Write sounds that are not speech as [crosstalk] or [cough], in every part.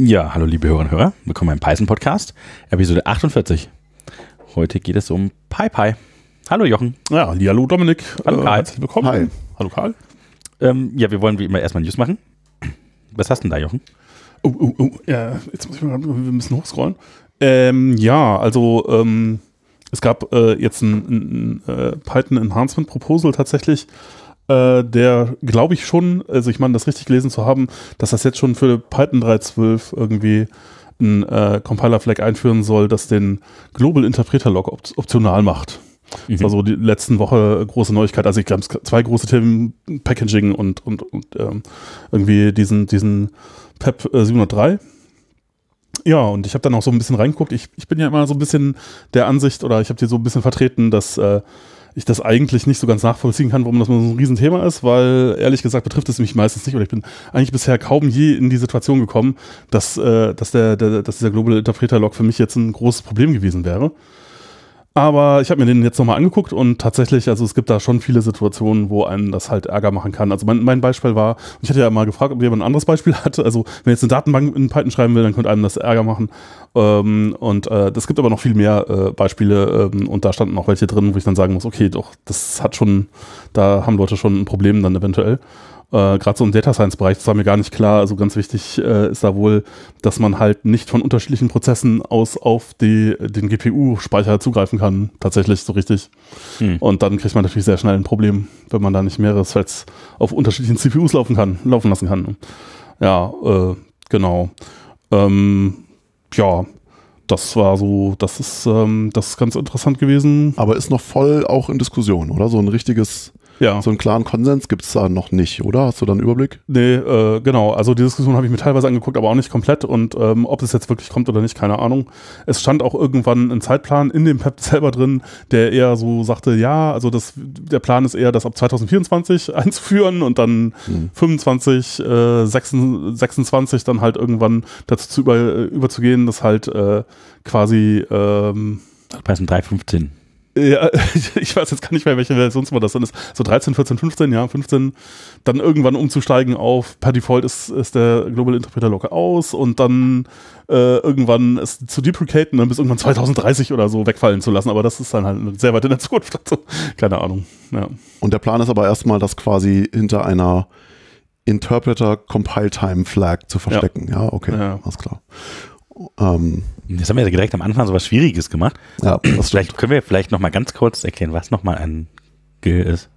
Ja, hallo liebe Hörerinnen und Hörer, willkommen beim Python Podcast, Episode 48. Heute geht es um PyPy. Hallo Jochen. Ja, hallo Dominik. Hallo Karl. herzlich willkommen. Hi. Hallo Karl. Ähm, ja, wir wollen wie immer erstmal News machen. Was hast du denn da, Jochen? Oh, oh, oh. Ja, jetzt muss ich mal, wir müssen hochscrollen. Ähm, ja, also ähm, es gab äh, jetzt ein, ein, äh, Python Enhancement Proposal tatsächlich, äh, der glaube ich schon, also ich meine, das richtig gelesen zu haben, dass das jetzt schon für Python 3.12 irgendwie ein äh, Compiler-Flag einführen soll, das den Global Interpreter Log op optional macht. Das war so die letzten Woche große Neuigkeit. Also ich glaube, zwei große Themen, Packaging und, und, und ähm, irgendwie diesen, diesen PEP äh, 703. Ja, und ich habe dann auch so ein bisschen reingeguckt. Ich, ich bin ja immer so ein bisschen der Ansicht, oder ich habe dir so ein bisschen vertreten, dass äh, ich das eigentlich nicht so ganz nachvollziehen kann, warum das so ein Riesenthema ist, weil ehrlich gesagt betrifft es mich meistens nicht oder ich bin eigentlich bisher kaum je in die Situation gekommen, dass, äh, dass, der, der, dass dieser Global Interpreter Log für mich jetzt ein großes Problem gewesen wäre. Aber ich habe mir den jetzt nochmal angeguckt und tatsächlich, also es gibt da schon viele Situationen, wo einen das halt Ärger machen kann. Also mein, mein Beispiel war, ich hatte ja mal gefragt, ob jemand ein anderes Beispiel [laughs] hat. Also wenn jetzt eine Datenbank in Python schreiben will, dann könnte einem das Ärger machen. Ähm, und äh, es gibt aber noch viel mehr äh, Beispiele ähm, und da standen auch welche drin, wo ich dann sagen muss, okay, doch, das hat schon, da haben Leute schon ein Problem dann eventuell. Äh, Gerade so im Data Science Bereich, das war mir gar nicht klar. Also ganz wichtig äh, ist da wohl, dass man halt nicht von unterschiedlichen Prozessen aus auf die, den GPU-Speicher zugreifen kann, tatsächlich so richtig. Hm. Und dann kriegt man natürlich sehr schnell ein Problem, wenn man da nicht mehrere Threads auf unterschiedlichen CPUs laufen kann, laufen lassen kann. Ja, äh, genau. Ähm, ja, das war so, das ist, ähm, das ist ganz interessant gewesen. Aber ist noch voll auch in Diskussion, oder? So ein richtiges ja. So einen klaren Konsens gibt es da noch nicht, oder? Hast du da einen Überblick? Nee, äh, genau. Also die Diskussion habe ich mir teilweise angeguckt, aber auch nicht komplett. Und ähm, ob es jetzt wirklich kommt oder nicht, keine Ahnung. Es stand auch irgendwann ein Zeitplan in dem PEP [laughs] selber drin, der eher so sagte, ja, also das, der Plan ist eher, das ab 2024 [laughs] einzuführen und dann hm. 25, äh, 26, 26 dann halt irgendwann dazu zu über, überzugehen, dass halt äh, quasi ähm, heißt 315. Ja, [laughs] ich weiß jetzt gar nicht mehr, welche Versionsnummer das dann ist. So 13, 14, 15, ja, 15. Dann irgendwann umzusteigen auf, per Default ist, ist der Global Interpreter locker aus und dann äh, irgendwann es zu deprecaten, dann bis irgendwann 2030 oder so wegfallen zu lassen. Aber das ist dann halt sehr weit in der Zukunft. Also, [laughs] keine Ahnung. Ja. Und der Plan ist aber erstmal, das quasi hinter einer Interpreter Compile Time Flag zu verstecken. Ja, ja okay, ja. alles klar. Ähm, Jetzt haben wir ja direkt am Anfang so was Schwieriges gemacht. Ja, das vielleicht können wir vielleicht noch mal ganz kurz erklären, was noch mal ein GIL ist.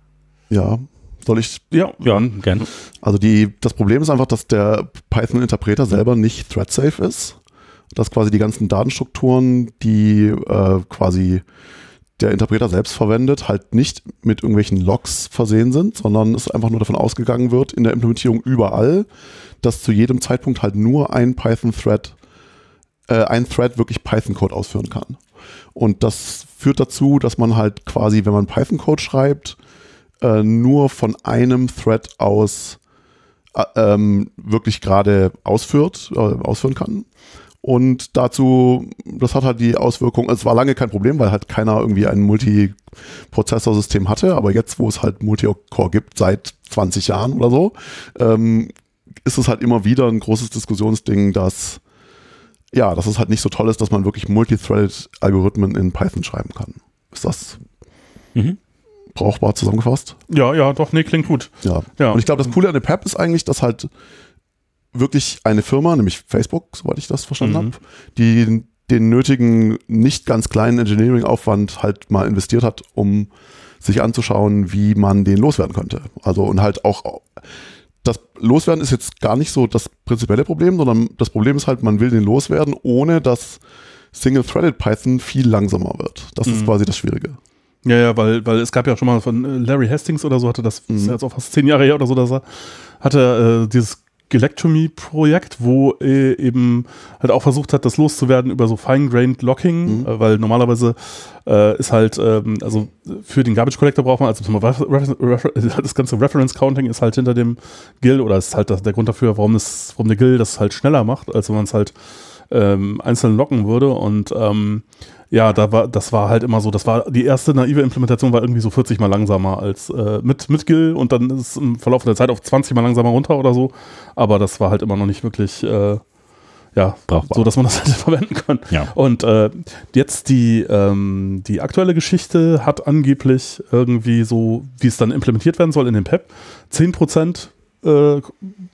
Ja, soll ich? Ja, ja, gerne. Also die, das Problem ist einfach, dass der Python-Interpreter selber nicht thread-safe ist. Dass quasi die ganzen Datenstrukturen, die äh, quasi der Interpreter selbst verwendet, halt nicht mit irgendwelchen Logs versehen sind, sondern es einfach nur davon ausgegangen wird in der Implementierung überall, dass zu jedem Zeitpunkt halt nur ein Python-Thread äh, ein Thread wirklich Python-Code ausführen kann. Und das führt dazu, dass man halt quasi, wenn man Python-Code schreibt, äh, nur von einem Thread aus äh, ähm, wirklich gerade ausführt, äh, ausführen kann. Und dazu, das hat halt die Auswirkung, es war lange kein Problem, weil halt keiner irgendwie ein Multiprozessorsystem hatte, aber jetzt, wo es halt Multi-Core gibt, seit 20 Jahren oder so, ähm, ist es halt immer wieder ein großes Diskussionsding, dass ja, dass es halt nicht so toll ist, dass man wirklich Multithread-Algorithmen in Python schreiben kann. Ist das mhm. brauchbar zusammengefasst? Ja, ja, doch, nee, klingt gut. Ja. ja. Und ich glaube, das Coole an der PEP ist eigentlich, dass halt wirklich eine Firma, nämlich Facebook, soweit ich das verstanden mhm. habe, die den nötigen, nicht ganz kleinen Engineering-Aufwand halt mal investiert hat, um sich anzuschauen, wie man den loswerden könnte. Also und halt auch das Loswerden ist jetzt gar nicht so das prinzipielle Problem, sondern das Problem ist halt, man will den loswerden, ohne dass Single-Threaded Python viel langsamer wird. Das mhm. ist quasi das Schwierige. Ja, ja, weil, weil es gab ja schon mal von äh, Larry Hastings oder so, hatte das, mhm. ist jetzt auch fast zehn Jahre her oder so, dass er hatte äh, dieses Gelectomy-Projekt, wo er eben halt auch versucht hat, das loszuwerden über so fine-grained Locking, mhm. äh, weil normalerweise äh, ist halt, ähm, also für den Garbage Collector braucht man, also [laughs] das ganze Reference Counting ist halt hinter dem GIL oder ist halt der Grund dafür, warum, das, warum der GIL das halt schneller macht, als wenn man es halt ähm, einzeln locken würde und ähm, ja, da war, das war halt immer so, das war die erste naive Implementation war irgendwie so 40 mal langsamer als äh, mit, mit Gil und dann ist es im Verlauf der Zeit auf 20 mal langsamer runter oder so. Aber das war halt immer noch nicht wirklich, äh, ja, Brauchbar. so dass man das [laughs] hätte verwenden können. Ja. Und äh, jetzt die, ähm, die aktuelle Geschichte hat angeblich irgendwie so, wie es dann implementiert werden soll in dem PEP, 10% äh,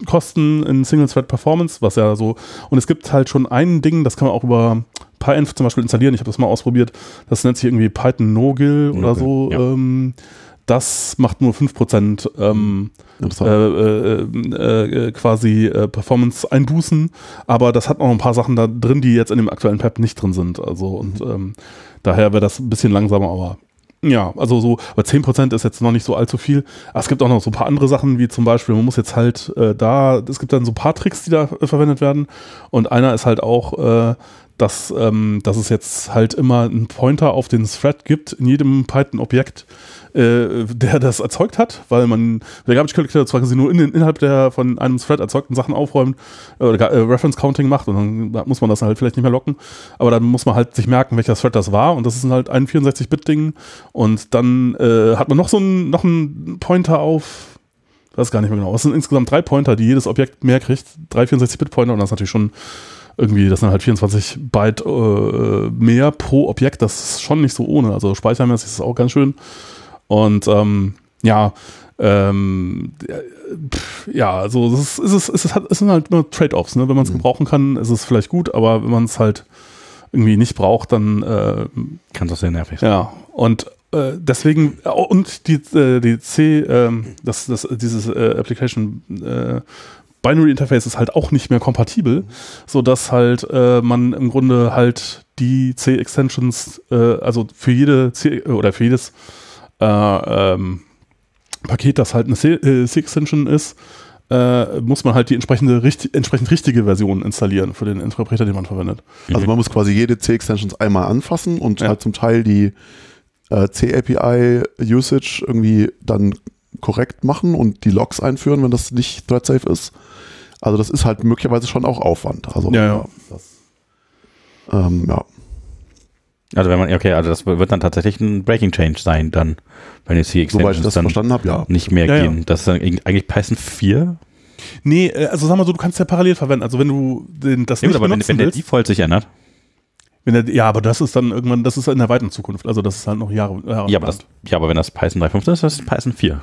Kosten in Single-Thread Performance, was ja so, und es gibt halt schon ein Ding, das kann man auch über PyEnv zum Beispiel installieren, ich habe das mal ausprobiert, das nennt sich irgendwie Python No-Gil oder so. ja. Ähm, das macht nur 5% ähm, äh, Interessant. äh, äh, quasi äh, Performance einbußen, aber das hat noch ein paar Sachen da drin, die jetzt in dem aktuellen PEP nicht drin sind. Also und ähm, daher wäre das ein bisschen langsamer, aber ja, also so, aber 10% ist jetzt noch nicht so allzu viel. Aber es gibt auch noch so ein paar andere Sachen, wie zum Beispiel, man muss jetzt halt äh, da, es gibt dann so ein paar Tricks, die da äh, verwendet werden. Und einer ist halt auch, äh, dass, ähm, dass es jetzt halt immer einen Pointer auf den Thread gibt in jedem Python-Objekt, äh, der [laughs] das erzeugt hat, weil man der Garbage Collector zwar quasi nur in, den- innerhalb der von einem Thread erzeugten Sachen aufräumt äh, oder äh, Reference Counting macht und dann muss man das halt vielleicht nicht mehr locken, aber dann muss man halt sich merken, welcher Thread das war und das ist halt ein 64-Bit-Ding und dann äh, hat man noch so einen, noch einen Pointer auf ich weiß gar nicht mehr genau. Es sind insgesamt drei Pointer, die jedes Objekt mehr kriegt. Drei 64-Bit-Pointer und das ist natürlich schon irgendwie, das sind halt 24 Byte äh, mehr pro Objekt. Das ist schon nicht so ohne. Also speichermäßig ist es auch ganz schön. Und ähm, ja, ähm, pff, ja, also es, ist, es, ist, es, ist, es sind halt immer Trade-offs. Ne? Wenn man es gebrauchen kann, ist es vielleicht gut, aber wenn man es halt irgendwie nicht braucht, dann äh, Kann doch sehr nervig sein. ja, und äh, deswegen, äh, und die, äh, die C, ähm, das, das, dieses äh, Application äh, Binary Interface ist halt auch nicht mehr kompatibel, sodass halt äh, man im Grunde halt die C-Extensions, äh, also für jede C oder für jedes äh, ähm, Paket, das halt eine C- äh, C-Extension ist, äh, muss man halt die entsprechende, richtig, entsprechend richtige Version installieren für den Interpreter, den man verwendet. Also man muss quasi jede C-Extensions einmal anfassen und Ja. halt zum Teil die äh, C-API-Usage irgendwie dann korrekt machen und die Logs einführen, wenn das nicht thread-safe ist. Also das ist halt möglicherweise schon auch Aufwand. Also, Ja, ja. Das, ähm, ja. Also wenn man, okay, also das wird dann tatsächlich ein Breaking Change sein, dann, wenn jetzt die ich Extensions das dann verstanden habe, ja. nicht mehr Ja, ja. gehen. Das ist dann eigentlich Python 4. Nee, äh, also sag mal so, du kannst ja parallel verwenden. Also wenn du den, das Ja, nicht aber wenn, wenn der Default sich ändert. wenn der, ja, aber das ist dann irgendwann, das ist in der weiten Zukunft. Also das ist halt noch Jahre. Jahre Ja, aber, das, ja, aber wenn das Python 3.15 ist, das ist Python 4.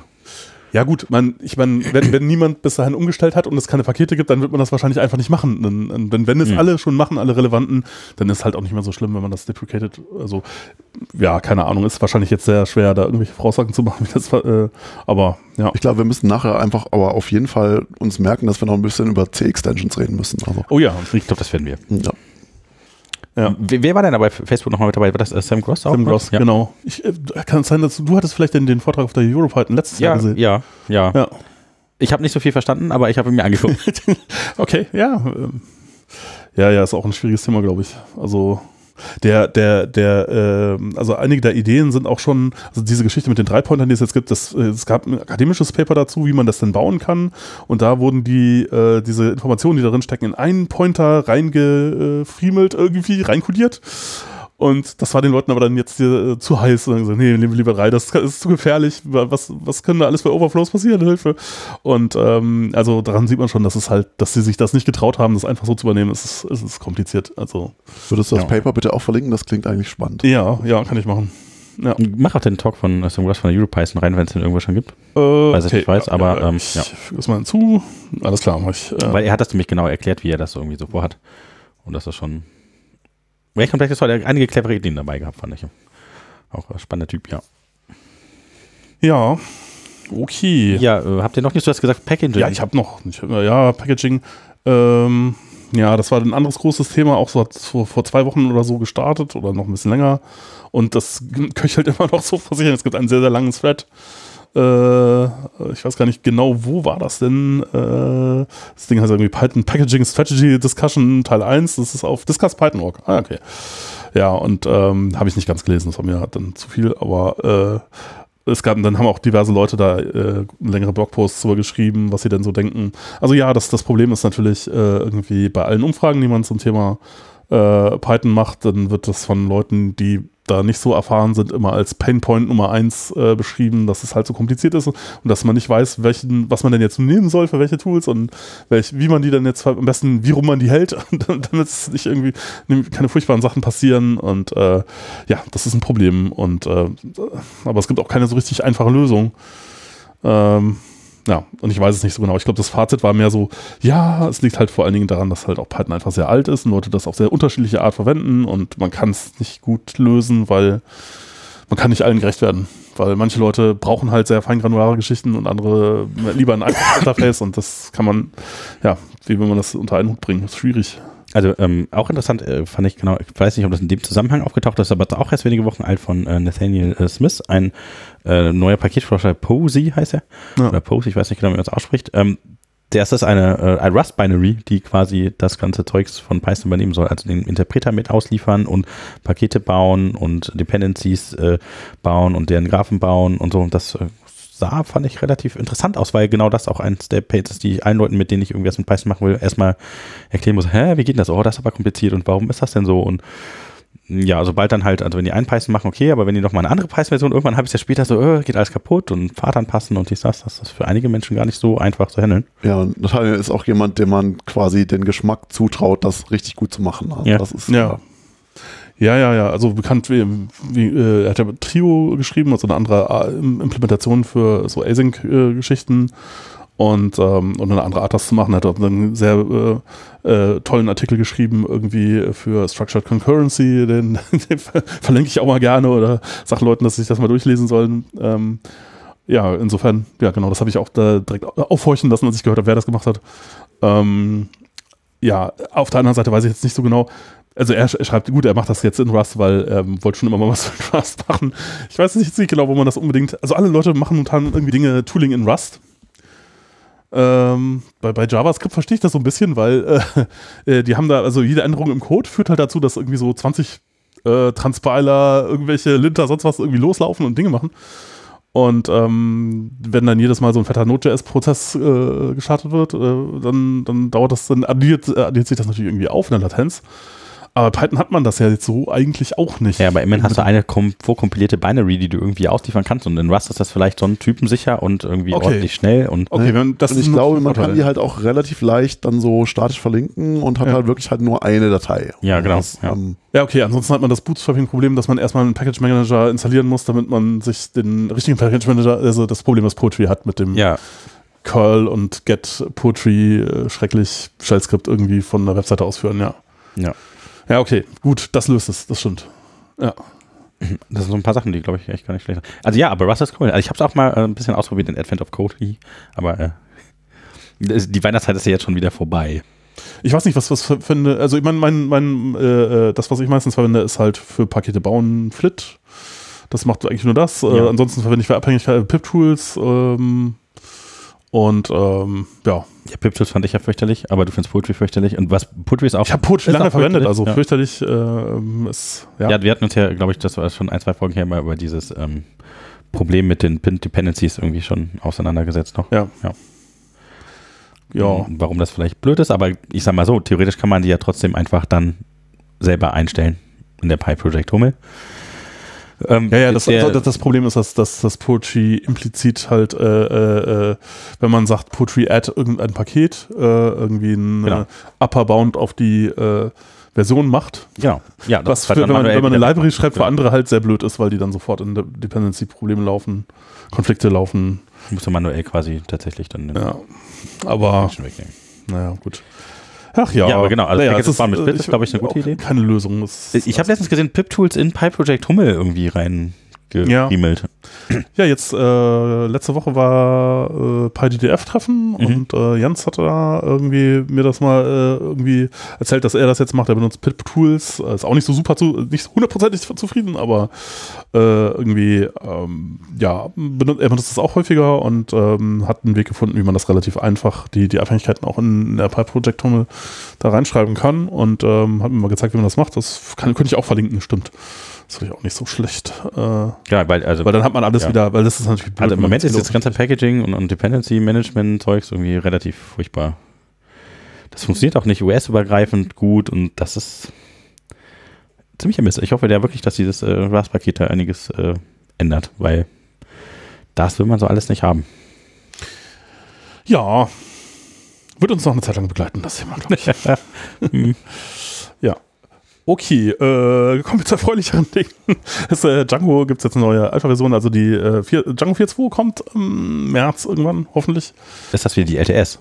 ja gut, man, ich meine, wenn, wenn niemand bis dahin umgestellt hat und es keine Pakete gibt, dann wird man das wahrscheinlich einfach nicht machen. Denn, denn wenn es Hm. alle schon machen, alle relevanten, dann ist halt auch nicht mehr so schlimm, wenn man das deprecated. Also ja, keine Ahnung, ist wahrscheinlich jetzt sehr schwer, da irgendwelche Voraussagen zu [laughs] machen, wie das, äh, aber ja. Ich glaube, wir müssen nachher einfach aber auf jeden Fall uns merken, dass wir noch ein bisschen über C-Extensions reden müssen. Also, Oh ja, Ich glaube, das werden wir. ja. Ja. Wer, war denn da bei Facebook nochmal mit dabei? War das äh, Sam Gross auch? Noch? Gross, ja. genau. Ich, äh, kann es sein, dass du, du hattest vielleicht den, den Vortrag auf der Europython letztes Jahr Ja, gesehen? ja, ja, Ja. Ich habe nicht so viel verstanden, aber ich habe ihn mir angeguckt. [laughs] Okay, ja. ähm, Ja, ja, ist auch ein schwieriges Thema, glaube ich. Also der, der, der, ähm, also einige der Ideen sind auch schon, also diese Geschichte mit den drei Pointern, die es jetzt gibt, das, äh, es gab ein akademisches Paper dazu, wie man das denn bauen kann. Und da wurden die, äh, diese Informationen, die darin stecken, in einen Pointer reingefriemelt, irgendwie, reinkodiert. Und das war den Leuten aber dann jetzt äh, zu heiß. Und dann gesagt, nee, nehmen wir lieber drei, das ist zu gefährlich. Was, was können da alles für Overflows passieren? Hilfe. Und ähm, also daran sieht man schon, dass es halt, dass sie sich das nicht getraut haben, das einfach so zu übernehmen. Es ist, es ist kompliziert. Also Würdest du das Ja. Paper bitte auch verlinken? Das klingt eigentlich spannend. ja, ja, kann ich machen. Ja. Mach auch den Talk von Sam Gross von der Europython rein, wenn es den irgendwo schon gibt. Äh, Weiß ich nicht, weiß, aber, ähm, ich ja. füge das mal hinzu. Alles klar, mach ich. Äh, Weil er hat das nämlich genau erklärt, wie er das so irgendwie so vorhat. Und das ist schon recht komplex. Er hat einige clevere Ideen dabei gehabt, fand ich. Auch ein spannender Typ, ja. ja, okay. Ja, äh, habt ihr noch nicht, du hast gesagt Packaging. Ja, ich habe noch, ich, hab- ja, Packaging. Ähm, ja, das war ein anderes großes Thema, auch so hat vor, vor zwei Wochen oder so gestartet oder noch ein bisschen länger. Und das [laughs] köchelt immer noch so vor sich hin. Es gibt einen sehr, sehr langen Thread. Äh, ich weiß gar nicht genau, wo war das denn? Äh, das Ding heißt irgendwie Python Packaging Strategy Discussion Teil 1. Das ist auf Discuss Python.org. Ah, okay. Ja, und ähm, habe ich nicht ganz gelesen, das war mir dann zu viel, aber äh, es gab, dann haben auch diverse Leute da äh, längere Blogposts drüber geschrieben, was sie denn so denken. Also ja, das, das Problem ist natürlich äh, irgendwie bei allen Umfragen, die man zum Thema äh, Python macht, dann wird das von Leuten, die da nicht so erfahren sind, immer als Painpoint Nummer eins äh, beschrieben, dass es halt so kompliziert ist und dass man nicht weiß, welchen, was man denn jetzt nehmen soll für welche Tools und welch, wie man die dann jetzt am besten, wie rum man die hält, [laughs] damit es nicht irgendwie keine furchtbaren Sachen passieren und äh, ja, das ist ein Problem und äh, aber es gibt auch keine so richtig einfache Lösung. Ähm, ja, und ich weiß es nicht so genau. Ich glaube, das Fazit war mehr so, ja, es liegt halt vor allen Dingen daran, dass halt auch Python einfach sehr alt ist und Leute das auf sehr unterschiedliche Art verwenden und man kann es nicht gut lösen, weil man kann nicht allen gerecht werden. Weil manche Leute brauchen halt sehr feingranulare Geschichten und andere lieber ein einfaches Interface und das kann man, ja, wie will man das unter einen Hut bringen? Das ist schwierig. Also ähm, auch interessant äh, fand ich genau, ich weiß nicht, ob das in dem Zusammenhang aufgetaucht ist, aber auch erst wenige Wochen alt von äh, Nathaniel äh, Smith, ein äh, neuer Paketforscher, Posey heißt er, ja. oder Posey, ich weiß nicht genau, wie man es ausspricht. Ähm, der ist eine, äh, ein Rust-Binary, die quasi das ganze Zeugs von Python übernehmen soll, also den Interpreter mit ausliefern und Pakete bauen und Dependencies äh, bauen und deren Graphen bauen und so. Und das äh, sah, fand ich relativ interessant aus, weil genau das auch eins der Pages, die allen Leuten, mit denen ich irgendwas mit Python machen will, erstmal erklären muss, hä, wie geht das? Oh, das ist aber kompliziert und warum ist das denn so? Und ja, sobald dann halt, also wenn die einen Python machen, okay, aber wenn die nochmal eine andere Python-Version, irgendwann habe ich es ja später so, äh, geht alles kaputt und Fahrt anpassen und dies, das, das ist für einige Menschen gar nicht so einfach zu handeln. Ja, und Nathaniel ist auch jemand, dem man quasi den Geschmack zutraut, das richtig gut zu machen. Also ja. Das ist, ja. Ja, ja, ja. Also bekannt wie, wie äh, er hat ja Trio geschrieben, also eine andere äh, Implementation für so Async-Geschichten und, ähm, und eine andere Art, das zu machen. Er hat einen sehr äh, äh, tollen Artikel geschrieben, irgendwie für Structured Concurrency, den, [laughs] den verlinke ich auch mal gerne oder sage Leuten, dass sie sich das mal durchlesen sollen. Ähm, ja, insofern, ja genau, das habe ich auch da direkt aufhorchen lassen, als ich gehört habe, wer das gemacht hat. Ähm, ja, auf der anderen Seite weiß ich jetzt nicht so genau, also er, schreibt, gut, er macht das jetzt in Rust, weil er ähm, wollte schon immer mal was [laughs] mit Rust machen. Ich weiß nicht, nicht genau, wo man das unbedingt, also alle Leute machen momentan irgendwie Dinge, Tooling in Rust. Ähm, bei, bei, JavaScript verstehe ich das so ein bisschen, weil äh, [laughs] äh, die haben da, also jede Änderung im Code führt halt dazu, dass irgendwie so 20 äh, Transpiler, irgendwelche Linter, sonst was irgendwie loslaufen und Dinge machen. Und ähm, wenn dann jedes Mal so ein fetter Node.js-Prozess äh, gestartet wird, äh, dann, dann dauert das, dann addiert, addiert sich das natürlich irgendwie auf in der Latenz. Aber Python hat man das ja jetzt so eigentlich auch nicht. Ja, aber immerhin hast du eine vorkompilierte Binary, die du irgendwie ausliefern kannst. Und in Rust ist das vielleicht schon typensicher und irgendwie okay. ordentlich schnell. Und, okay, wenn, das und ich glaube, man kann die halt auch relativ leicht dann so statisch verlinken und hat ja. halt wirklich halt nur eine Datei. Ja, genau. Das, ja. Ähm, ja, okay, ansonsten hat man das Bootstrapping-Problem, dass man erstmal einen Package Manager installieren muss, damit man sich den richtigen Package Manager, also das Problem, was Poetry hat mit dem ja. Curl und Get Poetry äh, schrecklich Shell-Skript irgendwie von der Webseite ausführen, ja. Ja. Ja, okay, gut, das löst es, das stimmt. Ja. Das sind so ein paar Sachen, die, glaube ich, echt gar nicht schlecht sind. Also ja, aber Rust ist cool. Also ich habe es auch mal äh, ein bisschen ausprobiert in Advent of Code, aber äh, die Weihnachtszeit ist ja jetzt schon wieder vorbei. Ich weiß nicht, was was finde. Also ich meine, mein, mein, äh, äh, das, was ich meistens verwende, ist halt für Pakete bauen Flit. Das macht eigentlich nur das. Äh, ja. ansonsten verwende ich für Abhängigkeit Pip-Tools. Ähm, und ähm, ja. Ja, Piptools fand ich ja fürchterlich, aber du findest Poetry fürchterlich. Und was Poetry ist auch. Ich habe Poetry lange verwendet, also ja. fürchterlich äh, ist. Ja. ja, wir hatten uns ja, glaube ich, das war schon ein, zwei Folgen her mal über dieses ähm, Problem mit den Pin-Dependencies irgendwie schon auseinandergesetzt noch. Ja. ja. Ja. Warum das vielleicht blöd ist, aber ich sag mal so, theoretisch kann man die ja trotzdem einfach dann selber einstellen in der Pi-Project Hummel. Ähm, ja, ja, das, der, das, das, Problem ist, dass, dass das Poetry implizit halt, äh, äh, wenn man sagt Poetry add irgendein Paket, äh, irgendwie ein genau. Äh, Upper Bound auf die äh, Version macht. Genau. Ja, was für, wenn, man, wenn man eine Library schreibt, für andere halt sehr blöd ist, weil die dann sofort in Dependency-Probleme laufen, Konflikte laufen. Muss man manuell quasi tatsächlich dann ja. Aber, naja, gut. Ach ja. Ja, aber genau. Also naja, das ist, mit Split ist, glaube ich, eine gute Idee. Keine Lösung. ich habe letztens gesehen, Pip-Tools in PyProject Hummel irgendwie rein geriemelt. Ja. ja, jetzt äh, letzte Woche war äh, PyDDF-Treffen mhm. und äh, Jans hatte da irgendwie mir das mal äh, irgendwie erzählt, dass er das jetzt macht. Er benutzt Pip-Tools, ist auch nicht so super zu, nicht hundertprozentig zufrieden, aber äh, irgendwie, ähm, ja, benutzt, er benutzt das auch häufiger und ähm, hat einen Weg gefunden, wie man das relativ einfach, die, die Abhängigkeiten auch in, der PyProject-Hummel da reinschreiben kann und ähm, hat mir mal gezeigt, wie man das macht. Das kann, könnte ich auch verlinken, stimmt. Das finde ich auch nicht so schlecht. Äh, ja, weil, also, weil dann hat man alles ja. wieder, weil das ist natürlich blöd, Also im Moment ist das ganze Packaging und, und Dependency Management Zeugs irgendwie relativ furchtbar. Das funktioniert auch nicht US-übergreifend gut und das ist ziemlicher Mist. Ich hoffe ja wirklich, dass dieses äh, RAS-Paket da einiges äh, ändert, weil das will man so alles nicht haben. Ja, wird uns noch eine Zeit lang begleiten, das Thema, glaube ich. [laughs] [laughs] Okay, äh, kommen wir zu erfreulicheren Dingen. [laughs] Das, äh, Django gibt es jetzt eine neue Alpha-Version, also die äh, vier, Django 4.2 kommt im März irgendwann, hoffentlich. Ist das wieder die LTS?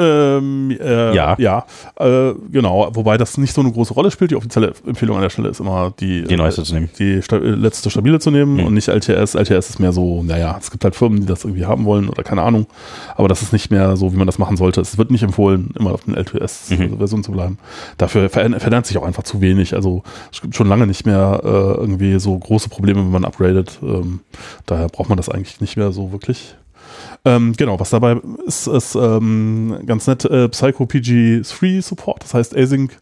Ähm, äh, ja. Ja, äh, genau. Wobei das nicht so eine große Rolle spielt. Die offizielle Empfehlung an der Stelle ist immer die, die neueste äh, zu nehmen. Die sta letzte stabile zu nehmen mhm. und nicht LTS. LTS ist mehr so, naja, es gibt halt Firmen, die das irgendwie haben wollen oder keine Ahnung. Aber das ist nicht mehr so, wie man das machen sollte. Es wird nicht empfohlen, immer auf den LTS-Version mhm. zu bleiben. Dafür verändert sich auch einfach zu wenig. Also es gibt schon lange nicht mehr äh, irgendwie so große Probleme, wenn man upgradet. Ähm, daher braucht man das eigentlich nicht mehr so wirklich. Ähm, genau, was dabei ist, ist ähm, ganz nett äh, Psycho PG3 Support, das heißt Async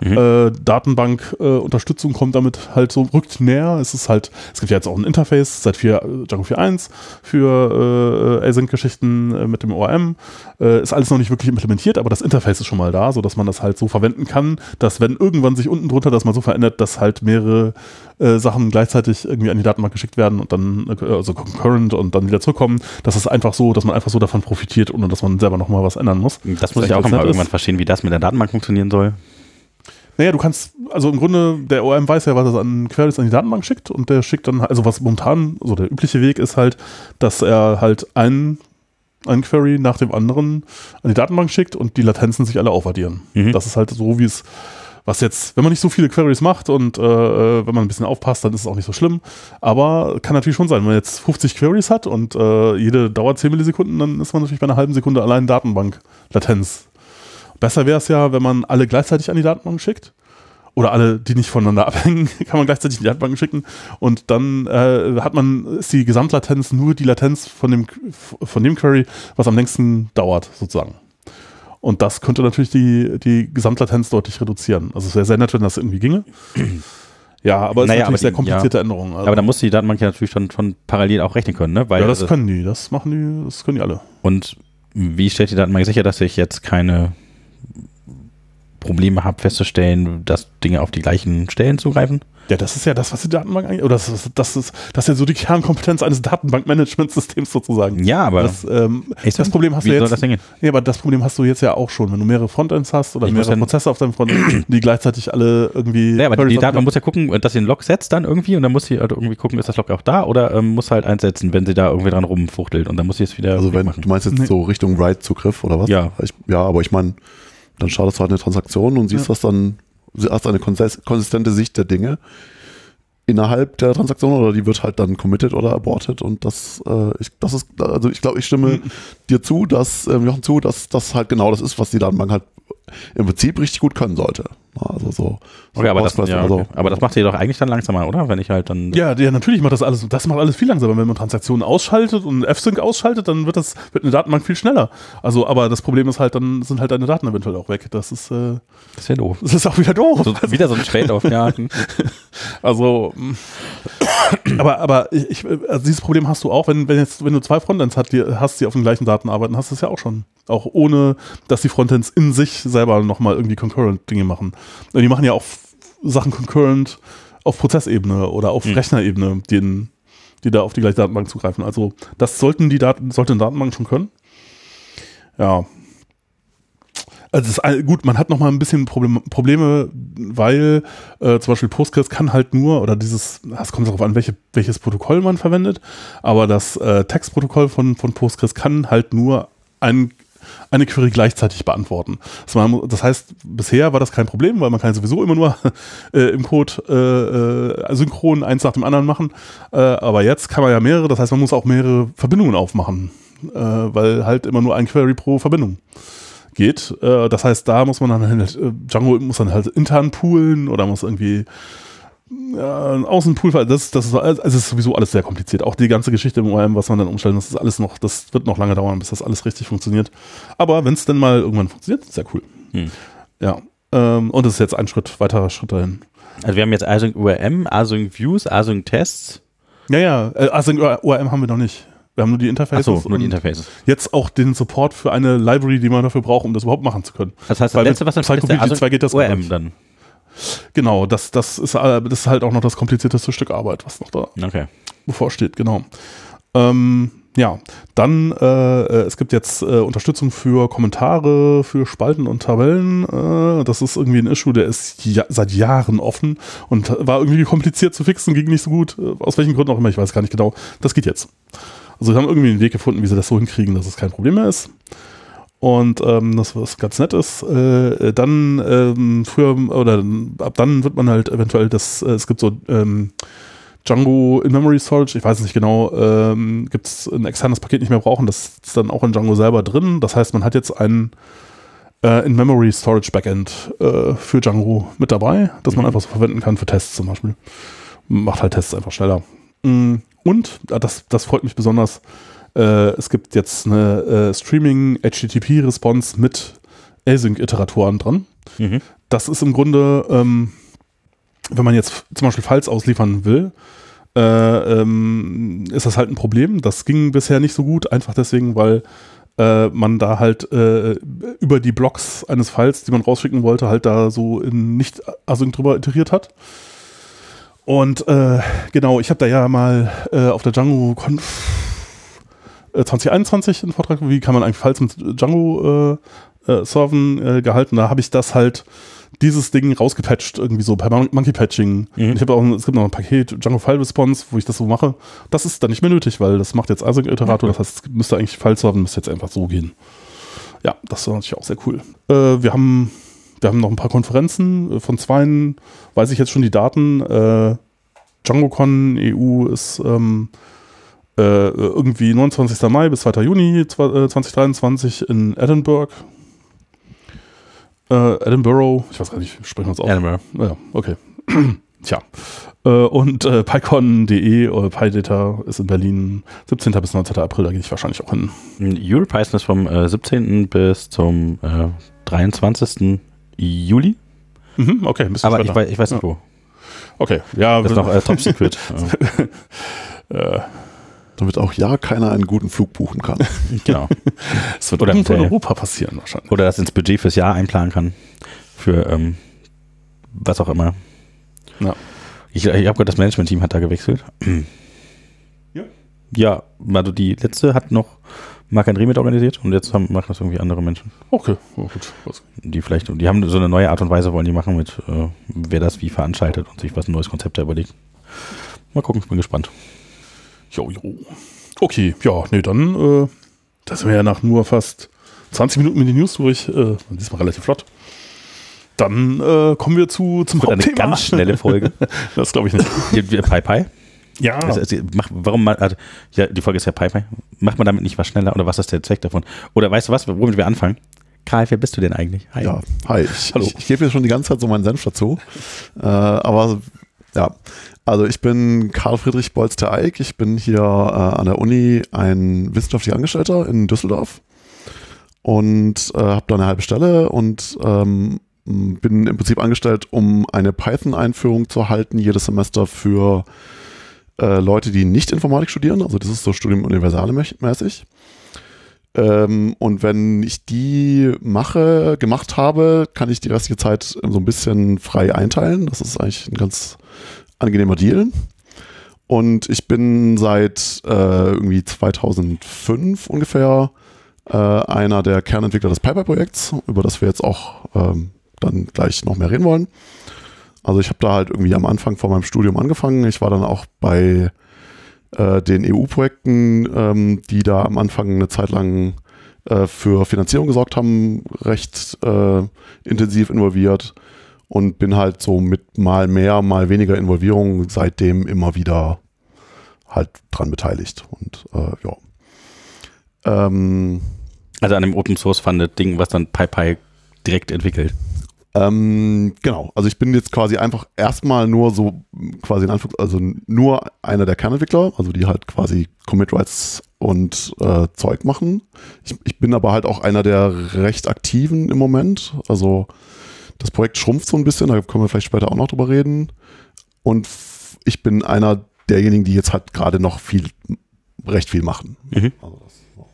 Mhm. Äh, Datenbank-Unterstützung äh, kommt damit halt so, rückt näher. Es ist halt, es gibt ja jetzt auch ein Interface seit 4, Django 4.1 für äh, Async-Geschichten äh, mit dem ORM. Äh, ist alles noch nicht wirklich implementiert, aber das Interface ist schon mal da, sodass man das halt so verwenden kann, dass wenn irgendwann sich unten drunter das mal so verändert, dass halt mehrere äh, Sachen gleichzeitig irgendwie an die Datenbank geschickt werden und dann, äh, also concurrent und dann wieder zurückkommen. Das ist einfach so, dass man einfach so davon profitiert, ohne dass man selber nochmal was ändern muss. Das muss ich auch mal irgendwann verstehen, wie das mit der Datenbank funktionieren soll. Naja, du kannst, also im Grunde, der ORM weiß ja, was er an Queries an die Datenbank schickt und der schickt dann, also was momentan, so der übliche Weg ist halt, dass er halt einen, einen Query nach dem anderen an die Datenbank schickt und die Latenzen sich alle aufaddieren. Mhm. Das ist halt so, wie es, was jetzt, wenn man nicht so viele Queries macht und äh, äh wenn man ein bisschen aufpasst, dann ist es auch nicht so schlimm. Aber kann natürlich schon sein, wenn man jetzt 50 Queries hat und äh, jede dauert 10 Millisekunden, dann ist man natürlich bei einer halben Sekunde allein Datenbank-Latenz Besser wäre es ja, wenn man alle gleichzeitig an die Datenbank schickt. Oder alle, die nicht voneinander [laughs] abhängen, kann man gleichzeitig in die Datenbank schicken. Und dann äh, hat man, ist die Gesamtlatenz nur die Latenz von dem, von dem Query, was am längsten dauert, sozusagen. Und das könnte natürlich die, die Gesamtlatenz deutlich reduzieren. Also es wäre sehr nett, wenn das irgendwie ginge. [clears throat] Ja, aber es naja, ist natürlich sehr komplizierte ja. Änderungen. Also. Aber da muss die Datenbank ja natürlich schon, schon parallel auch rechnen können, ne? Weil, ja, das also können die, das machen die, das können die alle. Und wie stellt die Datenbank sicher, dass ich jetzt keine Probleme habe festzustellen, dass Dinge auf die gleichen Stellen zugreifen? Ja, das ist ja das, was die Datenbank eigentlich, oder das ist, das ist, das ist ja so die Kernkompetenz eines Datenbankmanagementsystems sozusagen. Ja, aber das, ähm, das Problem hast wie du jetzt. Soll das ja, aber das Problem hast du jetzt ja auch schon, wenn du mehrere Frontends hast oder ich mehrere Prozesse auf deinem Frontend, [clears throat] die gleichzeitig alle irgendwie. Ja, aber die Datenbank muss ja gucken, dass sie einen Log setzt dann irgendwie und dann muss sie halt irgendwie gucken, ist das Log auch da oder ähm, muss halt einsetzen, wenn sie da irgendwie dran rumfuchtelt und dann muss sie es wieder. Also wenn machen. du meinst jetzt nee. so Richtung Write-Zugriff oder was? Ja. Ich, ja, aber ich meine dann startest du halt eine Transaktion und siehst ja. das dann, hast eine konsistente Sicht der Dinge innerhalb der Transaktion oder die wird halt dann committed oder aborted und das, äh, ich, das ist, also ich glaube, ich stimme mhm. dir zu, dass, äh, Jochen zu, dass das halt genau das ist, was die Datenbank halt im Prinzip richtig gut können sollte. Also so. so okay, aber, das, ja, okay. aber das macht ihr doch eigentlich dann langsamer, oder? Wenn ich halt dann. Ja, ja, natürlich macht das alles, das macht alles viel langsamer. Wenn man Transaktionen ausschaltet und F-Sync ausschaltet, dann wird das, wird eine Datenbank viel schneller. Also, aber das Problem ist halt, dann sind halt deine Daten eventuell auch weg. Das ist, äh, das ist ja doof. Das ist auch wieder doof. So, wieder so ein Trade-off, ja. [laughs] also, aber, aber ich, also dieses Problem hast du auch, wenn, wenn jetzt, wenn du zwei Frontends hast, die, hast, die auf den gleichen Daten arbeiten, hast du es ja auch schon. Auch ohne, dass die Frontends in sich selber nochmal irgendwie concurrent Dinge machen. Und die machen ja auch Sachen concurrent auf Prozessebene oder auf mhm. Rechnerebene, die, die da auf die gleiche Datenbank zugreifen. Also das sollten die Daten, sollte eine Datenbank schon können. Ja. Also ist, gut, man hat noch mal ein bisschen Problem, Probleme, weil äh, zum Beispiel Postgres kann halt nur, oder dieses, es kommt darauf an, welche, welches Protokoll man verwendet, aber das äh, Textprotokoll von, von Postgres kann halt nur ein eine Query gleichzeitig beantworten. Das heißt, bisher war das kein Problem, weil man kann sowieso immer nur [laughs] äh, im Code äh, äh, synchron eins nach dem anderen machen. Äh, aber jetzt kann man ja mehrere, das heißt, man muss auch mehrere Verbindungen aufmachen, äh, weil halt immer nur ein Query pro Verbindung geht. Äh, das heißt, da muss man dann halt, Django muss dann halt intern poolen oder muss irgendwie ein Außenpool, das, das ist, also ist sowieso alles sehr kompliziert. Auch die ganze Geschichte im ORM, was man dann umstellen, das ist alles noch, das wird noch lange dauern, bis das alles richtig funktioniert. Aber wenn es denn mal irgendwann funktioniert, sehr cool. Hm. Ja. Ähm, und es ist jetzt ein Schritt, weiterer Schritt dahin. Also wir haben jetzt Async ORM, Async Views, Async Tests. Ja, ja, äh, Async ORM haben wir noch nicht. Wir haben nur die Interfaces. Ach so, nur die Interfaces. Jetzt auch den Support für eine Library, die man dafür braucht, um das überhaupt machen zu können. Das heißt, das Weil letzte, was dann Psycho 2 geht das ORM dann. Genau, das, das, ist, äh, das ist halt auch noch das komplizierteste Stück Arbeit, was noch da Okay. bevorsteht, genau. Ähm, ja, dann, äh, es gibt jetzt äh, Unterstützung für Kommentare, für Spalten und Tabellen. Äh, das ist irgendwie ein Issue, der ist ja, seit Jahren offen und war irgendwie kompliziert zu fixen, ging nicht so gut. Äh, Aus welchen Gründen auch immer, ich weiß gar nicht genau. Das geht jetzt. Also wir haben irgendwie einen Weg gefunden, wie sie das so hinkriegen, dass es kein Problem mehr ist. Und ähm, das, was ganz nett ist, äh, dann ähm, früher oder ab dann wird man halt eventuell das, äh, es gibt so ähm, Django in-Memory Storage, ich weiß nicht genau, ähm, gibt es ein externes Paket nicht mehr brauchen, das ist dann auch in Django selber drin. Das heißt, man hat jetzt ein äh, In-Memory Storage Backend äh, für Django mit dabei, das man einfach so verwenden kann für Tests zum Beispiel. Macht halt Tests einfach schneller. Mm, Und, äh, das, das freut mich besonders, äh, es gibt jetzt eine äh, Streaming-HTTP-Response mit Async-Iteratoren dran. Mhm. Das ist im Grunde, ähm, wenn man jetzt zum Beispiel Files ausliefern will, äh, ähm, ist das halt ein Problem. Das ging bisher nicht so gut, einfach deswegen, weil äh, man da halt äh, über die Blocks eines Files, die man rausschicken wollte, halt da so in nicht async drüber iteriert hat. Und äh, genau, ich habe da ja mal äh, auf der Django Conf 2021 einen Vortrag, wie kann man eigentlich Files mit Django äh, äh, serven, äh, gehalten. Da habe ich das halt dieses Ding rausgepatcht, irgendwie so per Mon Monkey Patching. Mhm. Und ich habe auch, ein- es gibt noch ein Paket Django File Response, wo ich das so mache. Das ist dann nicht mehr nötig, weil das macht jetzt Async Iterator. Das heißt, es müsste eigentlich File serven, müsste jetzt einfach so gehen. Ja, das war natürlich auch sehr cool. Äh, wir haben wir haben noch ein paar Konferenzen. Äh, Von zweien weiß ich jetzt schon die Daten. Äh, DjangoCon EU ist ähm, äh, irgendwie 29. Mai bis 2. Juni zwa- äh, 2023 in Edinburgh. Äh, Edinburgh, ich weiß gar nicht, sprechen wir uns aus. Edinburgh. Ja, okay. [clears throat] Tja. Äh, und äh, PyCon.de oder PyData ist in Berlin 17. bis 19. April, da gehe ich wahrscheinlich auch hin. Europython ist vom äh, 17. bis zum äh, 23. Juli. Mhm, okay, ein bisschen Aber ich weiß, ich weiß nicht Ja. wo. Okay, ja, Das ist noch äh, Top Secret. [laughs] äh, Damit auch ja keiner einen guten Flug buchen kann. [laughs] genau. es wird Oder irgendwo in Europa passieren wahrscheinlich. Oder das ins Budget fürs Jahr einplanen kann. Für ähm, was auch immer. Ja. Ich, ich habe gehört, das Management-Team hat da gewechselt. Ja. Ja, also die letzte hat noch Marc-André mit organisiert und jetzt haben, machen das irgendwie andere Menschen. Okay, oh, gut. Was- Die vielleicht, die haben so eine neue Art und Weise, wollen die machen mit, äh, wer das wie veranstaltet und sich was ein neues Konzept da überlegt. Mal gucken, ich bin gespannt. Jo, jo. Okay, ja, nee, dann, äh, das sind wir ja nach nur fast 20 Minuten mit den News durch, äh, diesmal relativ flott. Dann äh, kommen wir zu, zum Wird eine Hauptthema. ganz schnelle Folge. [laughs] Das glaube ich nicht. Pi Pi? Ja, Also, also, mach, warum man, also, ja, die Folge ist ja Pi Pi. Macht man damit nicht was schneller oder was ist der Zweck davon? Oder weißt du was, womit wir anfangen? Karl, wer bist du denn eigentlich? Hi. Ja, hi. Ich, Hallo. ich, ich gebe jetzt schon die ganze Zeit so meinen Senf dazu. Äh, aber ja, also ich bin Karl Friedrich Bolz der Eick. Ich bin hier äh, an der Uni ein wissenschaftlicher Angestellter in Düsseldorf und äh, habe da eine halbe Stelle und ähm, bin im Prinzip angestellt, um eine Python-Einführung zu erhalten, jedes Semester für äh, Leute, die nicht Informatik studieren. Also das ist so Studium universale mä- mäßig. Ähm, und wenn ich die mache, gemacht habe, kann ich die restliche Zeit so ein bisschen frei einteilen. Das ist eigentlich ein ganz angenehmer Deal. Und ich bin seit äh, irgendwie 2005 ungefähr äh, einer der Kernentwickler des Piper-Projekts, über das wir jetzt auch ähm, dann gleich noch mehr reden wollen. Also ich habe da halt irgendwie am Anfang von meinem Studium angefangen. Ich war dann auch bei äh, den EU-Projekten, ähm, die da am Anfang eine Zeit lang äh, für Finanzierung gesorgt haben, recht äh, intensiv involviert und bin halt so mit mal mehr, mal weniger Involvierung seitdem immer wieder halt dran beteiligt. Und äh, ja. Ähm, Also an dem Open Source Funded Ding, was dann Pi direkt entwickelt. Ähm, genau, also ich bin jetzt quasi einfach erstmal nur so quasi in Anführungs also nur einer der Kernentwickler, also die halt quasi Commit Rights und äh, Zeug machen. Ich, ich bin aber halt auch einer der recht aktiven im Moment. Also das Projekt schrumpft so ein bisschen, da können wir vielleicht später auch noch drüber reden. Und ich bin einer derjenigen, die jetzt halt gerade noch viel, recht viel machen. Mhm. Also das, so.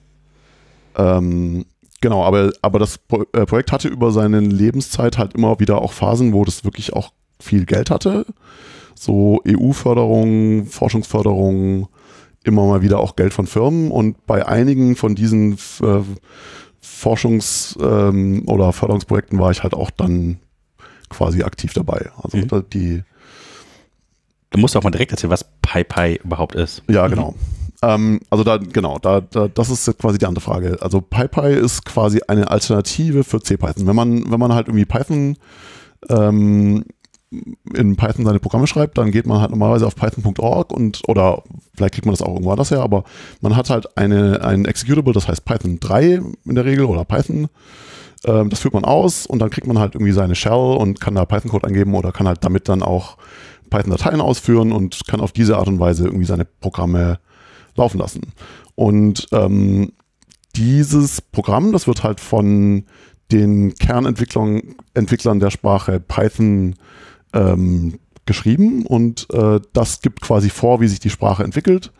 ähm, Genau, aber, aber das Pro äh, Projekt hatte über seine Lebenszeit halt immer wieder auch Phasen, wo das wirklich auch viel Geld hatte. So EU-Förderung, Forschungsförderung, immer mal wieder auch Geld von Firmen. Und bei einigen von diesen äh, Forschungs- ähm, oder Förderungsprojekten war ich halt auch dann quasi aktiv dabei. Also mhm. die. Du musst auch mal direkt erzählen, was PyPy überhaupt ist. Ja, genau. Mhm. Ähm, also da, genau, da, da, das ist quasi die andere Frage. Also PyPy ist quasi eine Alternative für CPython. Wenn man, wenn man halt irgendwie Python ähm, in Python seine Programme schreibt, dann geht man halt normalerweise auf python.org und oder vielleicht kriegt man das auch irgendwo anders her, aber man hat halt eine, ein Executable, das heißt Python 3 in der Regel oder Python. Ähm, das führt man aus und dann kriegt man halt irgendwie seine Shell und kann da Python-Code eingeben oder kann halt damit dann auch Python-Dateien ausführen und kann auf diese Art und Weise irgendwie seine Programme laufen lassen. Und ähm, dieses Programm, das wird halt von den Kernentwicklern Entwicklern der Sprache Python ähm, geschrieben und äh, das gibt quasi vor, wie sich die Sprache entwickelt.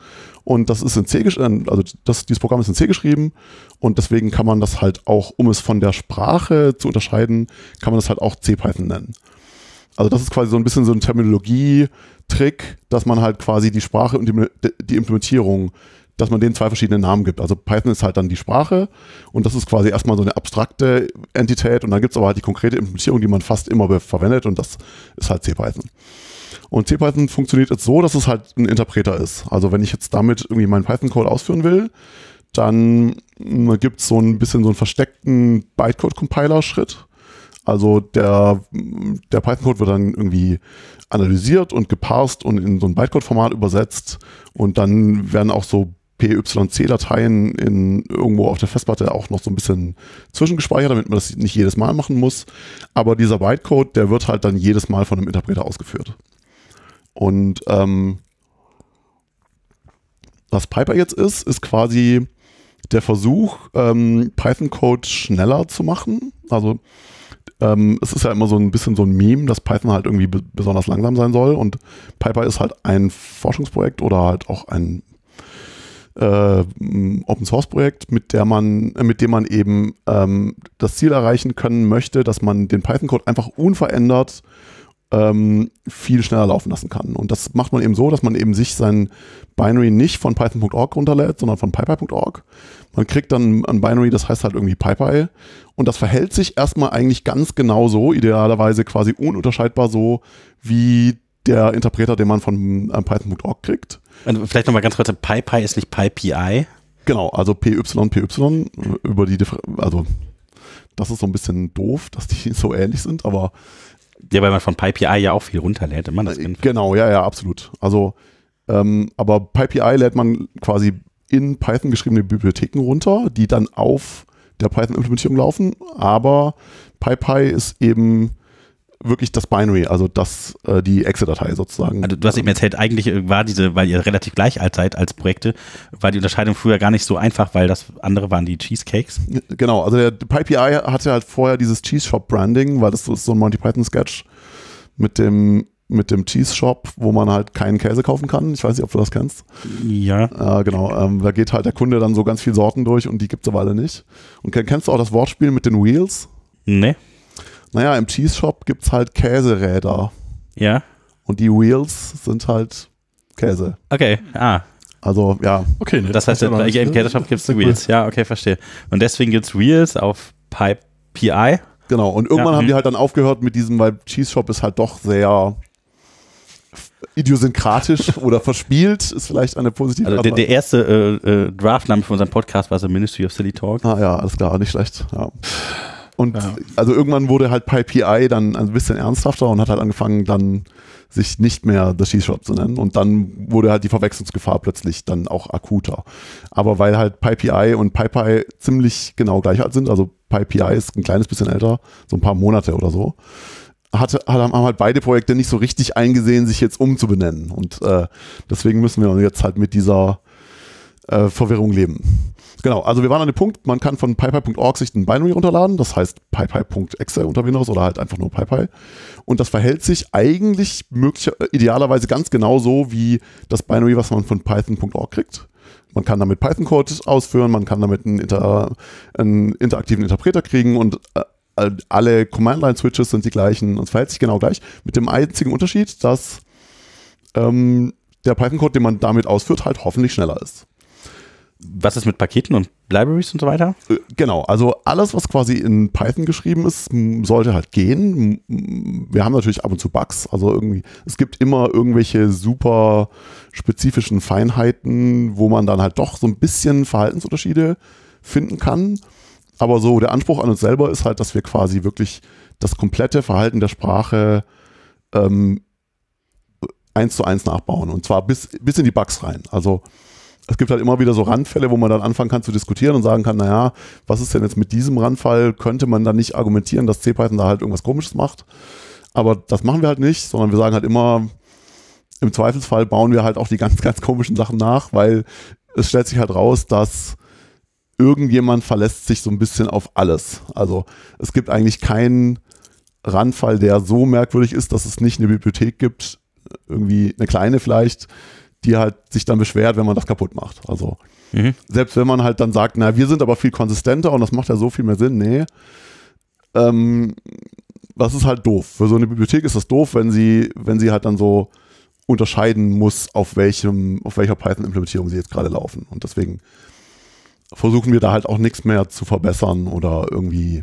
Und das ist in C geschrieben, also das, dieses Programm ist in C geschrieben und deswegen kann man das halt auch, um es von der Sprache zu unterscheiden, kann man das halt auch C-Python nennen. Also das ist quasi so ein bisschen so ein Terminologie-Trick, dass man halt quasi die Sprache und die, die Implementierung, dass man denen zwei verschiedene Namen gibt. Also Python ist halt dann die Sprache und das ist quasi erstmal so eine abstrakte Entität und dann gibt es aber halt die konkrete Implementierung, die man fast immer verwendet und das ist halt CPython. Und CPython funktioniert jetzt so, dass es halt ein Interpreter ist. Also wenn ich jetzt damit irgendwie meinen Python-Code ausführen will, dann hm, gibt es so ein bisschen so einen versteckten Bytecode-Compiler-Schritt also der, der Python-Code wird dann irgendwie analysiert und geparst und in so ein Bytecode-Format übersetzt und dann werden auch so PYC-Dateien in irgendwo auf der Festplatte auch noch so ein bisschen zwischengespeichert, damit man das nicht jedes Mal machen muss. Aber dieser Bytecode, der wird halt dann jedes Mal von einem Interpreter ausgeführt. Und ähm, was Piper jetzt ist, ist quasi der Versuch, ähm, Python-Code schneller zu machen. Also ähm, es ist ja immer so ein bisschen so ein Meme, dass Python halt irgendwie besonders langsam sein soll und Piper ist halt ein Forschungsprojekt oder halt auch ein äh, Open Source Projekt, mit der man, äh, mit dem man eben ähm, das Ziel erreichen können möchte, dass man den Python Code einfach unverändert ähm, viel schneller laufen lassen kann. Und das macht man eben so, dass man eben sich sein Binary nicht von python.org runterlädt, sondern von pypy.org. Man kriegt dann ein Binary, das heißt halt irgendwie pypy. Und das verhält sich erstmal eigentlich ganz genau so, idealerweise quasi ununterscheidbar so, wie der Interpreter, den man von äh, python.org kriegt. Und vielleicht nochmal ganz kurz, PyPy ist nicht PyPI? Genau, also PY, PY, über die, also das ist so ein bisschen doof, dass die [laughs] so ähnlich sind, aber ja, weil man von PyPI ja auch viel runterlädt. Man das äh, genau, ja, ja, absolut. Also, ähm, aber PyPI lädt man quasi in Python geschriebene Bibliotheken runter, die dann auf der Python-Implementierung laufen. Aber PyPy ist eben wirklich das Binary, also das, äh, die Exe-Datei sozusagen. Also du hast eben erzählt, eigentlich war diese, weil ihr relativ gleich alt seid als Projekte, war die Unterscheidung früher gar nicht so einfach, weil das andere waren die Cheesecakes. Genau, also der PyPI hatte halt vorher dieses Cheese Shop Branding, weil das ist so ein Monty Python Sketch mit dem mit dem Cheese Shop, wo man halt keinen Käse kaufen kann. Ich weiß nicht, ob du das kennst. Ja. Äh, genau. Ähm, da geht halt der Kunde dann so ganz viele Sorten durch und die gibt es aber alle nicht. Und kennst du auch das Wortspiel mit den Wheels? Nee. Naja, im Cheese Shop gibt es halt Käseräder. Ja. Und die Wheels sind halt Käse. Okay, ah. Also, ja. Okay, ne, das heißt, im Käse Shop gibt es [laughs] Wheels. Ja, okay, verstehe. Und deswegen gibt es Wheels auf Pipe PI. Genau, und irgendwann ja, haben die halt dann aufgehört mit diesem, weil Cheese Shop ist halt doch sehr idiosynkratisch [laughs] oder verspielt, ist vielleicht eine positive Also der, der erste äh, äh, Draftname für unseren Podcast war so Ministry of Silly Talk. Ah ja, alles klar, nicht schlecht. Ja. Und ja. also irgendwann wurde halt PyPI dann ein bisschen ernsthafter und hat halt angefangen, dann sich nicht mehr The Cheese Shop zu nennen. Und dann wurde halt die Verwechslungsgefahr plötzlich dann auch akuter. Aber weil halt PyPI und PyPy ziemlich genau gleich alt sind, also PyPI ist ein kleines bisschen älter, so ein paar Monate oder so, hatte, haben halt beide Projekte nicht so richtig eingesehen, sich jetzt umzubenennen. Und äh, deswegen müssen wir jetzt halt mit dieser äh, Verwirrung leben. Genau, also wir waren an dem Punkt, man kann von pypy.org sich ein Binary runterladen, das heißt pypy.exe unter Windows oder halt einfach nur pypy. Und das verhält sich eigentlich möglich, idealerweise ganz genau so wie das Binary, was man von python.org kriegt. man kann damit Python-Code ausführen, man kann damit einen, inter, einen interaktiven Interpreter kriegen und äh, alle Command-Line-Switches sind die gleichen und es verhält sich genau gleich, mit dem einzigen Unterschied, dass ähm, der Python-Code, den man damit ausführt, halt hoffentlich schneller ist. Was ist mit Paketen und Libraries und so weiter? Äh, genau, also alles, was quasi in Python geschrieben ist, sollte halt gehen. Wir haben natürlich ab und zu Bugs, also irgendwie, es gibt immer irgendwelche super spezifischen Feinheiten, wo man dann halt doch so ein bisschen Verhaltensunterschiede finden kann. Aber so der Anspruch an uns selber ist halt, dass wir quasi wirklich das komplette Verhalten der Sprache ähm, eins zu eins nachbauen. Und zwar bis, bis in die Bugs rein. Also es gibt halt immer wieder so Randfälle, wo man dann anfangen kann zu diskutieren und sagen kann, naja, was ist denn jetzt mit diesem Randfall? Könnte man dann nicht argumentieren, dass CPython da halt irgendwas komisches macht? Aber das machen wir halt nicht, sondern wir sagen halt immer, im Zweifelsfall bauen wir halt auch die ganz, ganz komischen Sachen nach, weil es stellt sich halt raus, dass irgendjemand verlässt sich so ein bisschen auf alles. Also es gibt eigentlich keinen Randfall, der so merkwürdig ist, dass es nicht eine Bibliothek gibt, irgendwie eine kleine vielleicht, die halt sich dann beschwert, wenn man das kaputt macht. Also mhm. selbst wenn man halt dann sagt, na, wir sind aber viel konsistenter und das macht ja so viel mehr Sinn, nee. Ähm, das ist halt doof. Für so eine Bibliothek ist das doof, wenn sie, wenn sie halt dann so unterscheiden muss, auf welchem, auf welcher Python-Implementierung sie jetzt gerade laufen. Und deswegen versuchen wir da halt auch nichts mehr zu verbessern oder irgendwie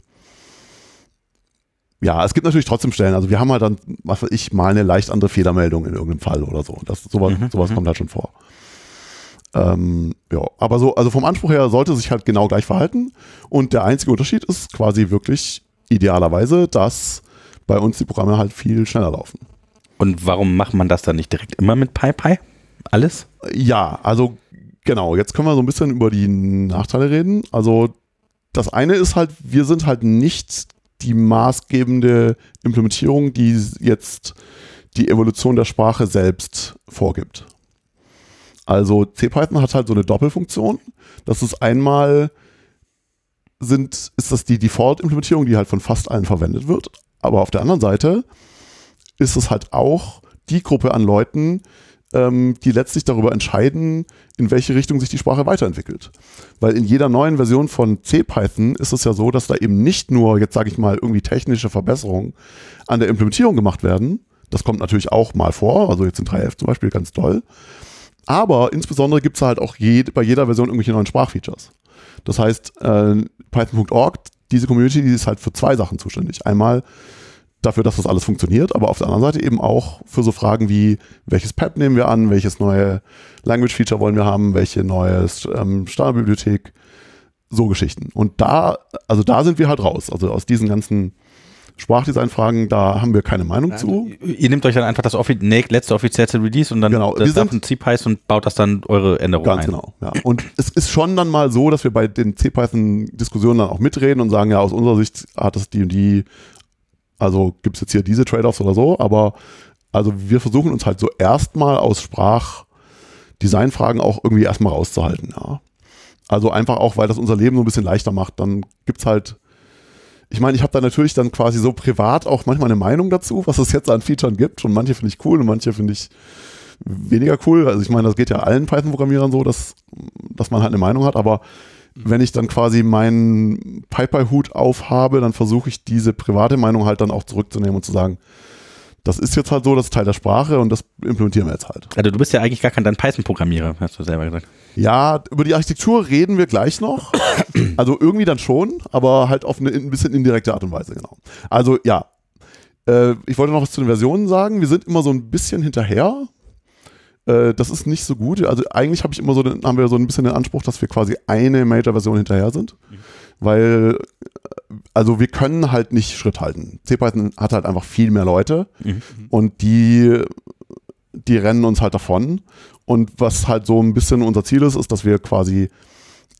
ja, es gibt natürlich trotzdem Stellen. Also wir haben halt dann, was weiß ich, mal eine leicht andere Fehlermeldung in irgendeinem Fall oder so. Das, sowas, mhm, sowas mhm. kommt halt schon vor. Ähm, ja, aber so, also vom Anspruch her sollte sich halt genau gleich verhalten. Und der einzige Unterschied ist quasi wirklich idealerweise, dass bei uns die Programme halt viel schneller laufen. Und warum macht man das dann nicht direkt immer mit PyPy? Alles? Ja, also genau. Jetzt können wir so ein bisschen über die Nachteile reden. Also das eine ist halt, wir sind halt nicht die maßgebende Implementierung, die jetzt die Evolution der Sprache selbst vorgibt. Also CPython hat halt so eine Doppelfunktion. Das ist einmal sind, ist das die Default-Implementierung, die halt von fast allen verwendet wird. Aber auf der anderen Seite ist es halt auch die Gruppe an Leuten, ähm, die letztlich darüber entscheiden, in welche Richtung sich die Sprache weiterentwickelt. Weil in jeder neuen Version von CPython ist es ja so, dass da eben nicht nur, jetzt sage ich mal, irgendwie technische Verbesserungen an der Implementierung gemacht werden. Das kommt natürlich auch mal vor, also jetzt in 3.11 zum Beispiel ganz toll. Aber insbesondere gibt es halt auch je, bei jeder Version irgendwelche neuen Sprachfeatures. Das heißt, äh, Python.org, diese Community, die ist halt für zwei Sachen zuständig. Einmal dafür, dass das alles funktioniert, aber auf der anderen Seite eben auch für so Fragen wie, welches Pad nehmen wir an, welches neue Language-Feature wollen wir haben, welche neue ähm, Standardbibliothek, so Geschichten. Und da, also da sind wir halt raus. Also aus diesen ganzen Sprachdesign-Fragen, da haben wir keine Meinung ja, zu. Ihr nehmt euch dann einfach das offi letzte offizielle Release und dann genau, das wir sind, CPython und baut das dann eure Änderungen ganz ein. Ganz genau, ja. Und es ist schon dann mal so, dass wir bei den CPython-Diskussionen dann auch mitreden und sagen, ja, aus unserer Sicht hat das die und die also gibt es jetzt hier diese Trade-offs oder so, aber also wir versuchen uns halt so erstmal aus Sprachdesignfragen auch irgendwie erstmal rauszuhalten, ja. Also einfach auch, weil das unser Leben so ein bisschen leichter macht. Dann gibt es halt, ich meine, ich habe da natürlich dann quasi so privat auch manchmal eine Meinung dazu, was es jetzt an Features gibt. Und manche finde ich cool und manche finde ich weniger cool. Also ich meine, das geht ja allen Python-Programmierern so, dass, dass man halt eine Meinung hat, aber wenn ich dann quasi meinen PyPy-Hut aufhabe, dann versuche ich diese private Meinung halt dann auch zurückzunehmen und zu sagen, das ist jetzt halt so, das ist Teil der Sprache und das implementieren wir jetzt halt. Also du bist ja eigentlich gar kein Python-Programmierer, hast du selber gesagt. Ja, über die Architektur reden wir gleich noch. [coughs] Also irgendwie dann schon, aber halt auf eine ein bisschen indirekte Art und Weise, genau. Also ja, äh, ich wollte noch was zu den Versionen sagen. Wir sind immer so ein bisschen hinterher, äh, das ist nicht so gut. Also eigentlich habe ich immer so, haben wir so ein bisschen den Anspruch, dass wir quasi eine Major-Version hinterher sind. Mhm. Weil, äh, also wir können halt nicht Schritt halten. CPython hat halt einfach viel mehr Leute mhm. und die, die rennen uns halt davon. Und was halt so ein bisschen unser Ziel ist, ist, dass wir quasi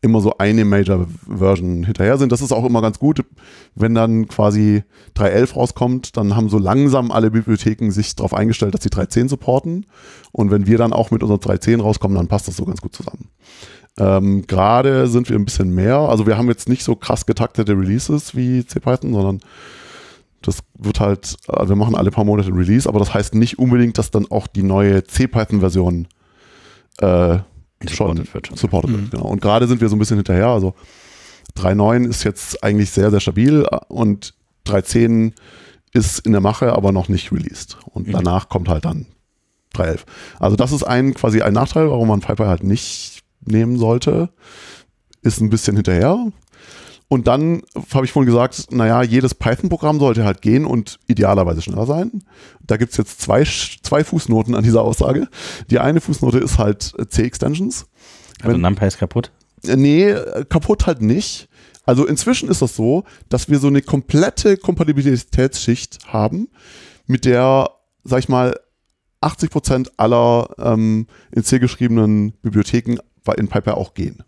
immer so eine Major-Version hinterher sind. Das ist auch immer ganz gut, wenn dann quasi 3.11 rauskommt, dann haben so langsam alle Bibliotheken sich darauf eingestellt, dass sie 3.10 supporten. Und wenn wir dann auch mit unserer 3.10 rauskommen, dann passt das so ganz gut zusammen. Ähm, Gerade sind wir ein bisschen mehr, also wir haben jetzt nicht so krass getaktete Releases wie CPython, sondern das wird halt, also wir machen alle paar Monate ein Release, aber das heißt nicht unbedingt, dass dann auch die neue CPython-Version äh, Supported wird supported Mhm. wird. Genau. Und gerade sind wir so ein bisschen hinterher. Also 3.9 ist jetzt eigentlich sehr, sehr stabil und 3.10 ist in der Mache, aber noch nicht released. Und Mhm. danach kommt halt dann 3.11. Also das ist ein quasi ein Nachteil, warum man PyPy halt nicht nehmen sollte. Ist ein bisschen hinterher. Und dann habe ich vorhin gesagt, naja, jedes Python-Programm sollte halt gehen und idealerweise schneller sein. Da gibt es jetzt zwei, zwei Fußnoten an dieser Aussage. Die eine Fußnote ist halt äh, C-Extensions. Also Wenn- NumPy ist kaputt. Äh, Nee, kaputt halt nicht. Also inzwischen ist das so, dass wir so eine komplette Kompatibilitätsschicht haben, mit der, sag ich mal, 80% aller ähm, in C geschriebenen Bibliotheken in PyPy auch gehen.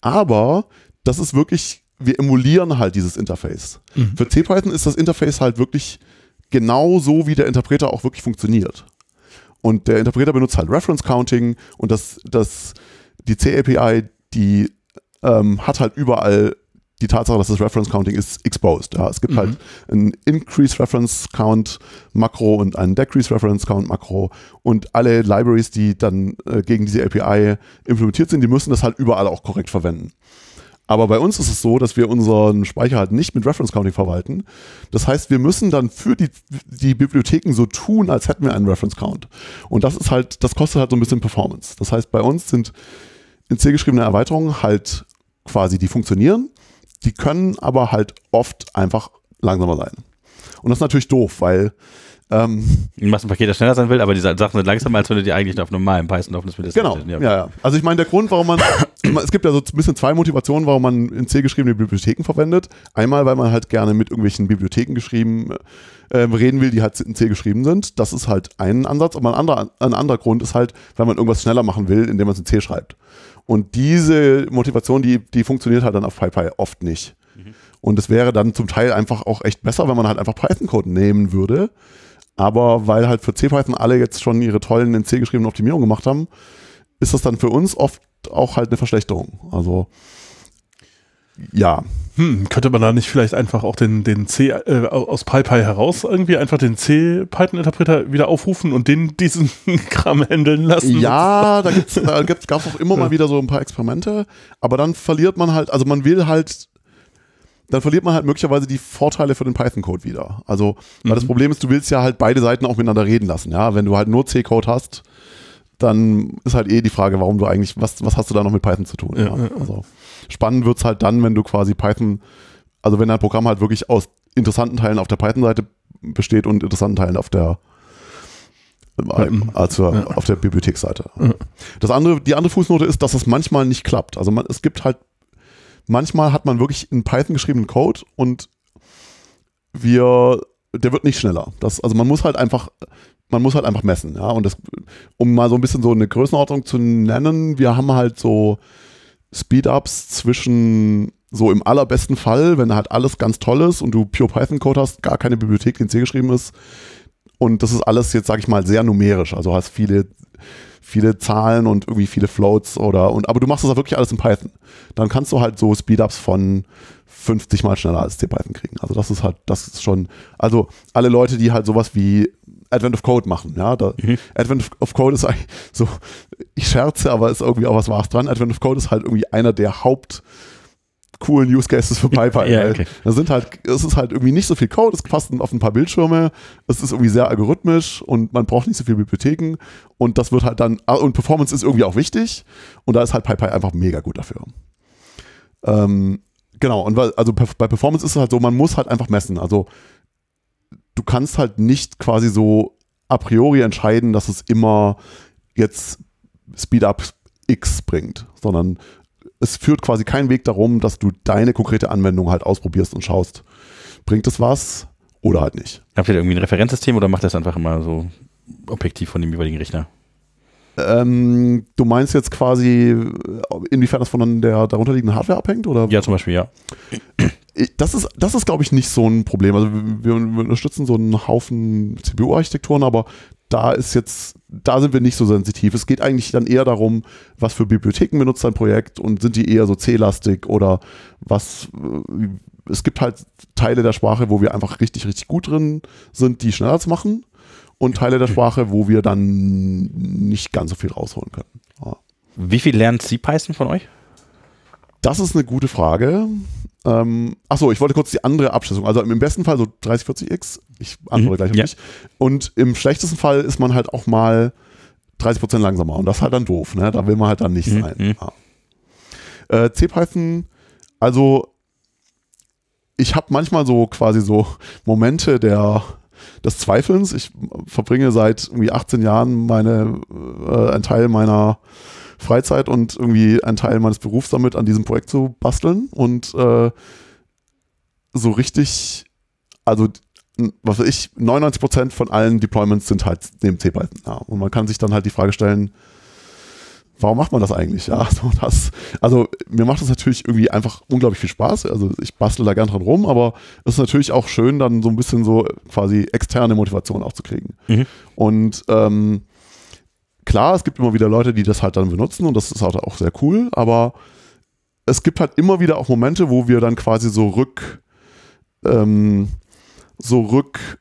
Aber das ist wirklich, wir emulieren halt dieses Interface. Mhm. Für CPython ist das Interface halt wirklich genau so, wie der Interpreter auch wirklich funktioniert. Und der Interpreter benutzt halt Reference Counting und das, das, die C-API, die ähm, hat halt überall die Tatsache, dass das Reference Counting ist exposed. Ja, es gibt Mhm. halt ein Increase Reference Count Makro und ein Decrease Reference Count Makro und alle Libraries, die dann äh, gegen diese API implementiert sind, die müssen das halt überall auch korrekt verwenden. Aber bei uns ist es so, dass wir unseren Speicher halt nicht mit Reference Counting verwalten. Das heißt, wir müssen dann für die, die Bibliotheken so tun, als hätten wir einen Reference Count. Und das ist halt, das kostet halt so ein bisschen Performance. Das heißt, bei uns sind in C geschriebene Erweiterungen halt quasi, die funktionieren, die können aber halt oft einfach langsamer sein. Und das ist natürlich doof, weil ähm, Du machst ein Paket, das schneller sein will, aber die Sachen sind langsamer, als wenn du die eigentlich auf normalem Python öffnest. Mit Genau, ja. ja, Also ich meine, der Grund, warum man, [coughs] es gibt ja so ein bisschen zwei Motivationen, warum man in C geschriebene Bibliotheken verwendet. Einmal, weil man halt gerne mit irgendwelchen Bibliotheken geschrieben äh, reden will, die halt in C geschrieben sind. Das ist halt ein Ansatz. Aber ein anderer, ein anderer Grund ist halt, weil man irgendwas schneller machen will, indem man es in C schreibt. Und diese Motivation, die, die funktioniert halt dann auf PyPy oft nicht. Und es wäre dann zum Teil einfach auch echt besser, wenn man halt einfach Python-Code nehmen würde. Aber weil halt für C-Python alle jetzt schon ihre tollen in C geschriebenen Optimierungen gemacht haben, ist das dann für uns oft auch halt eine Verschlechterung. Also ja, Hm, könnte man da nicht vielleicht einfach auch den, den C äh, aus PyPy heraus irgendwie einfach den C-Python-Interpreter wieder aufrufen und den diesen [laughs] Kram handeln lassen? ja, [laughs] da gibt's, da gibt's, gab's auch immer mal wieder so ein paar Experimente, aber dann verliert man halt, also man will halt, dann verliert man halt möglicherweise die Vorteile für den Python-Code wieder. Also, weil das Problem ist, du willst ja halt beide Seiten auch miteinander reden lassen, ja. Wenn du halt nur C-Code hast, dann ist halt eh die Frage, warum du eigentlich, was, was hast du da noch mit Python zu tun? Ja, ja. Also spannend wird's halt dann, wenn du quasi Python, also wenn dein Programm halt wirklich aus interessanten Teilen auf der Python-Seite besteht und interessanten Teilen auf der Mhm. also Ja. auf der Bibliotheksseite. Ja. Das andere, die andere Fußnote ist, dass es manchmal nicht klappt. Also man, es gibt halt, manchmal hat man wirklich in Python geschriebenen Code und wir, der wird nicht schneller. Das, also man muss halt einfach, man muss halt einfach messen, ja. Und das, um mal so ein bisschen so eine Größenordnung zu nennen, wir haben halt so Speedups zwischen so im allerbesten Fall, wenn halt alles ganz toll ist und du Pure Python Code hast, gar keine Bibliothek, die in C geschrieben ist. Und das ist alles jetzt, sag ich mal, sehr numerisch. Also hast viele, viele Zahlen und irgendwie viele Floats oder, und, aber du machst das auch wirklich alles in Python. Dann kannst du halt so Speedups von 50 mal schneller als C-Python kriegen. Also das ist halt, das ist schon, also alle Leute, die halt sowas wie Advent of Code machen, ja, da, Mhm. Advent of Code ist eigentlich so, ich scherze, aber ist irgendwie auch was Wahres dran. Advent of Code ist halt irgendwie einer der Haupt coolen Use Cases für PyPy. Ja, okay. Da sind halt, es ist halt irgendwie nicht so viel Code, es passt auf ein paar Bildschirme, es ist irgendwie sehr algorithmisch und man braucht nicht so viele Bibliotheken und das wird halt dann, ah, und Performance ist irgendwie auch wichtig und da ist halt PyPy einfach mega gut dafür. Ähm, genau, und weil, also bei Performance ist es halt so, man muss halt einfach messen. Also du kannst halt nicht quasi so a priori entscheiden, dass es immer jetzt Speedup X bringt, sondern es führt quasi keinen Weg darum, dass du deine konkrete Anwendung halt ausprobierst und schaust, bringt es was oder halt nicht. Habt ihr irgendwie ein Referenzsystem oder macht das einfach immer so objektiv von dem jeweiligen Rechner? Ähm, du meinst jetzt quasi, inwiefern das von der darunterliegenden Hardware abhängt? Oder? Ja, zum Beispiel, ja. Ich- Das ist, das ist glaube ich, nicht so ein Problem. Also wir, wir unterstützen so einen Haufen CPU-Architekturen, aber da ist jetzt, da sind wir nicht so sensitiv. Es geht eigentlich dann eher darum, was für Bibliotheken benutzt dein Projekt und sind die eher so C-lastig oder was, äh, es gibt halt Teile der Sprache, wo wir einfach richtig, richtig gut drin sind, die schneller zu machen und Teile der Sprache, wo wir dann nicht ganz so viel rausholen können. Ja. Wie viel lernt Sie Python von euch? Das ist eine gute Frage. Ähm, achso, ich wollte kurz die andere Abschätzung. Also im besten Fall so 30, 40x. Ich antworte Mhm, gleich auf ja. dich. Und im schlechtesten Fall ist man halt auch mal 30% langsamer. Und das ist halt dann doof. Ne? Da will man halt dann nicht Mhm, sein. Ja. Äh, CPython, also ich habe manchmal so quasi so Momente der, des Zweifelns. Ich verbringe seit irgendwie 18 Jahren meine, äh, einen Teil meiner Freizeit und irgendwie einen Teil meines Berufs damit, an diesem Projekt zu basteln. Und äh, so richtig, also was weiß ich, 99% von allen Deployments sind halt neben CPython. Ja. Und man kann sich dann halt die Frage stellen, warum macht man das eigentlich? Ja, [laughs] so das, also mir macht das natürlich irgendwie einfach unglaublich viel Spaß. Also ich bastel da gern dran rum, aber es ist natürlich auch schön, dann so ein bisschen so quasi externe Motivation auch zu kriegen. Mhm. Und ähm, klar, es gibt immer wieder Leute, die das halt dann benutzen und das ist halt auch sehr cool, aber es gibt halt immer wieder auch Momente, wo wir dann quasi so rück, ähm, so rück,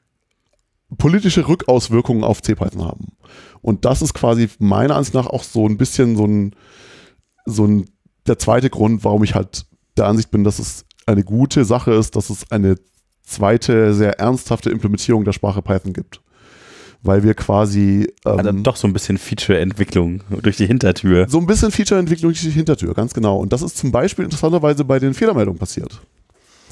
politische Rückauswirkungen auf CPython haben. Und das ist quasi meiner Ansicht nach auch so ein bisschen so ein, so ein, der zweite Grund, warum ich halt der Ansicht bin, dass es eine gute Sache ist, dass es eine zweite, sehr ernsthafte Implementierung der Sprache Python gibt. Weil wir quasi ähm, Also doch so ein bisschen Feature-Entwicklung durch die Hintertür. so ein bisschen Feature-Entwicklung durch die Hintertür, ganz genau. Und das ist zum Beispiel interessanterweise bei den Fehlermeldungen passiert.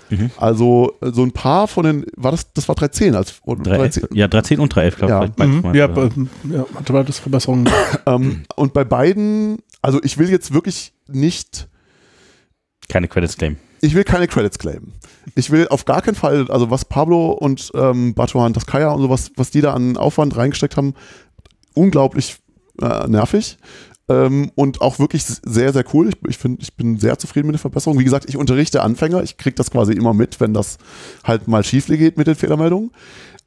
Mhm. Also äh, so ein paar von den, war das, das war 3.10 als oder 3.11, ja, 3.10 und 3.11, glaube Ja. ich. Mhm. mal. Ja, ähm, ja, hatte beides Verbesserungen. [clears throat] ähm, Und bei beiden, also ich will jetzt wirklich nicht Keine Credits claim. ich will keine Credits claimen. Ich will auf gar keinen Fall, also was Pablo und ähm, Batuhan Taskaya und sowas, was die da an Aufwand reingesteckt haben, unglaublich äh, nervig. Ähm, und auch wirklich sehr, sehr cool. Ich, ich, find, ich bin sehr zufrieden mit der Verbesserung. Wie gesagt, ich unterrichte Anfänger. Ich kriege das quasi immer mit, wenn das halt mal schief geht mit den Fehlermeldungen.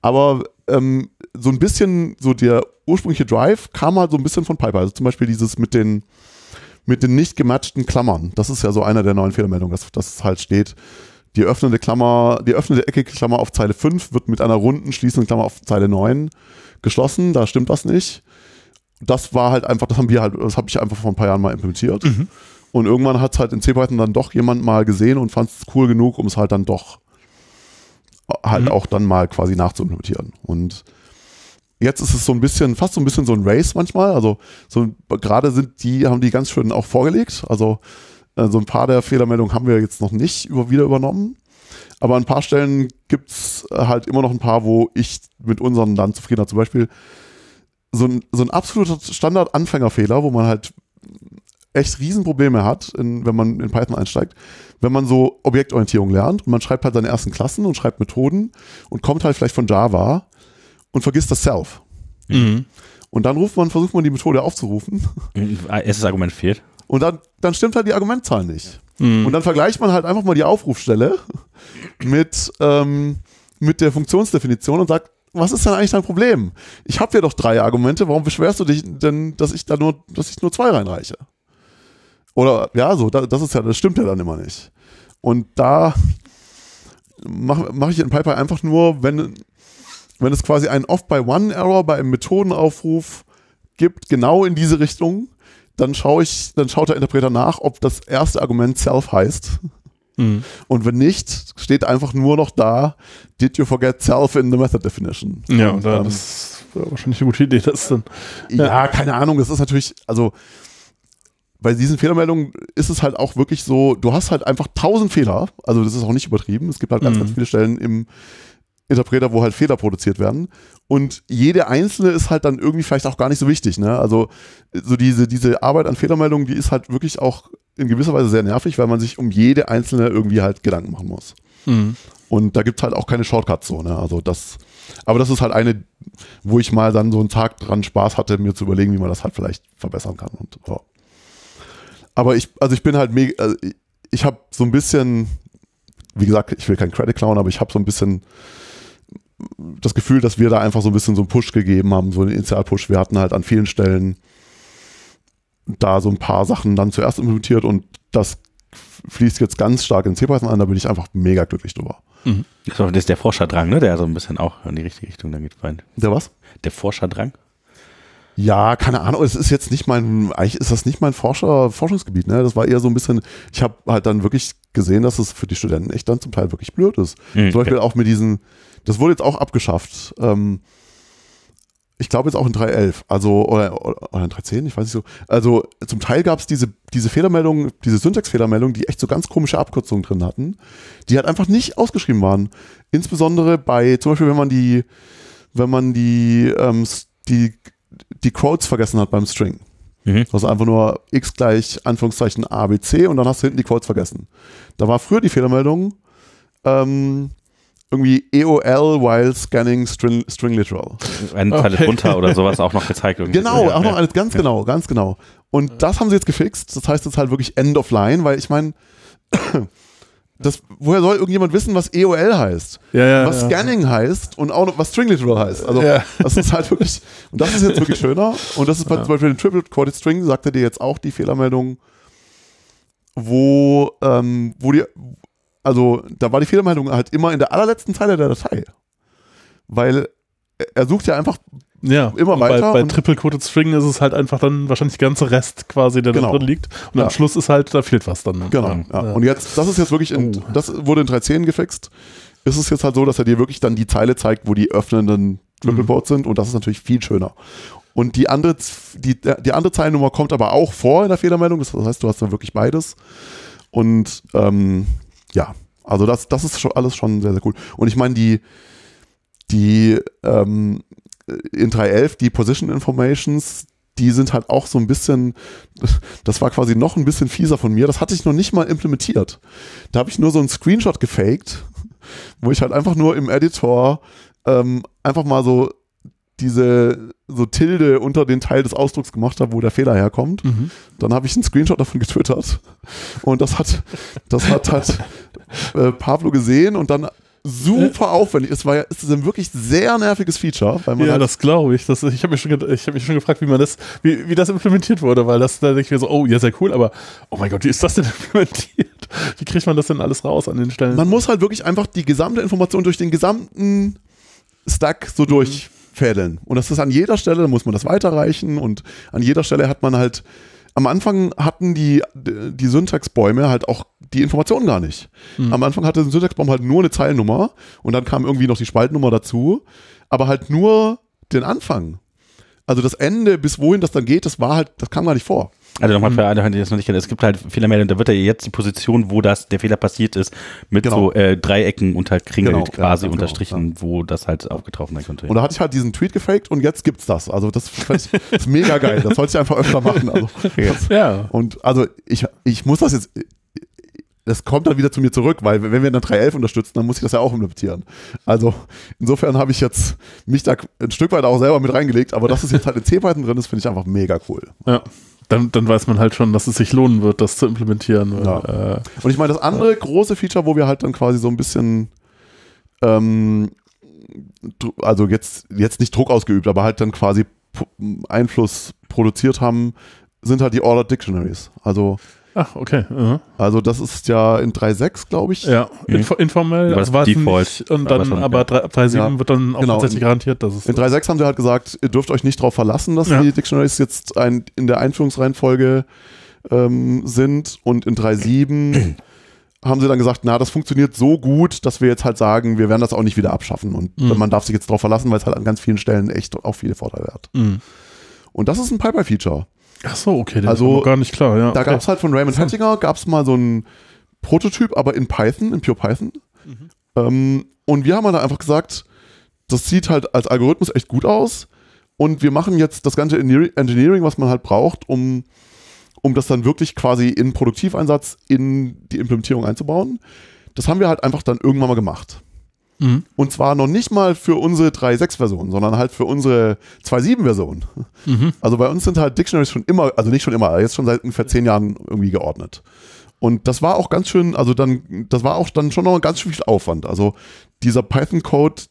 Aber ähm, so ein bisschen, so der ursprüngliche Drive kam halt so ein bisschen von Piper. Also zum Beispiel dieses mit den, mit den nicht gematchten Klammern. Das ist ja so einer der neuen Fehlermeldungen, dass, dass es halt steht, die öffnende Klammer, die öffnende eckige Klammer auf Zeile 5 wird mit einer runden schließenden Klammer auf Zeile 9 geschlossen. Da stimmt was nicht. Das war halt einfach, das haben wir halt, das habe ich einfach vor ein paar Jahren mal implementiert. Und irgendwann hat es halt in CPython dann doch jemand mal gesehen und fand es cool genug, um es halt dann doch halt Mhm. auch dann mal quasi nachzuimplementieren. Und jetzt ist es so ein bisschen, fast so ein bisschen so ein Race manchmal. Also so gerade sind die, haben die ganz schön auch vorgelegt. Also äh, so ein paar der Fehlermeldungen haben wir jetzt noch nicht über, wieder übernommen. Aber an ein paar Stellen gibt es halt immer noch ein paar, wo ich mit unseren dann zufrieden bin. Zum Beispiel so ein, so ein absoluter Standard-Anfängerfehler, wo man halt echt Riesenprobleme hat, in, wenn man in Python einsteigt, wenn man so Objektorientierung lernt und man schreibt halt seine ersten Klassen und schreibt Methoden und kommt halt vielleicht von Java und vergisst das Self. Mhm. Und dann ruft man, versucht man die Methode aufzurufen Erstes Argument fehlt. und dann, dann stimmt halt die Argumentzahl nicht. Mhm. Und dann vergleicht man halt einfach mal die Aufrufstelle [laughs] mit, ähm, mit der Funktionsdefinition und sagt, was ist denn eigentlich dein Problem? Ich habe ja doch drei Argumente, warum beschwerst du dich denn, dass ich da nur, dass ich nur zwei reinreiche? Oder ja, so, da, das ist ja, das stimmt ja dann immer nicht. Und da mache mach ich in Piper einfach nur, wenn, wenn es quasi einen Off-by-One-Error bei einem Methodenaufruf gibt, genau in diese Richtung, dann schaue ich, dann schaut der Interpreter nach, ob das erste Argument self heißt. Mhm. Und wenn nicht, steht einfach nur noch da, did you forget self in the method definition? Ja, Und, ähm, das wäre wahrscheinlich eine gute Idee, das dann. ja, keine Ahnung, das ist natürlich, also bei diesen Fehlermeldungen ist es halt auch wirklich so, du hast halt einfach tausend Fehler, also das ist auch nicht übertrieben, es gibt halt ganz, Mhm. ganz viele Stellen im Interpreter, wo halt Fehler produziert werden und jede einzelne ist halt dann irgendwie vielleicht auch gar nicht so wichtig, ne? Also so diese, diese Arbeit an Fehlermeldungen, die ist halt wirklich auch in gewisser Weise sehr nervig, weil man sich um jede einzelne irgendwie halt Gedanken machen muss. Mhm. Und da gibt es halt auch keine Shortcuts so, ne? Also das, aber das ist halt eine, wo ich mal dann so einen Tag dran Spaß hatte, mir zu überlegen, wie man das halt vielleicht verbessern kann. Und, ja. Aber ich, also ich bin halt mega, also ich, ich habe so ein bisschen, wie gesagt, ich will keinen Credit klauen, aber ich habe so ein bisschen das Gefühl, dass wir da einfach so ein bisschen so einen Push gegeben haben, so einen Initialpush. Wir hatten halt an vielen Stellen da so ein paar Sachen dann zuerst implementiert und das fließt jetzt ganz stark in C-Python ein, da bin ich einfach mega glücklich drüber. Das ist auch- das ist der Forscherdrang, ne? Der so ein bisschen auch in die richtige Richtung dann geht rein. Der was? Der Forscherdrang. Ja, keine Ahnung. Es ist jetzt nicht mein, eigentlich ist das nicht mein Forscher, Forschungsgebiet. Ne? Das war eher so ein bisschen, ich habe halt dann wirklich gesehen, dass es für die Studenten echt dann zum Teil wirklich blöd ist. Mhm, zum Beispiel okay. auch mit diesen, das wurde jetzt auch abgeschafft. Ähm, ich glaube jetzt auch in 3.11, also oder, oder in 3.10, ich weiß nicht so. Also zum Teil gab es diese, diese Fehlermeldungen, diese Syntax-Fehlermeldungen, die echt so ganz komische Abkürzungen drin hatten, die halt einfach nicht ausgeschrieben waren. Insbesondere bei, zum Beispiel, wenn man die, wenn man die, ähm, die, die Quotes vergessen hat beim String. Mhm. Du hast einfach nur x gleich Anführungszeichen A, B, C und dann hast du hinten die Quotes vergessen. Da war früher die Fehlermeldung ähm, irgendwie EOL while scanning string, string literal. Eine Zeile Okay. drunter oder sowas auch noch gezeigt. irgendwie. Genau, Ja, auch noch ja. alles ganz genau, ganz genau. Und das haben sie jetzt gefixt. Das heißt jetzt halt wirklich End of Line, weil ich meine, [coughs] das, woher soll irgendjemand wissen, was EOL heißt? Ja, ja, was ja. Scanning heißt und auch noch was String Literal heißt. Also Ja. das ist halt wirklich, und das ist jetzt wirklich schöner. Und das ist bei, zum Beispiel den Triple Quoted String, sagt er dir jetzt auch die Fehlermeldung, wo, ähm, wo die, also da war die Fehlermeldung halt immer in der allerletzten Zeile der Datei. Weil er sucht ja einfach Ja, Immer und weiter Bei, bei und- Triple-Coded String ist es halt einfach dann wahrscheinlich der ganze Rest quasi, der Genau. da drin liegt. Und Ja. am Schluss ist halt, da fehlt was dann. Genau. Ja. Ja. Ja. Und jetzt, das ist jetzt wirklich, in, Oh. das wurde in 3.10 gefixt. Ist es jetzt halt so, dass er dir wirklich dann die Zeile zeigt, wo die öffnenden Triple Mhm. Quotes sind und das ist natürlich viel schöner. Und die andere, die, die andere Zeilennummer kommt aber auch vor in der Fehlermeldung. Das heißt, du hast dann wirklich beides. Und ähm, ja, also das, das ist schon alles schon sehr, sehr cool. Und ich meine, die, die ähm, in 3.11, die Position Informations, die sind halt auch so ein bisschen, das war quasi noch ein bisschen fieser von mir. Das hatte ich noch nicht mal implementiert. Da habe ich nur so einen Screenshot gefaked, wo ich halt einfach nur im Editor ähm, einfach mal so diese so Tilde unter den Teil des Ausdrucks gemacht habe, wo der Fehler herkommt. Mhm. Dann habe ich einen Screenshot davon getwittert und das hat, das hat halt äh, Pablo gesehen und dann super aufwendig. Es war ja, es ist ein wirklich sehr nerviges Feature, weil man Ja, halt, das glaube ich. Das, ich habe mich, schon ge- ich hab mich schon gefragt, wie man das, wie, wie das implementiert wurde, weil das, da denke ich mir so, oh, ja, sehr cool, aber oh mein Gott, wie ist das denn [laughs] implementiert? Wie kriegt man das denn alles raus an den Stellen? man muss halt wirklich einfach die gesamte Information durch den gesamten Stack Mhm. Durchfädeln. Und das ist an jeder Stelle, da muss man das weiterreichen und an jeder Stelle hat man halt, am Anfang hatten die, die Syntaxbäume halt auch die Informationen gar nicht. Mhm. Am Anfang hatte ein Syntaxbaum halt nur eine Zeilennummer und dann kam irgendwie noch die Spaltnummer dazu, aber halt nur den Anfang. Also das Ende, bis wohin das dann geht, das war halt, das kam gar nicht vor. Also nochmal für alle, die das noch nicht kennen, es gibt halt Fehlermeldungen, da wird ja jetzt die Position, wo das der Fehler passiert ist, mit Genau. so äh, Dreiecken unterkringelt Genau, ja, quasi ganz genau, unterstrichen, wo das halt aufgetroffen sein könnte. Und da hatte ich halt diesen Tweet gefaked und jetzt gibt's das. Also das, das ist mega geil. Das sollte ich einfach öfter machen. Also, das, ja. und also ich, ich muss das jetzt, das kommt dann wieder zu mir zurück, weil wenn wir dann 3.11 unterstützen, dann muss ich das ja auch implementieren. Also insofern habe ich jetzt mich da ein Stück weit auch selber mit reingelegt, aber dass es jetzt halt in C-Python drin ist, finde ich einfach mega cool. ja. Dann, dann weiß man halt schon, dass es sich lohnen wird, das zu implementieren. Weil, Ja. äh, Und ich meine, das andere große Feature, wo wir halt dann quasi so ein bisschen, ähm, also jetzt, jetzt nicht Druck ausgeübt, aber halt dann quasi Einfluss produziert haben, sind halt die Ordered Dictionaries. Also, ach, okay. aha. also das ist ja in 3.6, glaube ich. Ja, info, informell, Aber das war es Default. nicht, und Aber dann, aber ja. 3 ab 3.7 Ja. wird dann auch Genau, tatsächlich in- garantiert, dass es In 3.6 haben sie halt gesagt, ihr dürft euch nicht darauf verlassen, dass Ja. die Dictionaries jetzt ein, in der Einführungsreihenfolge ähm, sind. Und in 3.7 [clears throat] haben sie dann gesagt, na, das funktioniert so gut, dass wir jetzt halt sagen, wir werden das auch nicht wieder abschaffen. Und Mhm. man darf sich jetzt darauf verlassen, weil es halt an ganz vielen Stellen echt auch viele Vorteile hat. Mhm. Und das ist ein PyPy-Feature. Ach so, okay, das Also, gar nicht klar, ja. Da okay. gab es halt von Raymond [laughs] Hettinger, gab es mal so ein Prototyp, aber in Python, in Pure Python. Mhm. Ähm, und wir haben halt einfach gesagt, das sieht halt als Algorithmus echt gut aus. Und wir machen jetzt das ganze Engineer- Engineering, was man halt braucht, um, um das dann wirklich quasi in Produktiveinsatz in die Implementierung einzubauen. Das haben wir halt einfach dann irgendwann mal gemacht. Mhm. Und zwar noch nicht mal für unsere 3.6-Version, sondern halt für unsere 2.7-Version. Mhm. Also bei uns sind halt Dictionaries schon immer, also nicht schon immer, jetzt schon seit ungefähr zehn Jahren irgendwie geordnet. Und das war auch ganz schön, also dann, das war auch dann schon noch ganz schön viel Aufwand. Also dieser Python-Code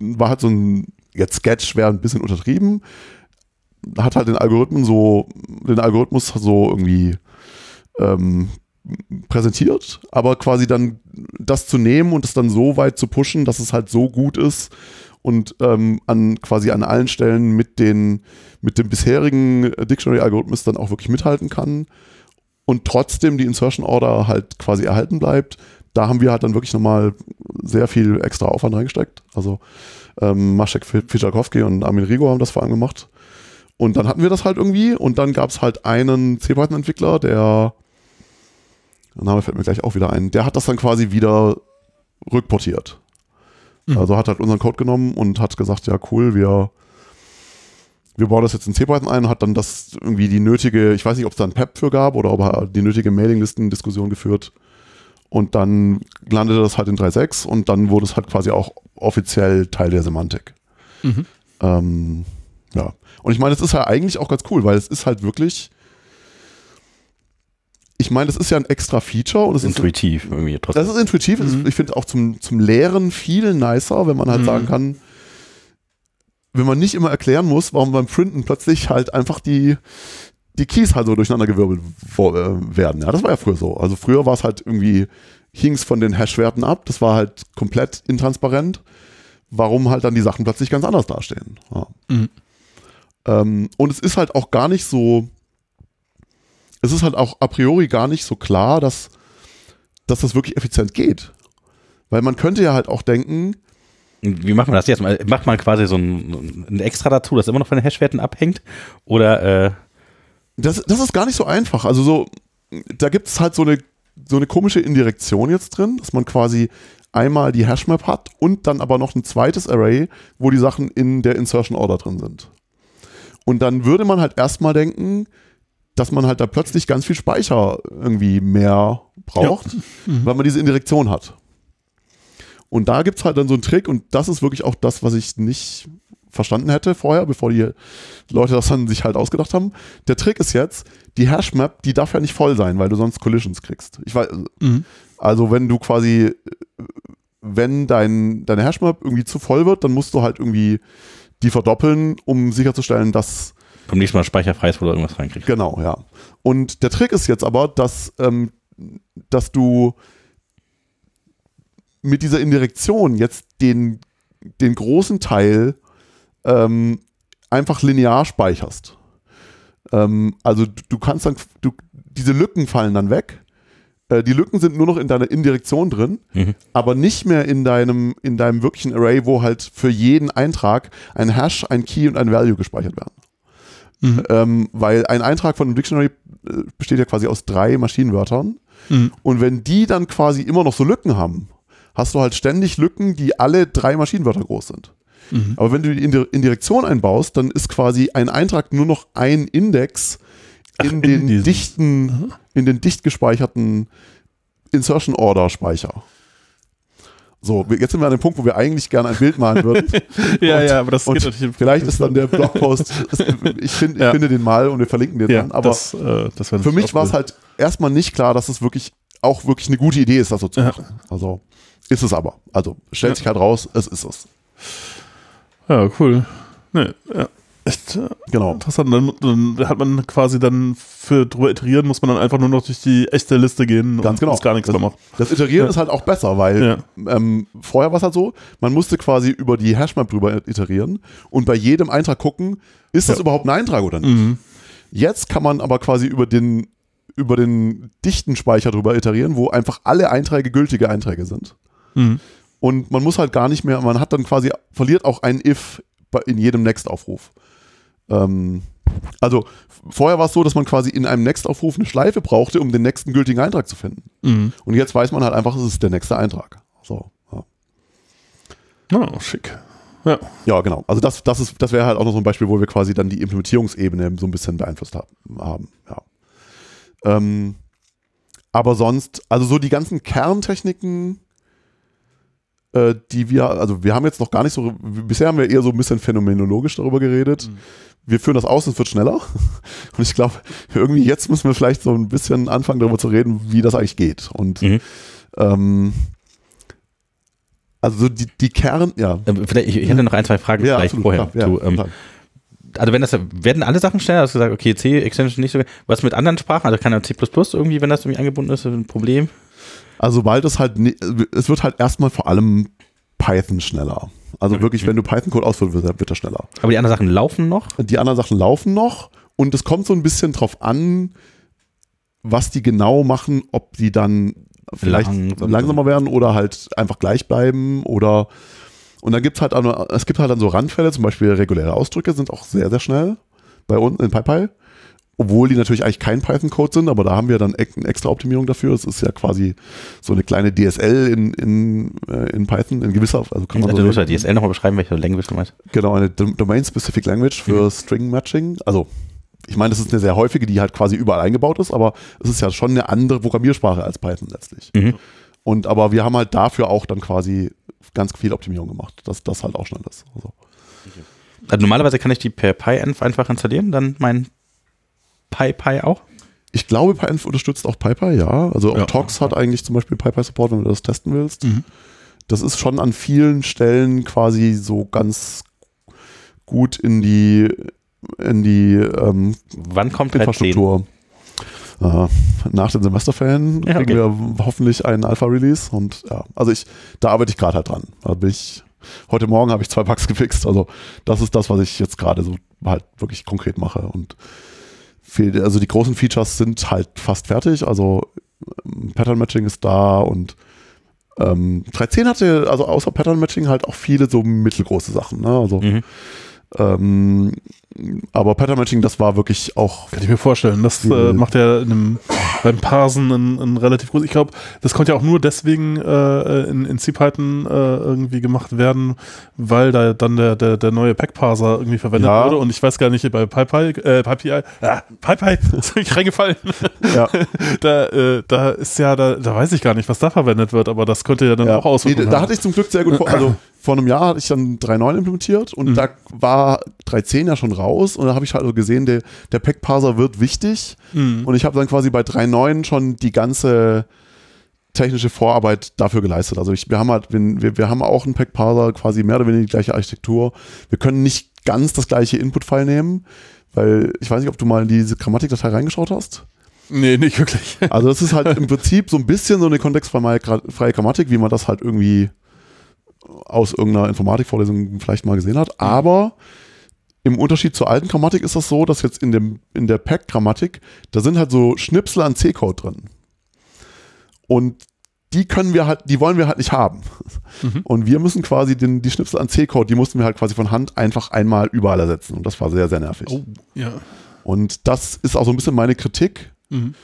war halt so ein, jetzt Sketch wäre ein bisschen untertrieben, hat halt den Algorithmen so, den Algorithmus so irgendwie ähm, präsentiert, aber quasi dann das zu nehmen und es dann so weit zu pushen, dass es halt so gut ist und ähm, an quasi an allen Stellen mit den mit dem bisherigen Dictionary-Algorithmus dann auch wirklich mithalten kann und trotzdem die Insertion Order halt quasi erhalten bleibt. Da haben wir halt dann wirklich nochmal sehr viel extra Aufwand reingesteckt. Also ähm, Maschek Fischakowski und Armin Rigo haben das vor allem gemacht. Und dann hatten wir das halt irgendwie und dann gab es halt einen C-Python-Entwickler, der, der Name fällt mir gleich auch wieder ein, der hat das dann quasi wieder rückportiert. Mhm. Also hat halt unseren Code genommen und hat gesagt, ja cool, wir, wir bauen das jetzt in C-Python ein und hat dann das irgendwie die nötige, ich weiß nicht, ob es da ein PEP für gab oder ob er die nötige Mailinglisten-Diskussion geführt. Und dann landete das halt in 3.6 und dann wurde es halt quasi auch offiziell Teil der Semantik. Mhm. Ähm, ja. Und ich meine, das ist ja eigentlich auch ganz cool, weil es ist halt wirklich. Ich meine, das ist ja ein extra Feature und es intuitiv ist irgendwie trotzdem. Das ist intuitiv. Mhm. Ich finde auch zum, zum Lehren viel nicer, wenn man halt mhm. sagen kann, wenn man nicht immer erklären muss, warum beim Printen plötzlich halt einfach die, die Keys halt so durcheinandergewirbelt äh, werden. Ja, das war ja früher so. Also früher war es halt irgendwie, hing es von den Hash-Werten ab. Das war halt komplett intransparent. Warum halt dann die Sachen plötzlich ganz anders dastehen. Ja. Mhm. Ähm, und es ist halt auch gar nicht so, es ist halt auch a priori gar nicht so klar, dass, dass das wirklich effizient geht. Weil man könnte ja halt auch denken, wie macht man das jetzt? Macht man quasi so ein, ein Extra dazu, das immer noch von den Hashwerten abhängt? Oder äh das, das ist gar nicht so einfach. Also so, da gibt es halt so eine, so eine komische Indirektion jetzt drin, dass man quasi einmal die Hashmap hat und dann aber noch ein zweites Array, wo die Sachen in der Insertion Order drin sind. Und dann würde man halt erstmal denken, dass man halt da plötzlich ganz viel Speicher irgendwie mehr braucht, ja. mhm. weil man diese Indirektion hat. Und da gibt es halt dann so einen Trick und das ist wirklich auch das, was ich nicht verstanden hätte vorher, bevor die Leute das dann sich halt ausgedacht haben. Der Trick ist jetzt, die Hashmap, die darf ja nicht voll sein, weil du sonst Collisions kriegst. Ich weiß, mhm. also wenn du quasi, wenn dein, deine Hashmap irgendwie zu voll wird, dann musst du halt irgendwie die verdoppeln, um sicherzustellen, dass beim nächsten Mal speicherfrei ist, wo du irgendwas reinkriegst. Genau, ja. Und der Trick ist jetzt aber, dass, ähm, dass du mit dieser Indirektion jetzt den, den großen Teil ähm, einfach linear speicherst. Ähm, also du, du, kannst dann, du, diese Lücken fallen dann weg äh, die Lücken sind nur noch in deiner Indirektion drin, mhm. aber nicht mehr in deinem, in deinem wirklichen Array, wo halt für jeden Eintrag ein Hash, ein Key und ein Value gespeichert werden. Mhm. Ähm, weil ein Eintrag von einem Dictionary äh, besteht ja quasi aus drei Maschinenwörtern. Mhm. Und wenn die dann quasi immer noch so Lücken haben, hast du halt ständig Lücken, die alle drei Maschinenwörter groß sind. Mhm. Aber wenn du die Indirektion einbaust, dann ist quasi ein Eintrag nur noch ein Index in, Ach, in den dichten, in den dicht gespeicherten Insertion Order Speicher. So, jetzt sind wir an dem Punkt, wo wir eigentlich gerne ein Bild malen würden. [laughs] ja, und, ja, aber das geht natürlich. Vielleicht ist dann der Blogpost, ich, find, ich ja. finde den mal und wir verlinken den ja, dann. Aber das, äh, das für mich war es halt erstmal nicht klar, dass es wirklich auch wirklich eine gute Idee ist, das so zu machen. Ja. Also ist es aber. Also stellt sich halt raus, es ist es. Ja, cool. Nee, ja. Echt genau. interessant. Dann, dann, hat man quasi dann für drüber iterieren, muss man dann einfach nur noch durch die echte Liste gehen Ganz und genau. gar nichts das, mehr macht. Das Iterieren ja. ist halt auch besser, weil ja. ähm, vorher war es halt so, man musste quasi über die Hashmap drüber iterieren und bei jedem Eintrag gucken, ist das überhaupt ein Eintrag oder nicht. Mhm. Jetzt kann man aber quasi über den, über den dichten Speicher drüber iterieren, wo einfach alle Einträge gültige Einträge sind. Mhm. Und man muss halt gar nicht mehr, man hat dann quasi, verliert auch ein If in jedem Next-Aufruf. Ähm, also vorher war es so, dass man quasi in einem Next-Aufruf eine Schleife brauchte, um den nächsten gültigen Eintrag zu finden. Mhm. Und jetzt weiß man halt einfach, es ist der nächste Eintrag. So. Ja. Oh, schick. Ja. ja, genau. Also das, das, ist, das wäre halt auch noch so ein Beispiel, wo wir quasi dann die Implementierungsebene so ein bisschen beeinflusst haben. Ja. Ähm, aber sonst, also so die ganzen Kerntechniken, äh, die wir, also wir haben jetzt noch gar nicht so, bisher haben wir eher so ein bisschen phänomenologisch darüber geredet. Mhm wir führen das aus, es wird schneller. [laughs] Und ich glaube, irgendwie jetzt müssen wir vielleicht so ein bisschen anfangen, darüber zu reden, wie das eigentlich geht. Und mhm. ähm, also die, die Kern, ja. Ähm, vielleicht, ich, ich hätte noch ein, zwei Fragen ja, vielleicht absolut, vorher. Klar, ja, du, ähm, also wenn das, werden alle Sachen schneller? Hast du gesagt, okay, C-Extension nicht so, was mit anderen Sprachen, also kann ja C++ irgendwie, wenn das irgendwie angebunden ist, ein Problem? Also sobald es halt, es wird halt erstmal vor allem Python schneller. Also wirklich, wenn du Python-Code ausführen willst, wird er schneller. Aber die anderen Sachen laufen noch? Die anderen Sachen laufen noch und es kommt so ein bisschen drauf an, was die genau machen, ob die dann vielleicht Langsam. langsamer werden oder halt einfach gleich bleiben oder und dann gibt es halt auch noch, es gibt halt dann so Randfälle, zum Beispiel reguläre Ausdrücke sind auch sehr, sehr schnell bei uns in PyPy. Obwohl die natürlich eigentlich kein Python-Code sind, aber da haben wir dann eine extra Optimierung dafür. Es ist ja quasi so eine kleine DSL in, in, äh, in Python, in gewisser, also kann man Also so du musst ja DSL nochmal beschreiben, welche Language du meinst. Genau, eine Dom- Domain-Specific Language für String Matching. Also, ich meine, das ist eine sehr häufige, die halt quasi überall eingebaut ist, aber es ist ja schon eine andere Programmiersprache als Python letztlich. Mhm. Und aber wir haben halt dafür auch dann quasi ganz viel Optimierung gemacht, dass das halt auch schnell ist. Also, Also normalerweise kann ich die per PyEnv einfach installieren, dann mein PyPy auch. ich glaube, PyEnv unterstützt auch PyPy, ja. Also auch Ja. Tox hat eigentlich zum Beispiel PyPy-Support, wenn du das testen willst. Mhm. Das ist schon an vielen Stellen quasi so ganz gut in die in die ähm, Wann kommt halt 10? Infrastruktur. Äh, nach den Semesterferien Ja, kriegen okay. wir hoffentlich einen Alpha-Release und ja, also ich, da arbeite ich gerade halt dran. Da bin ich, heute Morgen habe ich zwei Bugs gefixt, also das ist das, was ich jetzt gerade so halt wirklich konkret mache und also die großen Features sind halt fast fertig, also ähm, Pattern Matching ist da und ähm, 3.10 hatte, also außer Pattern Matching halt auch viele so mittelgroße Sachen, ne? also Mhm. Ähm, aber Pattern Matching, das war wirklich auch Kann ich mir vorstellen. Das äh, macht ja in einem, beim Parsen einen relativ groß. Ich glaube, das konnte ja auch nur deswegen äh, in, in CPython äh, irgendwie gemacht werden, weil da dann der, der, der neue Pack-Parser irgendwie verwendet Ja. wurde. Und ich weiß gar nicht, bei PyPy, äh, PyPy, ah, PyPy, [laughs] ist wirklich reingefallen. ja, [laughs] da, äh, da ist ja, da, da weiß ich gar nicht, was da verwendet wird, aber das könnte ja dann ja. auch Auswirkungen nee, da hatte ich zum Glück sehr gut vor, also [clears throat] vor einem Jahr hatte ich dann 3.9 implementiert und Mhm. da war 3.10 ja schon raus und da habe ich halt so gesehen, der, der Pack-Parser wird wichtig Mhm. und ich habe dann quasi bei 3.9 schon die ganze technische Vorarbeit dafür geleistet. Also ich, wir haben halt, wir, wir haben auch einen Pack-Parser, quasi mehr oder weniger die gleiche Architektur. Wir können nicht ganz das gleiche Input-File nehmen, weil ich weiß nicht, ob du mal in diese Grammatikdatei reingeschaut hast. Nee, nicht wirklich. Also das ist halt im [laughs] Prinzip so ein bisschen so eine kontextfreie Gra- freie Grammatik, wie man das halt irgendwie aus irgendeiner Informatikvorlesung vielleicht mal gesehen hat. Aber im Unterschied zur alten Grammatik ist das so, dass jetzt in, dem, in der Pack-Grammatik, da sind halt so Schnipsel an C-Code drin. Und die können wir halt, die wollen wir halt nicht haben. Mhm. Und wir müssen quasi den, die Schnipsel an C-Code, die mussten wir halt quasi von Hand einfach einmal überall ersetzen. Und das war sehr, sehr nervig. Oh, ja. Und das ist auch so ein bisschen meine Kritik, Mhm.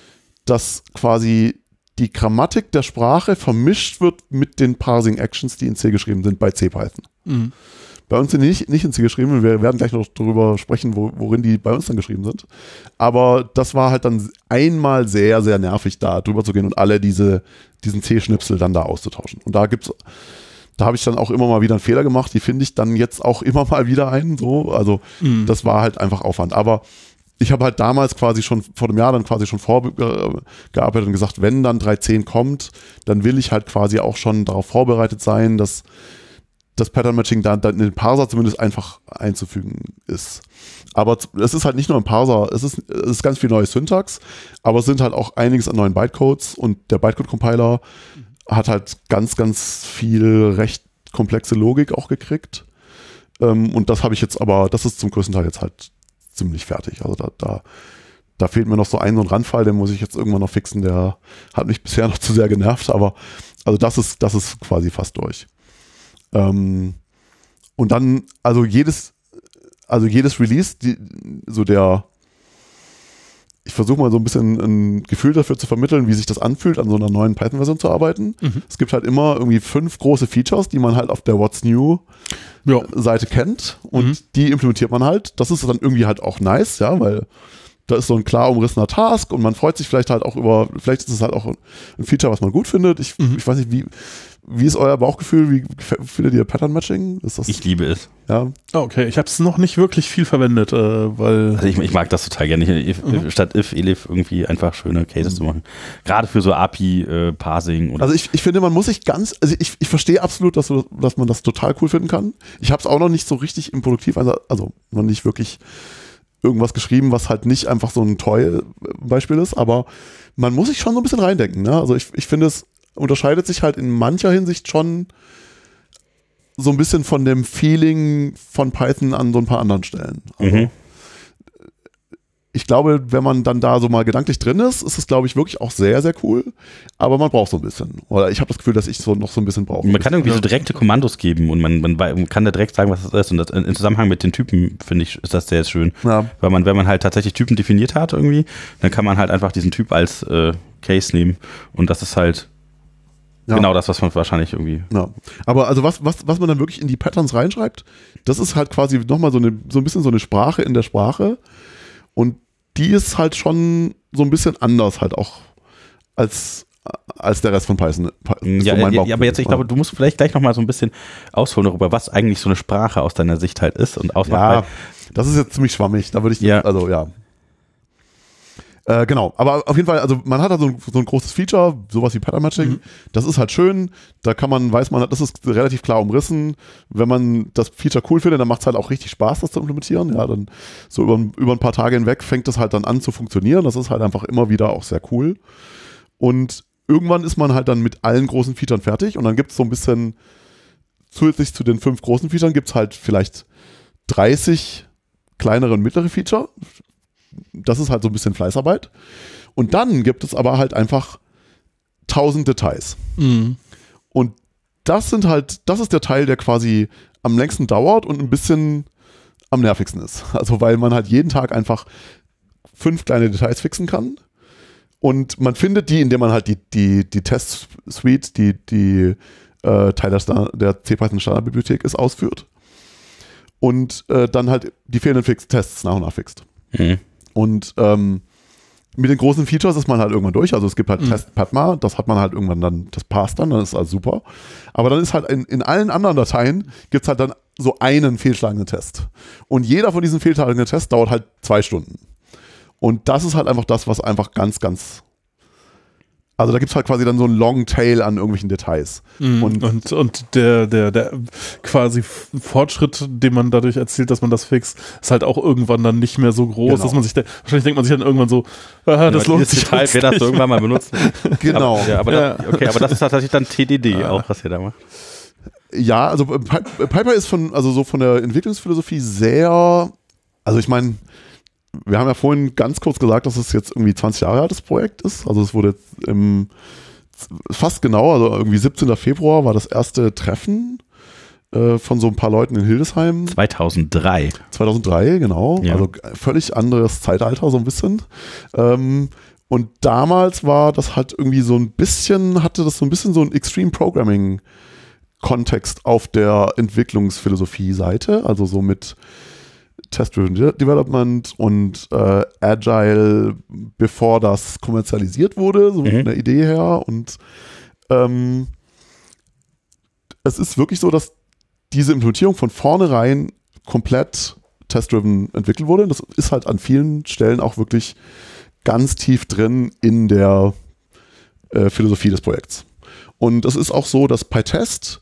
dass quasi die Grammatik der Sprache vermischt wird mit den Parsing-Actions, die in C geschrieben sind bei CPython. Mhm. Bei uns sind die nicht, nicht in C geschrieben, wir werden gleich noch darüber sprechen, wo, worin die bei uns dann geschrieben sind. Aber das war halt dann einmal sehr, sehr nervig, da drüber zu gehen und alle diese, diesen C-Schnipsel dann da auszutauschen. Und da gibt's, da habe ich dann auch immer mal wieder einen Fehler gemacht, die finde ich dann jetzt auch immer mal wieder ein, so, also Mhm. das war halt einfach Aufwand. Aber ich habe halt damals quasi schon vor dem Jahr dann quasi schon vorgearbeitet und gesagt, wenn dann 3.10 kommt, dann will ich halt quasi auch schon darauf vorbereitet sein, dass das Pattern Matching dann, dann in den Parser zumindest einfach einzufügen ist. Aber es ist halt nicht nur ein Parser, es ist, es ist ganz viel neue Syntax, aber es sind halt auch einiges an neuen Bytecodes und der Bytecode-Compiler hat halt ganz, ganz viel recht komplexe Logik auch gekriegt. Ähm, und das habe ich jetzt aber, das ist zum größten Teil jetzt halt ziemlich fertig. Also da, da, da fehlt mir noch so ein, so ein Randfall, den muss ich jetzt irgendwann noch fixen, der hat mich [laughs] bisher noch zu sehr genervt, aber also das ist, das ist quasi fast durch. Ähm, und dann, also jedes, also jedes Release, die, so der, ich versuche mal so ein bisschen ein Gefühl dafür zu vermitteln, wie sich das anfühlt, an so einer neuen Python-Version zu arbeiten. Mhm. Es gibt halt immer irgendwie fünf große Features, die man halt auf der What's New Ja. Seite kennt und Mhm. die implementiert man halt. Das ist dann irgendwie halt auch nice, ja, weil da ist so ein klar umrissener Task und man freut sich vielleicht halt auch über, vielleicht ist es halt auch ein Feature, was man gut findet. Ich, Mhm. ich weiß nicht, wie, wie ist euer Bauchgefühl? Wie findet ihr Pattern Matching? Ist das, Ich liebe es. ja, Ah, Okay, ich habe es noch nicht wirklich viel verwendet, äh, weil Also ich, ich mag das total gerne. Ich, if, Mhm. statt if, elif irgendwie einfach schöne Cases zu machen. Gerade für so API-Parsing oder Also ich, ich finde, man muss sich ganz, also ich, ich verstehe absolut, dass, du, dass man das total cool finden kann. Ich habe es auch noch nicht so richtig im Produktiv, also, also noch nicht wirklich irgendwas geschrieben, was halt nicht einfach so ein Toy-Beispiel ist, aber man muss sich schon so ein bisschen reindenken. Ne? Also ich, ich finde, es unterscheidet sich halt in mancher Hinsicht schon so ein bisschen von dem Feeling von Python an so ein paar anderen Stellen. Also, Mhm. Ich glaube, wenn man dann da so mal gedanklich drin ist, ist es, glaube ich, wirklich auch sehr, sehr cool. Aber man braucht so ein bisschen. Oder ich habe das Gefühl, dass ich so noch so ein bisschen brauche. Man kann irgendwie so direkte Kommandos geben und man, man, kann da direkt sagen, was das ist. Und das, im Zusammenhang mit den Typen, finde ich, ist das sehr schön. Ja. Weil man, wenn man halt tatsächlich Typen definiert hat irgendwie, dann kann man halt einfach diesen Typ als äh, Case nehmen. Und das ist halt Ja. genau das, was man wahrscheinlich irgendwie. Ja. Aber also was, was, was man dann wirklich in die Patterns reinschreibt, das ist halt quasi nochmal so, eine, so ein bisschen so eine Sprache in der Sprache. Und die ist halt schon so ein bisschen anders halt auch als, als der Rest von Python. Ja, ja, ja, aber jetzt, ich glaube, du musst vielleicht gleich nochmal so ein bisschen ausholen darüber, was eigentlich so eine Sprache aus deiner Sicht halt ist und ausmacht. Ja, das ist jetzt ziemlich schwammig. Da würde ich, Ja. also ja. Äh, genau, aber auf jeden Fall, also man hat da so ein, so ein großes Feature, sowas wie Pattern Matching. Das ist halt schön. Da kann man, weiß man, das ist relativ klar umrissen. Wenn man das Feature cool findet, dann macht es halt auch richtig Spaß, das zu implementieren. Ja, dann so über, über ein paar Tage hinweg fängt es halt dann an zu funktionieren. Das ist halt einfach immer wieder auch sehr cool. Und irgendwann ist man halt dann mit allen großen Features fertig und dann gibt es so ein bisschen zusätzlich zu den fünf großen Features gibt es halt vielleicht 30 kleinere und mittlere Feature. Das ist halt so ein bisschen Fleißarbeit. Und dann gibt es aber halt einfach 1000 Details. Mhm. Und das sind halt, das ist der Teil, der quasi am längsten dauert und ein bisschen am nervigsten ist. [laughs] Also weil man halt jeden Tag einfach fünf kleine Details fixen kann. Und man findet die, indem man halt die, die, die Test-Suite, die, die äh, Teil der, Star- der CPython Standardbibliothek ist, ausführt. Und äh, dann halt die fehlenden Fix Tests nach und nach fixt. Mhm. Und ähm, mit den großen Features ist man halt irgendwann durch. Also es gibt halt Mhm. Test Padma, das hat man halt irgendwann dann, das passt dann, dann ist alles super. Aber dann ist halt in, in allen anderen Dateien gibt es halt dann so einen fehlschlagenden Test. Und jeder von diesen fehlschlagenden Tests dauert halt zwei Stunden. Und das ist halt einfach das, was einfach ganz, ganz. Also da gibt es halt quasi dann so einen Long Tail an irgendwelchen Details. Mhm. Und- Und, und, der, der, der quasi Fortschritt, den man dadurch erzielt, dass man das fixt, ist halt auch irgendwann dann nicht mehr so groß, Genau. dass man sich, de wahrscheinlich denkt man sich dann irgendwann so, ah, das Ja, lohnt sich Detail, wer das nicht. irgendwann mal benutzt. [laughs] Genau. Aber, ja, aber, Ja. Das, okay, aber das ist tatsächlich dann TDD auch, was ihr da macht. Ja, also Pi- Piper ist von, also so von der Entwicklungsphilosophie sehr, also ich meine, wir haben ja vorhin ganz kurz gesagt, dass es jetzt irgendwie 20 Jahre altes Projekt ist. Also es wurde jetzt im, fast genau, also irgendwie 17. Februar war das erste Treffen äh, von so ein paar Leuten in Hildesheim. 2003. 2003, genau. Ja. Also völlig anderes Zeitalter, so ein bisschen. Ähm, und damals war das halt irgendwie so ein bisschen, hatte das so ein bisschen so ein Extreme Programming Kontext auf der Entwicklungsphilosophie-Seite, also so mit Test-Driven De- Development und äh, Agile, bevor das kommerzialisiert wurde, so Mhm. von der Idee her. Und ähm, es ist wirklich so, dass diese Implementierung von vornherein komplett test-driven entwickelt wurde. Das ist halt an vielen Stellen auch wirklich ganz tief drin in der äh, Philosophie des Projekts. Und es ist auch so, dass PyTest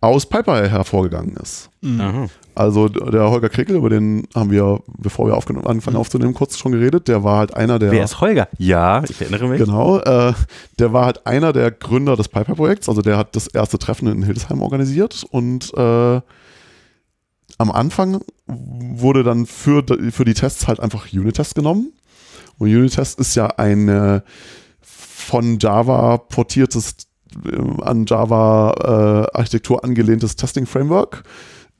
aus PyPy hervorgegangen ist. Mhm. Aha. Also der Holger Krickel, über den haben wir, bevor wir angefangen aufzunehmen, kurz schon geredet. Der war halt einer der Wer ist Holger? Ja, ich erinnere mich. Genau, äh, der war halt einer der Gründer des Piper-Projekts, also der hat das erste Treffen in Hildesheim organisiert und äh, am Anfang wurde dann für, für die Tests halt einfach Unit-Test genommen. Und Unit-Test ist ja ein von Java portiertes, an Java äh, Architektur angelehntes Testing-Framework.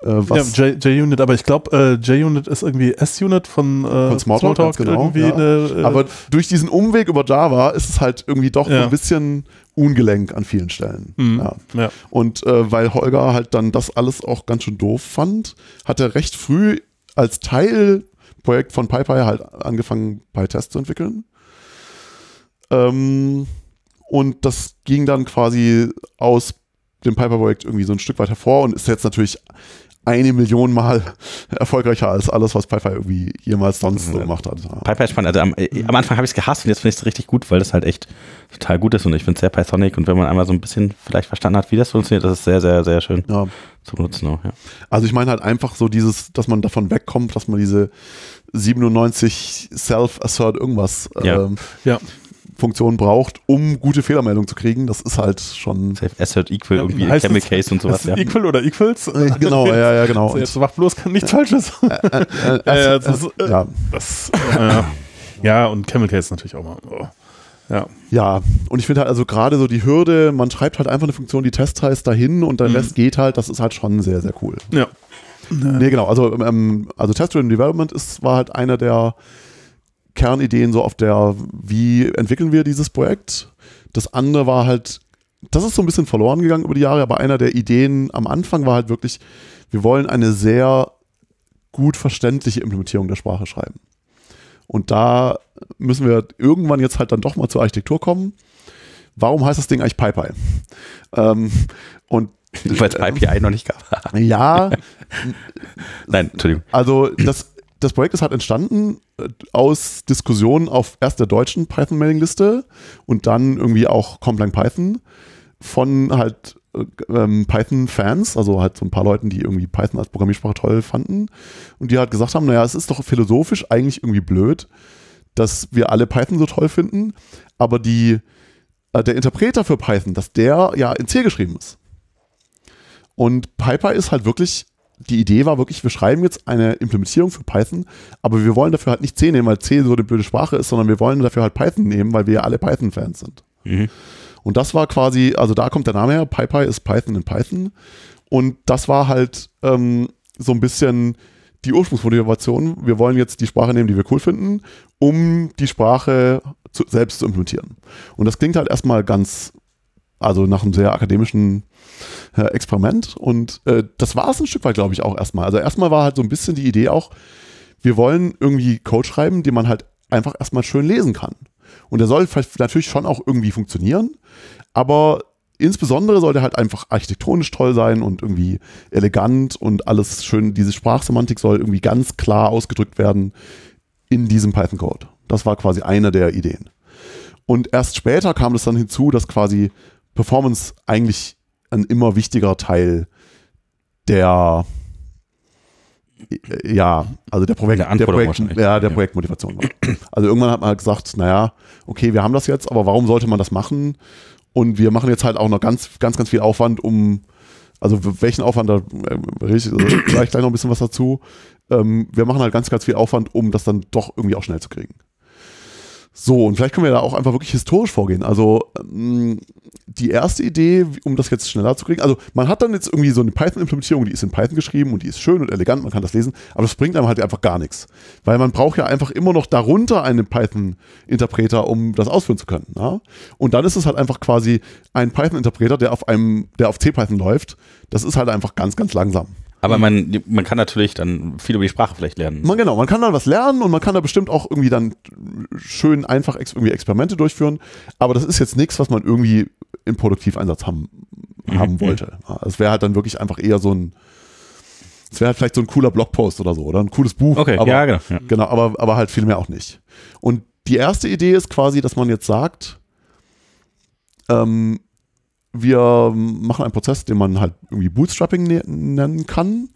Äh, was ja, JUnit, aber ich glaube, äh, JUnit ist irgendwie S-Unit von, äh, Von Smalltalk, ganz genau, irgendwie ja. eine, äh, Aber durch diesen Umweg über Java ist es halt irgendwie doch Ja. ein bisschen ungelenk an vielen Stellen. Mhm. Ja. Und äh, weil Holger halt dann das alles auch ganz schön doof fand, hat er recht früh als Teilprojekt von PyPy halt angefangen, PyTest zu entwickeln. Ähm, und das ging dann quasi aus dem PyPy-Projekt irgendwie so ein Stück weit hervor und ist jetzt natürlich eine Million Mal [laughs] erfolgreicher als alles, was PyPy irgendwie jemals sonst so gemacht hat. PyPy ist spannend. Also am, äh, am Anfang habe ich es gehasst und jetzt finde ich es richtig gut, weil das halt echt total gut ist und ich finde es sehr Pythonic und wenn man einmal so ein bisschen vielleicht verstanden hat, wie das funktioniert, das ist sehr, sehr, sehr schön Ja. zu benutzen auch. Ja. Also ich meine halt einfach so dieses, dass man davon wegkommt, dass man diese 97 Self-Assert irgendwas Ja. ähm, Ja. Funktion braucht, um gute Fehlermeldungen zu kriegen. Das ist halt schon. Safe Asset Equal, irgendwie heißt Camel Case und sowas. Das Equal oder Equals? Äh, [laughs] Genau, ja, ja, genau. Jetzt macht bloß kann nichts Falsches. [laughs] Ja, ja, ja, und Camel Case natürlich auch mal. Oh. Ja. ja, und ich finde halt also gerade so die Hürde, man schreibt halt einfach eine Funktion, die Test heißt dahin und der Mhm. Rest geht halt, das ist halt schon sehr, sehr cool. Ja. Nee, genau. Also, ähm, also Test-Driven Development ist, war halt einer der Kernideen so auf der, wie entwickeln wir dieses Projekt. Das andere war halt, das ist so ein bisschen verloren gegangen über die Jahre, aber einer der Ideen am Anfang war halt wirklich, wir wollen eine sehr gut verständliche Implementierung der Sprache schreiben. Und da müssen wir irgendwann jetzt halt dann doch mal zur Architektur kommen. Warum heißt das Ding eigentlich PyPy? Ähm, und Weil es IPI noch nicht gab. ja, [laughs] Nein, Entschuldigung. also das, das Projekt ist halt entstanden äh, aus Diskussionen auf erst der deutschen Python-Mailing-Liste und dann irgendwie auch Complang Python von halt äh, ähm, Python-Fans, also halt so ein paar Leuten, die irgendwie Python als Programmiersprache toll fanden und die halt gesagt haben, naja, es ist doch philosophisch eigentlich irgendwie blöd, dass wir alle Python so toll finden, aber die, äh, der Interpreter für Python, dass der ja in C geschrieben ist. Und PyPy ist halt wirklich, die Idee war wirklich, wir schreiben jetzt eine Implementierung für Python, aber wir wollen dafür halt nicht C nehmen, weil C so eine blöde Sprache ist, sondern wir wollen dafür halt Python nehmen, weil wir ja alle Python-Fans sind. Mhm. Und das war quasi, also da kommt der Name her, PyPy ist Python in Python. Und das war halt ähm, so ein bisschen die Ursprungsmotivation. Wir wollen jetzt die Sprache nehmen, die wir cool finden, um die Sprache zu, selbst zu implementieren. Und das klingt halt erstmal ganz, also nach einem sehr akademischen äh, Experiment. Und äh, das war es ein Stück weit, glaube ich, auch erstmal. Also erstmal war halt so ein bisschen die Idee auch, wir wollen irgendwie Code schreiben, den man halt einfach erstmal schön lesen kann. Und der soll natürlich schon auch irgendwie funktionieren, aber insbesondere soll der halt einfach architektonisch toll sein und irgendwie elegant und alles schön, diese Sprachsemantik soll irgendwie ganz klar ausgedrückt werden in diesem Python-Code. Das war quasi eine der Ideen. Und erst später kam es dann hinzu, dass quasi Performance eigentlich ein immer wichtiger Teil der ja, also der Projekt, Der der, Projekt, ja, der Ja. Projektmotivation war. Also irgendwann hat man halt gesagt, naja, okay, wir haben das jetzt, aber warum sollte man das machen? Und wir machen jetzt halt auch noch ganz, ganz, ganz viel Aufwand, um, also welchen Aufwand, da äh, rede ich gleich gleich noch ein bisschen was dazu. Ähm, wir machen halt ganz, ganz viel Aufwand, um das dann doch irgendwie auch schnell zu kriegen. So, und vielleicht können wir da auch einfach wirklich historisch vorgehen. Also ähm, die erste Idee, um das jetzt schneller zu kriegen, also man hat dann jetzt irgendwie so eine Python-Implementierung, die ist in Python geschrieben und die ist schön und elegant, man kann das lesen, aber das bringt einem halt einfach gar nichts. Weil man braucht ja einfach immer noch darunter einen Python-Interpreter, um das ausführen zu können. Ja? Und dann ist es halt einfach quasi ein Python-Interpreter, der auf einem, der auf C-Python läuft. Das ist halt einfach ganz, ganz langsam. Aber man, man kann natürlich dann viel über die Sprache vielleicht lernen. Man, genau, man kann dann was lernen und man kann da bestimmt auch irgendwie dann schön einfach ex irgendwie Experimente durchführen. Aber das ist jetzt nichts, was man irgendwie im Produktiveinsatz haben, haben wollte. Ja, Es wäre halt dann wirklich einfach eher so ein, es wäre halt vielleicht so ein cooler Blogpost oder so oder ein cooles Buch. Okay, aber, ja, genau. Ja. Genau, aber, aber halt viel mehr auch nicht. Und die erste Idee ist quasi, dass man jetzt sagt, ähm, wir machen einen Prozess, den man halt irgendwie Bootstrapping ne nennen kann.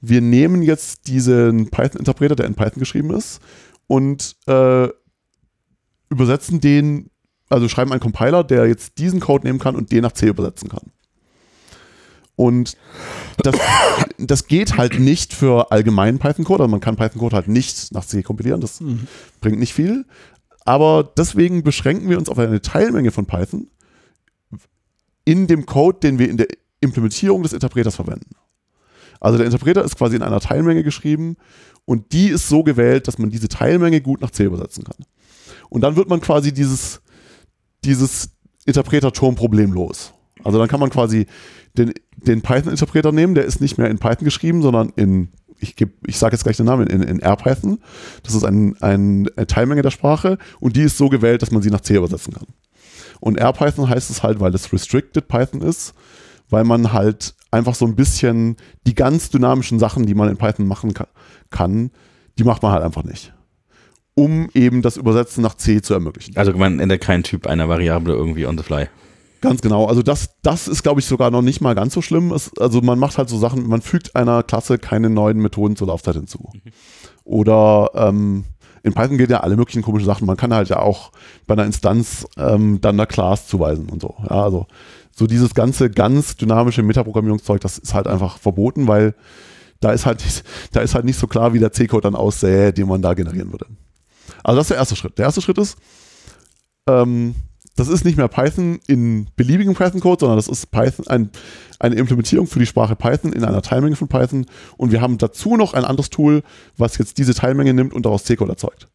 Wir nehmen jetzt diesen Python-Interpreter, der in Python geschrieben ist, und äh, übersetzen den, also schreiben einen Compiler, der jetzt diesen Code nehmen kann und den nach C übersetzen kann. Und das, das geht halt nicht für allgemeinen Python-Code, also man kann Python-Code halt nicht nach C kompilieren, das bringt nicht viel. Aber deswegen beschränken wir uns auf eine Teilmenge von Python in dem Code, den wir in der Implementierung des Interpreters verwenden. Also der Interpreter ist quasi in einer Teilmenge geschrieben und die ist so gewählt, dass man diese Teilmenge gut nach C übersetzen kann. Und dann wird man quasi dieses, dieses Interpreter-Turm-Problem los. Also dann kann man quasi den, den Python-Interpreter nehmen, der ist nicht mehr in Python geschrieben, sondern in, ich, ich sage jetzt gleich den Namen, in, in RPython. Das ist ein, ein, eine Teilmenge der Sprache und die ist so gewählt, dass man sie nach C übersetzen kann. Und RPython heißt es halt, weil es Restricted Python ist, weil man halt einfach so ein bisschen die ganz dynamischen Sachen, die man in Python machen ka kann, die macht man halt einfach nicht. Um eben das Übersetzen nach C zu ermöglichen. Also man ändert keinen Typ einer Variable irgendwie on the fly. Ganz genau. Also das, das ist, glaube ich, sogar noch nicht mal ganz so schlimm. Es, also man macht halt so Sachen, man fügt einer Klasse keine neuen Methoden zur Laufzeit hinzu. Oder ähm, in Python geht ja alle möglichen komischen Sachen. Man kann halt ja auch bei einer Instanz ähm, dann einer Class zuweisen und so. Ja, also so dieses ganze ganz dynamische Metaprogrammierungszeug, das ist halt einfach verboten, weil da ist halt nicht, [laughs] da ist halt nicht so klar, wie der C-Code dann aussähe, den man da generieren würde. Also das ist der erste Schritt. Der erste Schritt ist, ähm, das ist nicht mehr Python in beliebigem Python-Code, sondern das ist Python, ein, eine Implementierung für die Sprache Python in einer Teilmenge von Python. Und wir haben dazu noch ein anderes Tool, was jetzt diese Teilmenge nimmt und daraus C-Code erzeugt.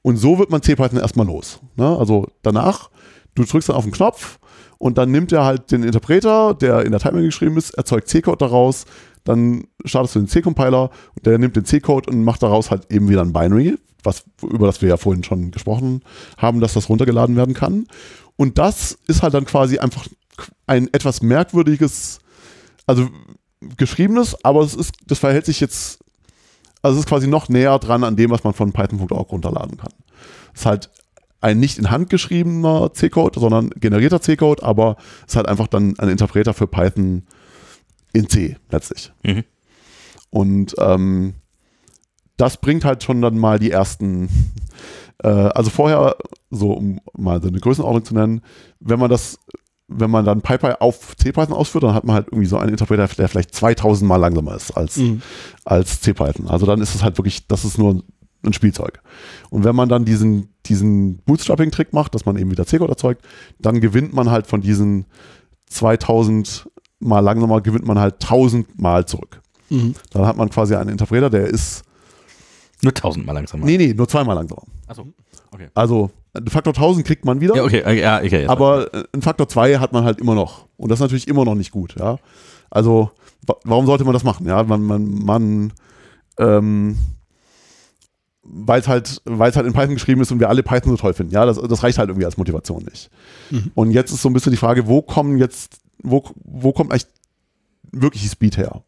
Und so wird man C-Python erstmal los. Ne? Also danach, du drückst dann auf den Knopf und dann nimmt er halt den Interpreter, der in der Teilmenge geschrieben ist, erzeugt C-Code daraus, dann startest du den C-Compiler und der nimmt den C-Code und macht daraus halt eben wieder ein Binary, was, über das wir ja vorhin schon gesprochen haben, dass das runtergeladen werden kann. Und das ist halt dann quasi einfach ein etwas merkwürdiges, also geschriebenes, aber es ist, das verhält sich jetzt, also es ist quasi noch näher dran an dem, was man von Python.org runterladen kann. Es ist halt ein nicht in Hand geschriebener C-Code, sondern generierter C-Code, aber es ist halt einfach dann ein Interpreter für Python in C letztlich. Mhm. Und ähm, das bringt halt schon dann mal die ersten, also vorher, so um mal so eine Größenordnung zu nennen, wenn man das, wenn man dann PyPy auf CPython ausführt, dann hat man halt irgendwie so einen Interpreter, der vielleicht 2000 mal langsamer ist als, mhm. als CPython. Also dann ist es halt wirklich, das ist nur ein Spielzeug. Und wenn man dann diesen, diesen Bootstrapping-Trick macht, dass man eben wieder C-Code erzeugt, dann gewinnt man halt von diesen 2000 mal langsamer, gewinnt man halt 1000 mal zurück. Mhm. Dann hat man quasi einen Interpreter, der ist nur 1000 mal langsamer. Nee, nee, nur zweimal langsamer. Achso, okay. Also, ein Faktor 1000 kriegt man wieder. Ja, okay, ja, okay. Aber äh, ein Faktor 2 hat man halt immer noch. Und das ist natürlich immer noch nicht gut, ja. Also, warum sollte man das machen? Ja, man, man, man, ähm, weil es halt, weil es halt in Python geschrieben ist und wir alle Python so toll finden. Ja, das, das reicht halt irgendwie als Motivation nicht. Mhm. Und jetzt ist so ein bisschen die Frage, wo kommen jetzt, wo, wo kommt eigentlich wirklich die Speed her?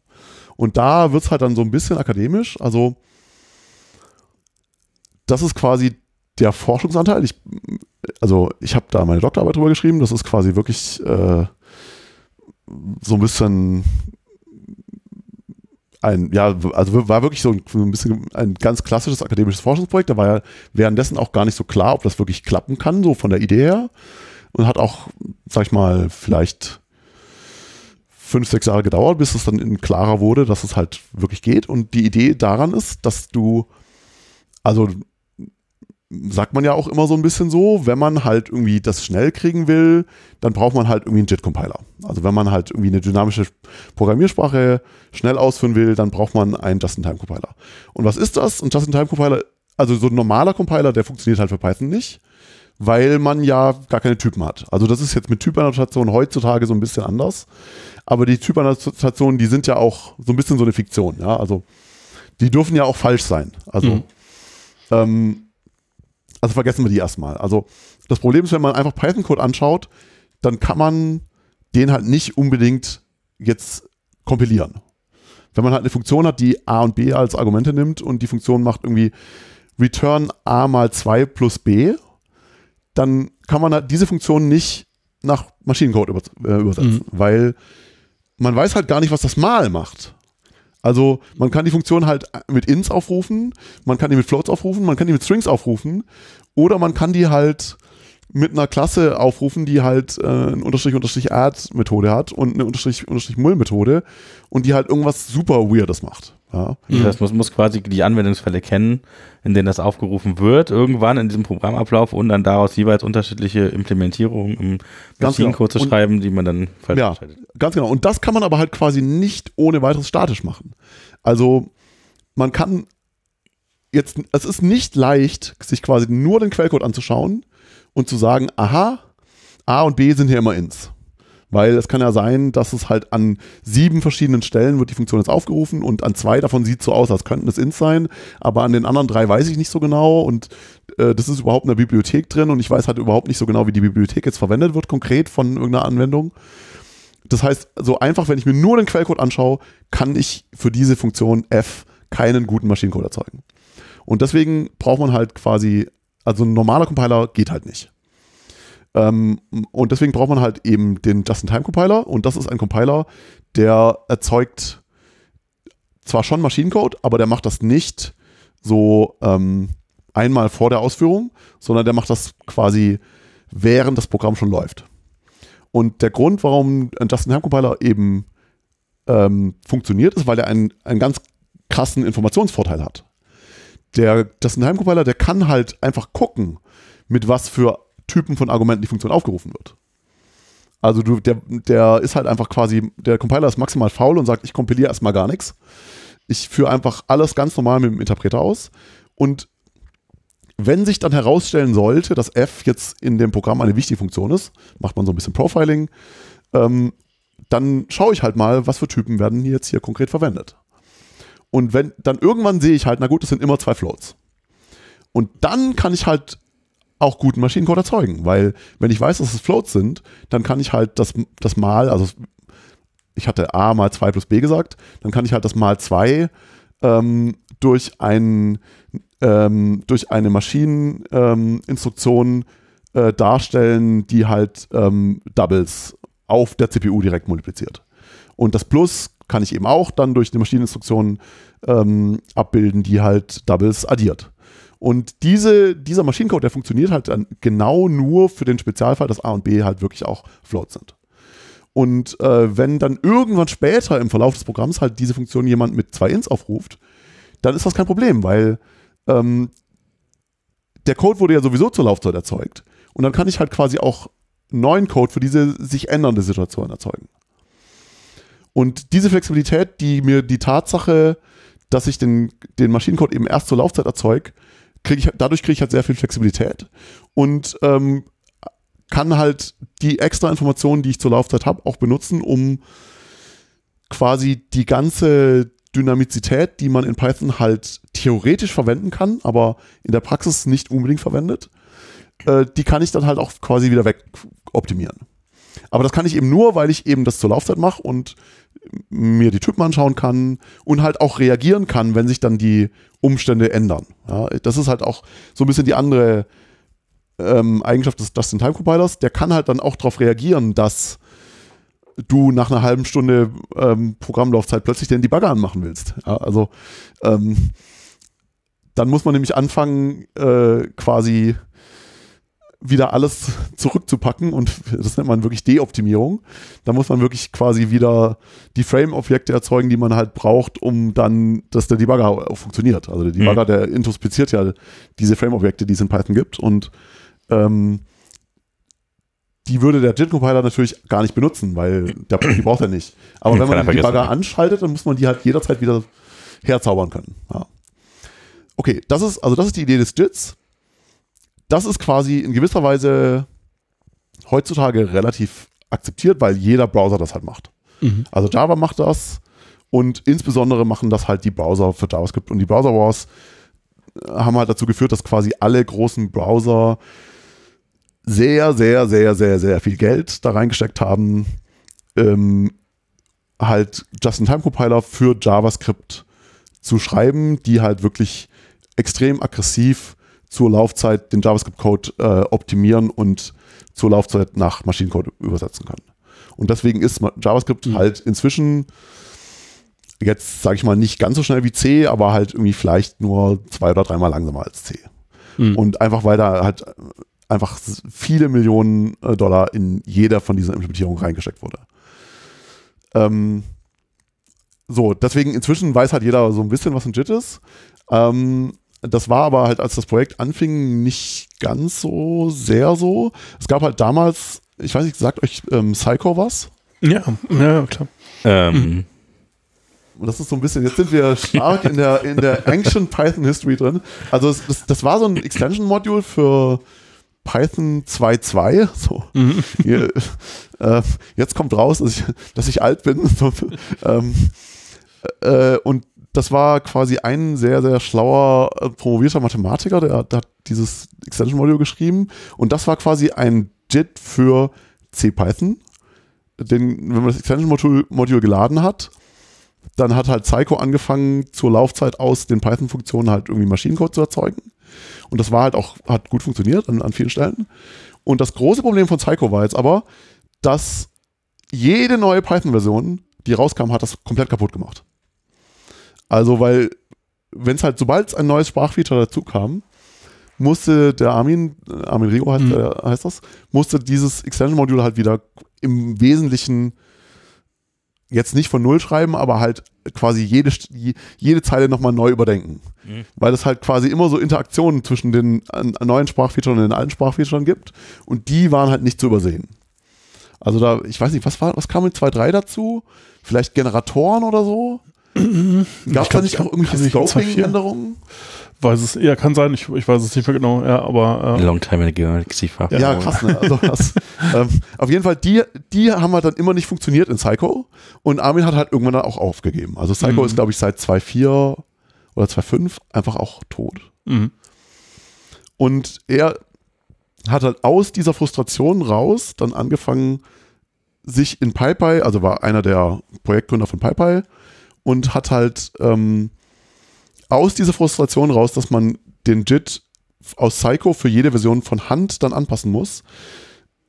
Und da wird es halt dann so ein bisschen akademisch. Also, das ist quasi der Forschungsanteil. Ich, also ich habe da meine Doktorarbeit drüber geschrieben. Das ist quasi wirklich äh, so ein bisschen ein, ja, also war wirklich so ein, ein, bisschen ein ganz klassisches akademisches Forschungsprojekt. Da war ja währenddessen auch gar nicht so klar, ob das wirklich klappen kann, so von der Idee her. Und hat auch, sag ich mal, vielleicht fünf, sechs Jahre gedauert, bis es dann klarer wurde, dass es halt wirklich geht. Und die Idee daran ist, dass du, also sagt man ja auch immer so ein bisschen so, wenn man halt irgendwie das schnell kriegen will, dann braucht man halt irgendwie einen JIT-Compiler. Also wenn man halt irgendwie eine dynamische Programmiersprache schnell ausführen will, dann braucht man einen Just-in-Time-Compiler. Und was ist das? Ein Just-in-Time-Compiler, also so ein normaler Compiler, der funktioniert halt für Python nicht, weil man ja gar keine Typen hat. Also das ist jetzt mit Typannotation heutzutage so ein bisschen anders. Aber die Typannotationen, die sind ja auch so ein bisschen so eine Fiktion. Ja? Also die dürfen ja auch falsch sein. Also mhm. ähm, also vergessen wir die erstmal. Also das Problem ist, wenn man einfach Python-Code anschaut, dann kann man den halt nicht unbedingt jetzt kompilieren. Wenn man halt eine Funktion hat, die A und B als Argumente nimmt und die Funktion macht irgendwie return A mal 2 plus B, dann kann man halt diese Funktion nicht nach Maschinencode äh, übersetzen, mhm. weil man weiß halt gar nicht, was das Mal macht. Also man kann die Funktion halt mit Ins aufrufen, man kann die mit Floats aufrufen, man kann die mit Strings aufrufen oder man kann die halt mit einer Klasse aufrufen, die halt äh, eine Unterstrich Unterstrich Add Methode hat und eine Unterstrich Unterstrich Mull Methode und die halt irgendwas super Weirdes macht. Ja. Mhm. Das muss, muss quasi die Anwendungsfälle kennen, in denen das aufgerufen wird, irgendwann in diesem Programmablauf und dann daraus jeweils unterschiedliche Implementierungen im Maschinencode genau. zu schreiben, die man dann falsch ja, Ganz genau. Und das kann man aber halt quasi nicht ohne weiteres statisch machen. Also man kann jetzt, es ist nicht leicht, sich quasi nur den Quellcode anzuschauen und zu sagen, aha, A und B sind hier immer ins. Weil es kann ja sein, dass es halt an sieben verschiedenen Stellen wird die Funktion jetzt aufgerufen und an zwei davon sieht es so aus, als könnten es ins sein, aber an den anderen drei weiß ich nicht so genau und äh, das ist überhaupt in der Bibliothek drin und ich weiß halt überhaupt nicht so genau, wie die Bibliothek jetzt verwendet wird, konkret von irgendeiner Anwendung. Das heißt, so einfach, wenn ich mir nur den Quellcode anschaue, kann ich für diese Funktion f keinen guten Maschinencode erzeugen. Und deswegen braucht man halt quasi, also ein normaler Compiler geht halt nicht. Ähm, und deswegen braucht man halt eben den Just-in-Time-Compiler und das ist ein Compiler, der erzeugt zwar schon Maschinencode, aber der macht das nicht so, ähm, einmal vor der Ausführung, sondern der macht das quasi während das Programm schon läuft. Und der Grund, warum ein Just-in-Time-Compiler eben ähm, funktioniert, ist, weil er einen, einen ganz krassen Informationsvorteil hat. Der Just-in-Time-Compiler, der kann halt einfach gucken, mit was für Typen von Argumenten die Funktion aufgerufen wird. Also du, der, der ist halt einfach quasi, der Compiler ist maximal faul und sagt, ich kompiliere erstmal gar nichts. Ich führe einfach alles ganz normal mit dem Interpreter aus. Und wenn sich dann herausstellen sollte, dass f jetzt in dem Programm eine wichtige Funktion ist, macht man so ein bisschen Profiling, ähm, dann schaue ich halt mal, was für Typen werden jetzt hier konkret verwendet. Und wenn dann irgendwann sehe ich halt, na gut, das sind immer zwei Floats. Und dann kann ich halt auch guten Maschinencode erzeugen, weil wenn ich weiß, dass es Floats sind, dann kann ich halt das, das Mal, also ich hatte a mal 2 plus b gesagt, dann kann ich halt das mal 2 ähm, durch, ein, ähm, durch eine Maschineninstruktion ähm, äh, darstellen, die halt ähm, Doubles auf der CPU direkt multipliziert. Und das Plus kann ich eben auch dann durch eine Maschineninstruktion ähm, abbilden, die halt Doubles addiert. Und diese, dieser Maschinencode, der funktioniert halt dann genau nur für den Spezialfall, dass A und B halt wirklich auch Floats sind. Und äh, wenn dann irgendwann später im Verlauf des Programms halt diese Funktion jemand mit zwei Ins aufruft, dann ist das kein Problem, weil ähm, der Code wurde ja sowieso zur Laufzeit erzeugt. Und dann kann ich halt quasi auch neuen Code für diese sich ändernde Situation erzeugen. Und diese Flexibilität, die mir die Tatsache, dass ich den, den Maschinencode eben erst zur Laufzeit erzeuge, kriege ich, dadurch kriege ich halt sehr viel Flexibilität und ähm, kann halt die extra Informationen, die ich zur Laufzeit habe, auch benutzen, um quasi die ganze Dynamizität, die man in Python halt theoretisch verwenden kann, aber in der Praxis nicht unbedingt verwendet, äh, die kann ich dann halt auch quasi wieder weg optimieren. Aber das kann ich eben nur, weil ich eben das zur Laufzeit mache und mir die Typen anschauen kann und halt auch reagieren kann, wenn sich dann die Umstände ändern. Ja, das ist halt auch so ein bisschen die andere ähm, Eigenschaft des Just-in-Time-Compilers. Der kann halt dann auch darauf reagieren, dass du nach einer halben Stunde ähm, Programmlaufzeit plötzlich den Debugger anmachen willst. Ja, also ähm, dann muss man nämlich anfangen, äh, quasi wieder alles zurückzupacken und das nennt man wirklich Deoptimierung. Da muss man wirklich quasi wieder die Frame-Objekte erzeugen, die man halt braucht, um dann, dass der Debugger auch funktioniert. Also der Debugger, mhm. der introspiziert ja diese Frame-Objekte, die es in Python gibt und ähm, die würde der JIT-Compiler natürlich gar nicht benutzen, weil der, die braucht er nicht. Aber wenn man den Debugger anschaltet, dann muss man die halt jederzeit wieder herzaubern können. Ja. Okay, das ist, also das ist die Idee des JITs das ist quasi in gewisser Weise heutzutage relativ akzeptiert, weil jeder Browser das halt macht. Mhm. Also Java macht das und insbesondere machen das halt die Browser für JavaScript und die Browser Wars äh, haben halt dazu geführt, dass quasi alle großen Browser sehr, sehr, sehr, sehr, sehr viel Geld da reingesteckt haben, ähm, halt Just-in-Time-Compiler für JavaScript zu schreiben, die halt wirklich extrem aggressiv zur Laufzeit den JavaScript-Code äh, optimieren und zur Laufzeit nach Maschinencode übersetzen kann. Und deswegen ist JavaScript mhm. halt inzwischen jetzt, sage ich mal, nicht ganz so schnell wie C, aber halt irgendwie vielleicht nur zwei oder dreimal langsamer als C. Mhm. Und einfach, weil da halt einfach viele Millionen äh, Dollar in jeder von diesen Implementierungen reingesteckt wurde. Ähm, so, deswegen inzwischen weiß halt jeder so ein bisschen, was ein JIT ist. Ähm, das war aber halt, als das Projekt anfing, nicht ganz so sehr so. Es gab halt damals, ich weiß nicht, sagt euch ähm, Psycho was? Ja, ja, klar. Ähm. Und das ist so ein bisschen, jetzt sind wir stark in der, in der Ancient Python History drin. Also das, das, das war so ein Extension-Module für Python 2.2. So. Mhm. Hier, äh, jetzt kommt raus, dass ich, dass ich alt bin. [laughs] ähm, äh, und das war quasi ein sehr, sehr schlauer, äh, promovierter Mathematiker, der, der hat dieses Extension-Module geschrieben. Und das war quasi ein JIT für CPython. Den, wenn man das Extension-Modul geladen hat, dann hat halt Psycho angefangen, zur Laufzeit aus den Python-Funktionen halt irgendwie Maschinencode zu erzeugen. Und das war halt auch, hat gut funktioniert an, an vielen Stellen. Und das große Problem von Psycho war jetzt aber, dass jede neue Python-Version, die rauskam, hat das komplett kaputt gemacht. Also, weil, wenn es halt, sobald ein neues Sprachfeature dazu kam, musste der Armin, äh, Armin Rigo heißt, Mhm. äh, heißt das, musste dieses Extension-Modul halt wieder im Wesentlichen jetzt nicht von Null schreiben, aber halt quasi jede, jede Zeile nochmal neu überdenken. Mhm. Weil es halt quasi immer so Interaktionen zwischen den neuen Sprachfeatures und den alten Sprachfeatures gibt und die waren halt nicht zu übersehen. Also da, ich weiß nicht, was war, was kam mit 2.3 dazu? Vielleicht Generatoren oder so? Gab es da nicht ich auch kann irgendwelche mich mit 2.4 Scoping-Änderungen? Weiß es, ja, kann sein, ich, ich weiß es nicht mehr genau, ja, aber äh, Long time in the Galaxy Far Ja, Forward. krass, ne? Also das, [laughs] ähm, auf jeden Fall, die, die haben halt dann immer nicht funktioniert in Psycho und Armin hat halt irgendwann dann auch aufgegeben. Also Psycho Mhm. ist, glaube ich, seit 2.4 oder 2.5 einfach auch tot. mhm. Und er hat halt aus dieser Frustration raus dann angefangen, sich in PyPy, also war einer der Projektgründer von PyPy und hat halt ähm, aus dieser Frustration raus, dass man den JIT aus Psycho für jede Version von Hand dann anpassen muss,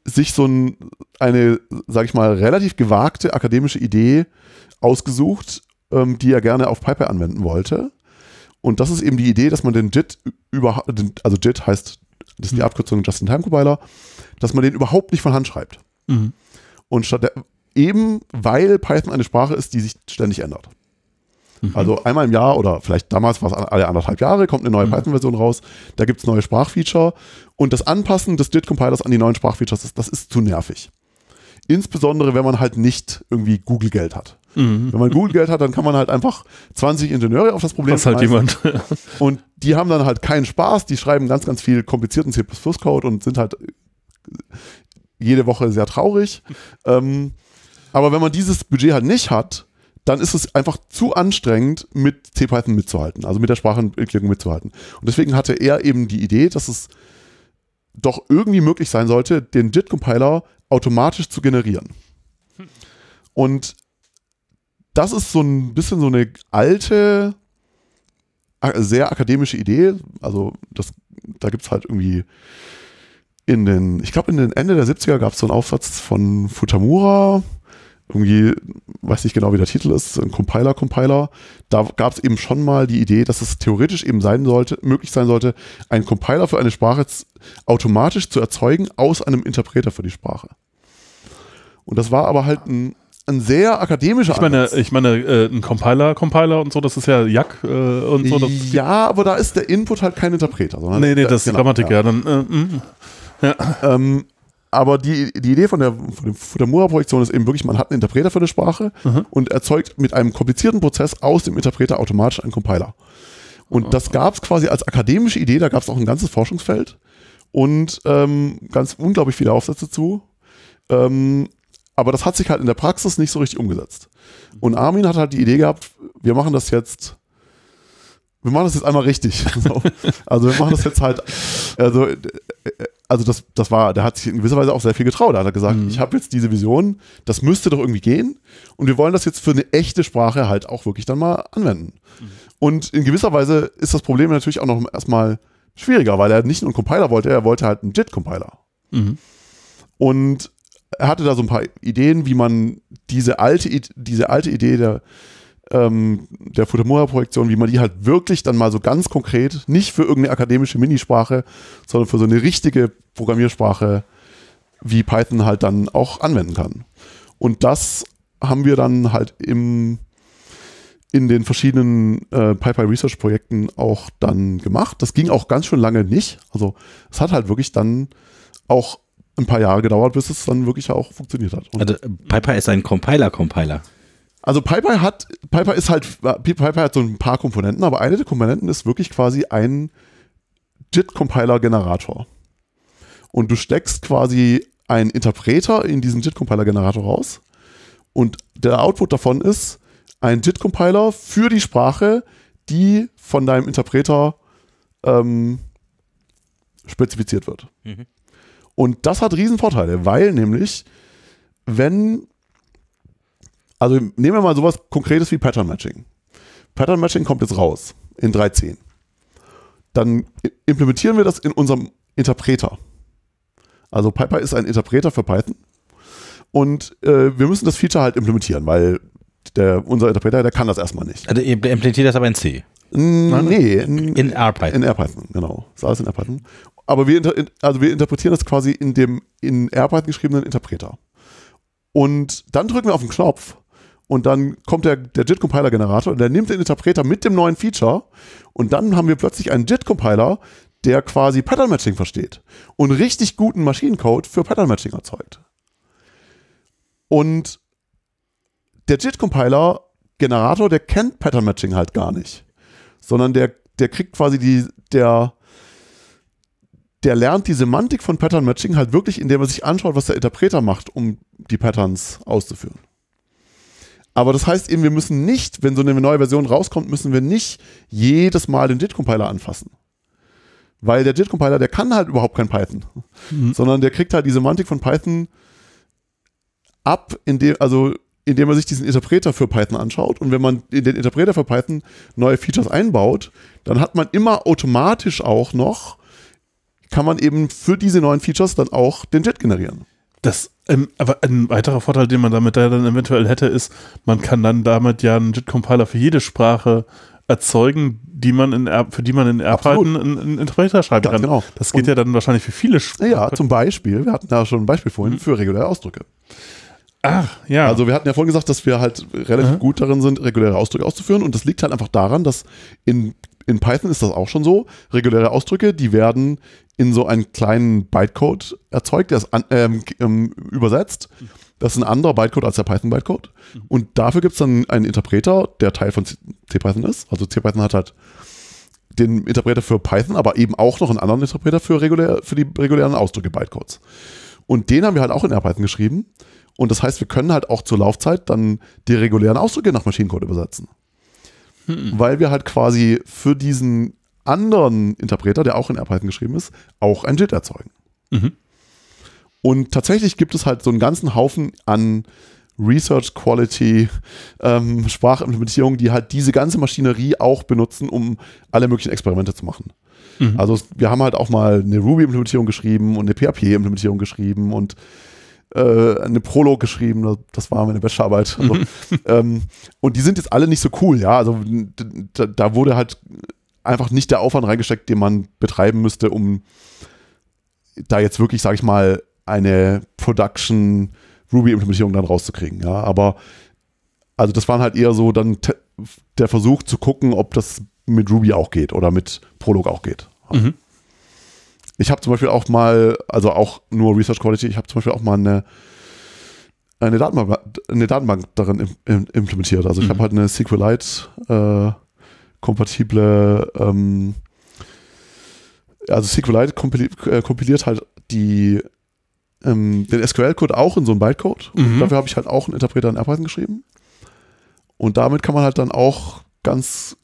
sich so ein, eine, sag ich mal, relativ gewagte akademische Idee ausgesucht, ähm, die er gerne auf PyPy anwenden wollte. Und das ist eben die Idee, dass man den JIT über, also JIT heißt, das ist die Abkürzung Just-in-Time-Compiler, dass man den überhaupt nicht von Hand schreibt. Mhm. Und statt der, eben weil Python eine Sprache ist, die sich ständig ändert. Also einmal im Jahr oder vielleicht damals war es alle anderthalb Jahre, kommt eine neue Mhm. Python-Version raus, da gibt es neue Sprachfeature und das Anpassen des JIT-Compilers an die neuen Sprachfeatures, das, das ist zu nervig. Insbesondere, wenn man halt nicht irgendwie Google-Geld hat. Mhm. Wenn man Google-Geld hat, dann kann man halt einfach 20 Ingenieure auf das Problem Was halt jemand. Und die haben dann halt keinen Spaß, die schreiben ganz, ganz viel komplizierten C++-Code und sind halt jede Woche sehr traurig. ähm, aber wenn man dieses Budget halt nicht hat, dann ist es einfach zu anstrengend, mit CPython mitzuhalten, also mit der Sprachentwicklung mitzuhalten. Und deswegen hatte er eben die Idee, dass es doch irgendwie möglich sein sollte, den JIT-Compiler automatisch zu generieren. Und das ist so ein bisschen so eine alte, sehr akademische Idee. Also das, da gibt es halt irgendwie in den, ich glaube in den Ende der 70er gab es so einen Aufsatz von Futamura, irgendwie, weiß nicht genau, wie der Titel ist, ein Compiler, Compiler. Da gab es eben schon mal die Idee, dass es theoretisch eben sein sollte, möglich sein sollte, einen Compiler für eine Sprache automatisch zu erzeugen aus einem Interpreter für die Sprache. Und das war aber halt ein, ein sehr akademischer Ich meine, Ansatz. ich meine, äh, ein Compiler, Compiler und so, das ist ja Jack äh, und so. Ja, aber da ist der Input halt kein Interpreter, sondern nee, nee, das ist genau, Grammatik, ja. ja. Dann, äh, mm. Ähm, aber die, die Idee von der, von der Futamura-Projektion ist eben wirklich, man hat einen Interpreter für eine Sprache Mhm. und erzeugt mit einem komplizierten Prozess aus dem Interpreter automatisch einen Compiler. Und das gab es quasi als akademische Idee, da gab es auch ein ganzes Forschungsfeld und ähm, ganz unglaublich viele Aufsätze zu. Ähm, aber das hat sich halt in der Praxis nicht so richtig umgesetzt. Und Armin hat halt die Idee gehabt, wir machen das jetzt, wir machen das jetzt einmal richtig. [laughs] So. Also wir machen das jetzt halt, also, äh, also das, das war, der hat sich in gewisser Weise auch sehr viel getraut. Er hat gesagt, Mhm. ich habe jetzt diese Vision, das müsste doch irgendwie gehen und wir wollen das jetzt für eine echte Sprache halt auch wirklich dann mal anwenden. Und in gewisser Weise ist das Problem natürlich auch noch erstmal schwieriger, weil er nicht nur einen Compiler wollte, er wollte halt einen JIT-Compiler. Mhm. Und er hatte da so ein paar Ideen, wie man diese alte, diese alte Idee der, ähm, der Futamura-Projektion, wie man die halt wirklich dann mal so ganz konkret, nicht für irgendeine akademische Minisprache, sondern für so eine richtige Programmiersprache wie Python halt dann auch anwenden kann. Und das haben wir dann halt im, in den verschiedenen äh, PyPy Research Projekten auch dann gemacht. Das ging auch ganz schön lange nicht. Also es hat halt wirklich dann auch ein paar Jahre gedauert, bis es dann wirklich auch funktioniert hat. Und Also PyPy ist ein Compiler-Compiler. Also PyPy hat, PyPy ist halt, PyPy hat so ein paar Komponenten, aber eine der Komponenten ist wirklich quasi ein JIT-Compiler-Generator. Und du steckst quasi einen Interpreter in diesen JIT-Compiler-Generator raus und der Output davon ist ein JIT-Compiler für die Sprache, die von deinem Interpreter ähm, spezifiziert wird. Mhm. Und das hat Riesenvorteile, weil nämlich, wenn, also nehmen wir mal sowas Konkretes wie Pattern Matching. Pattern Matching kommt jetzt raus in 3.10. Dann implementieren wir das in unserem Interpreter. Also PyPy ist ein Interpreter für Python. Und äh, wir müssen das Feature halt implementieren, weil der, unser Interpreter, der kann das erstmal nicht. Also ihr implementiert das aber in C. Nein, nee, in, in RPython. In RPython, genau. Das ist alles in RPython. Aber wir, also wir interpretieren das quasi in dem in RPython geschriebenen Interpreter. Und dann drücken wir auf den Knopf und dann kommt der, der JIT-Compiler-Generator und der nimmt den Interpreter mit dem neuen Feature und dann haben wir plötzlich einen JIT-Compiler, der quasi Pattern Matching versteht und richtig guten Maschinencode für Pattern Matching erzeugt. Und der JIT-Compiler Generator, der kennt Pattern Matching halt gar nicht, sondern der, der kriegt quasi die, der, der lernt die Semantik von Pattern Matching halt wirklich, indem er sich anschaut, was der Interpreter macht, um die Patterns auszuführen. Aber das heißt eben, wir müssen nicht, wenn so eine neue Version rauskommt, müssen wir nicht jedes Mal den JIT-Compiler anfassen. Weil der JIT-Compiler, der kann halt überhaupt kein Python, mhm. sondern der kriegt halt die Semantik von Python ab, indem, also indem man sich diesen Interpreter für Python anschaut. Und wenn man in den Interpreter für Python neue Features einbaut, dann hat man immer automatisch auch noch, kann man eben für diese neuen Features dann auch den JIT generieren. Das, ähm, aber ein weiterer Vorteil, den man damit dann eventuell hätte, ist, man kann dann damit ja einen JIT-Compiler für jede Sprache erzeugen, die man in für die man in AirPython einen, einen Interpreter schreiben Ganz kann. Genau. Das geht und, ja dann wahrscheinlich für viele Sprachen. Ja, zum Beispiel, wir hatten da schon ein Beispiel vorhin, mhm. für reguläre Ausdrücke. Ach, ja. Also wir hatten ja vorhin gesagt, dass wir halt relativ mhm. gut darin sind, reguläre Ausdrücke auszuführen und das liegt halt einfach daran, dass in, in Python ist das auch schon so, reguläre Ausdrücke, die werden in so einen kleinen Bytecode erzeugt, der ist an, ähm, ähm, übersetzt. Das ist ein anderer Bytecode als der Python-Bytecode. Mhm. Und dafür gibt es dann einen Interpreter, der Teil von CPython ist. Also CPython hat halt den Interpreter für Python, aber eben auch noch einen anderen Interpreter für, regulär, für die regulären Ausdrücke Bytecodes. Und den haben wir halt auch in RPython geschrieben. Und das heißt, wir können halt auch zur Laufzeit dann die regulären Ausdrücke nach Maschinencode übersetzen. Hm. Weil wir halt quasi für diesen anderen Interpreter, der auch in RPython geschrieben ist, auch ein JIT erzeugen. Mhm. Und tatsächlich gibt es halt so einen ganzen Haufen an Research Quality ähm, Sprachimplementierungen, die halt diese ganze Maschinerie auch benutzen, um alle möglichen Experimente zu machen. Mhm. Also wir haben halt auch mal eine Ruby-Implementierung geschrieben und eine PHP-Implementierung geschrieben und äh, eine Prolog geschrieben, das war meine Bachelorarbeit. Also, mhm. ähm, und die sind jetzt alle nicht so cool, ja. Also da, da wurde halt einfach nicht der Aufwand reingesteckt, den man betreiben müsste, um da jetzt wirklich, sag ich mal, eine Production Ruby-Implementierung dann rauszukriegen. Ja, aber also das waren halt eher so dann der Versuch zu gucken, ob das mit Ruby auch geht oder mit Prolog auch geht. Mhm. Ich habe zum Beispiel auch mal, also auch nur Research Quality, ich habe zum Beispiel auch mal eine, eine, Datenbank, eine Datenbank darin implementiert. Also ich mhm. habe halt eine SQLite äh, kompatible ähm, also SQLite kompiliert, äh, kompiliert halt die ähm, den SQL-Code auch in so einen Bytecode. Mhm. Dafür habe ich halt auch einen Interpreter in RPython geschrieben. Und damit kann man halt dann auch ganz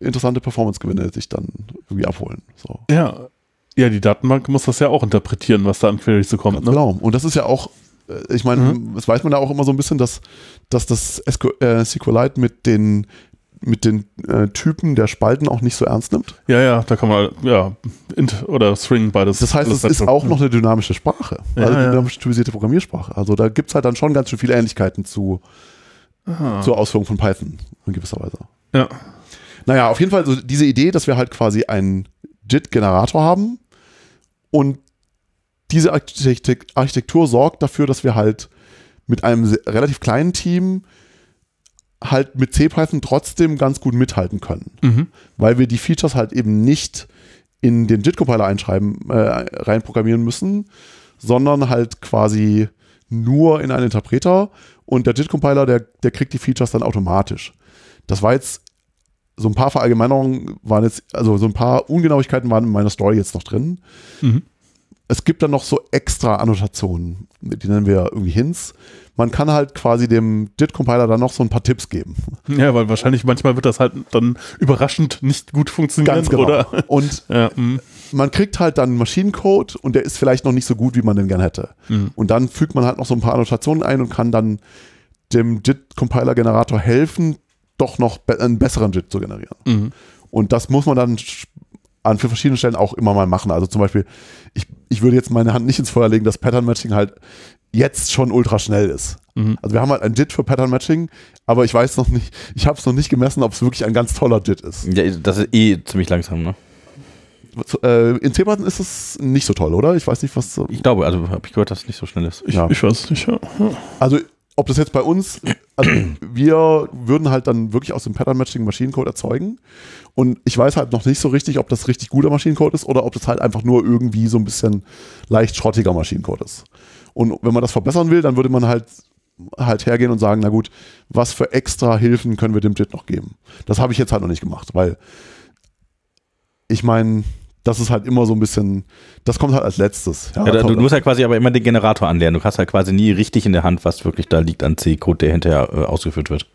interessante Performance-Gewinne sich dann irgendwie abholen. So. Ja. Ja, die Datenbank muss das ja auch interpretieren, was da an Queries so kommt. Ne? Genau. Und das ist ja auch, äh, ich meine, mhm. das weiß man ja auch immer so ein bisschen, dass, dass das SQLite mit den mit den äh, Typen der Spalten auch nicht so ernst nimmt. Ja, ja, da kann man, ja, int oder string beides. Das heißt, es ist auch noch eine dynamische Sprache, ja, also eine dynamisch typisierte Programmiersprache. Also da gibt es halt dann schon ganz schön viele Ähnlichkeiten zu, zur Ausführung von Python in gewisser Weise. Ja. Naja, auf jeden Fall so diese Idee, dass wir halt quasi einen JIT-Generator haben und diese Architektur sorgt dafür, dass wir halt mit einem relativ kleinen Team halt mit C-Python trotzdem ganz gut mithalten können. Mhm. Weil wir die Features halt eben nicht in den JIT-Compiler einschreiben, äh, reinprogrammieren müssen, sondern halt quasi nur in einen Interpreter und der JIT-Compiler, der, der kriegt die Features dann automatisch. Das war jetzt so ein paar Verallgemeinerungen waren jetzt, also so ein paar Ungenauigkeiten waren in meiner Story jetzt noch drin. Mhm. Es gibt dann noch so extra Annotationen, die nennen wir irgendwie Hints man kann halt quasi dem JIT-Compiler dann noch so ein paar Tipps geben. [laughs] Ja, weil wahrscheinlich manchmal wird das halt dann überraschend nicht gut funktionieren. Ganz genau. Oder? Und [laughs] ja, mm. man kriegt halt dann Maschinencode und der ist vielleicht noch nicht so gut, wie man den gern hätte. Mhm. Und dann fügt man halt noch so ein paar Annotationen ein und kann dann dem JIT-Compiler-Generator helfen, doch noch be einen besseren JIT zu generieren. Mhm. Und das muss man dann an verschiedenen Stellen auch immer mal machen. Also zum Beispiel, ich, ich würde jetzt meine Hand nicht ins Feuer legen, dass Pattern Matching halt jetzt schon ultra schnell ist. Mhm. Also wir haben halt ein JIT für Pattern Matching, aber ich weiß noch nicht, ich habe es noch nicht gemessen, ob es wirklich ein ganz toller JIT ist. Ja, das ist eh ziemlich langsam, ne? Äh, in C-Button ist es nicht so toll, oder? Ich weiß nicht, was. Ich glaube, also habe ich gehört, dass es nicht so schnell ist. Ich, ja. ich weiß nicht, ja. Also ob das jetzt bei uns, also wir würden halt dann wirklich aus dem Pattern Matching Maschinencode erzeugen. Und ich weiß halt noch nicht so richtig, ob das richtig guter Maschinencode ist oder ob das halt einfach nur irgendwie so ein bisschen leicht schrottiger Maschinencode ist. Und wenn man das verbessern will, dann würde man halt halt hergehen und sagen, na gut, was für extra Hilfen können wir dem JIT noch geben? Das habe ich jetzt halt noch nicht gemacht, weil ich meine, das ist halt immer so ein bisschen, das kommt halt als letztes. Ja, ja, du musst halt quasi aber immer den Generator anlernen. Du hast halt quasi nie richtig in der Hand, was wirklich da liegt an C-Code, der hinterher äh, ausgeführt wird.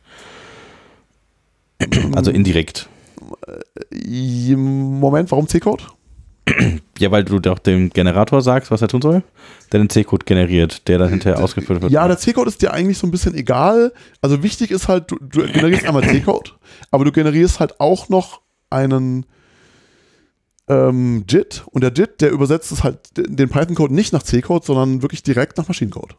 [clears throat] Also indirekt. Moment, warum C-Code? Ja, weil du doch dem Generator sagst, was er tun soll, der den C-Code generiert, der dann hinterher ausgeführt wird. Ja, der C-Code ist dir eigentlich so ein bisschen egal. Also wichtig ist halt, du, du generierst einmal C-Code, aber du generierst halt auch noch einen ähm, JIT und der JIT, der übersetzt es halt den Python-Code nicht nach C-Code, sondern wirklich direkt nach Maschinencode.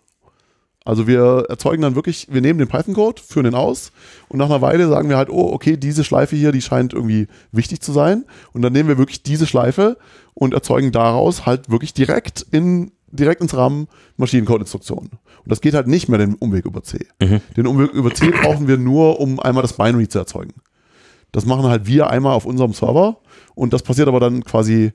Also wir erzeugen dann wirklich, wir nehmen den Python-Code, führen den aus und nach einer Weile sagen wir halt, oh, okay, diese Schleife hier, die scheint irgendwie wichtig zu sein. Und dann nehmen wir wirklich diese Schleife und erzeugen daraus halt wirklich direkt in direkt ins RAM Maschinencode-Instruktionen. Und das geht halt nicht mehr den Umweg über C. Mhm. Den Umweg über C brauchen wir nur, um einmal das Binary zu erzeugen. Das machen halt wir einmal auf unserem Server und das passiert aber dann quasi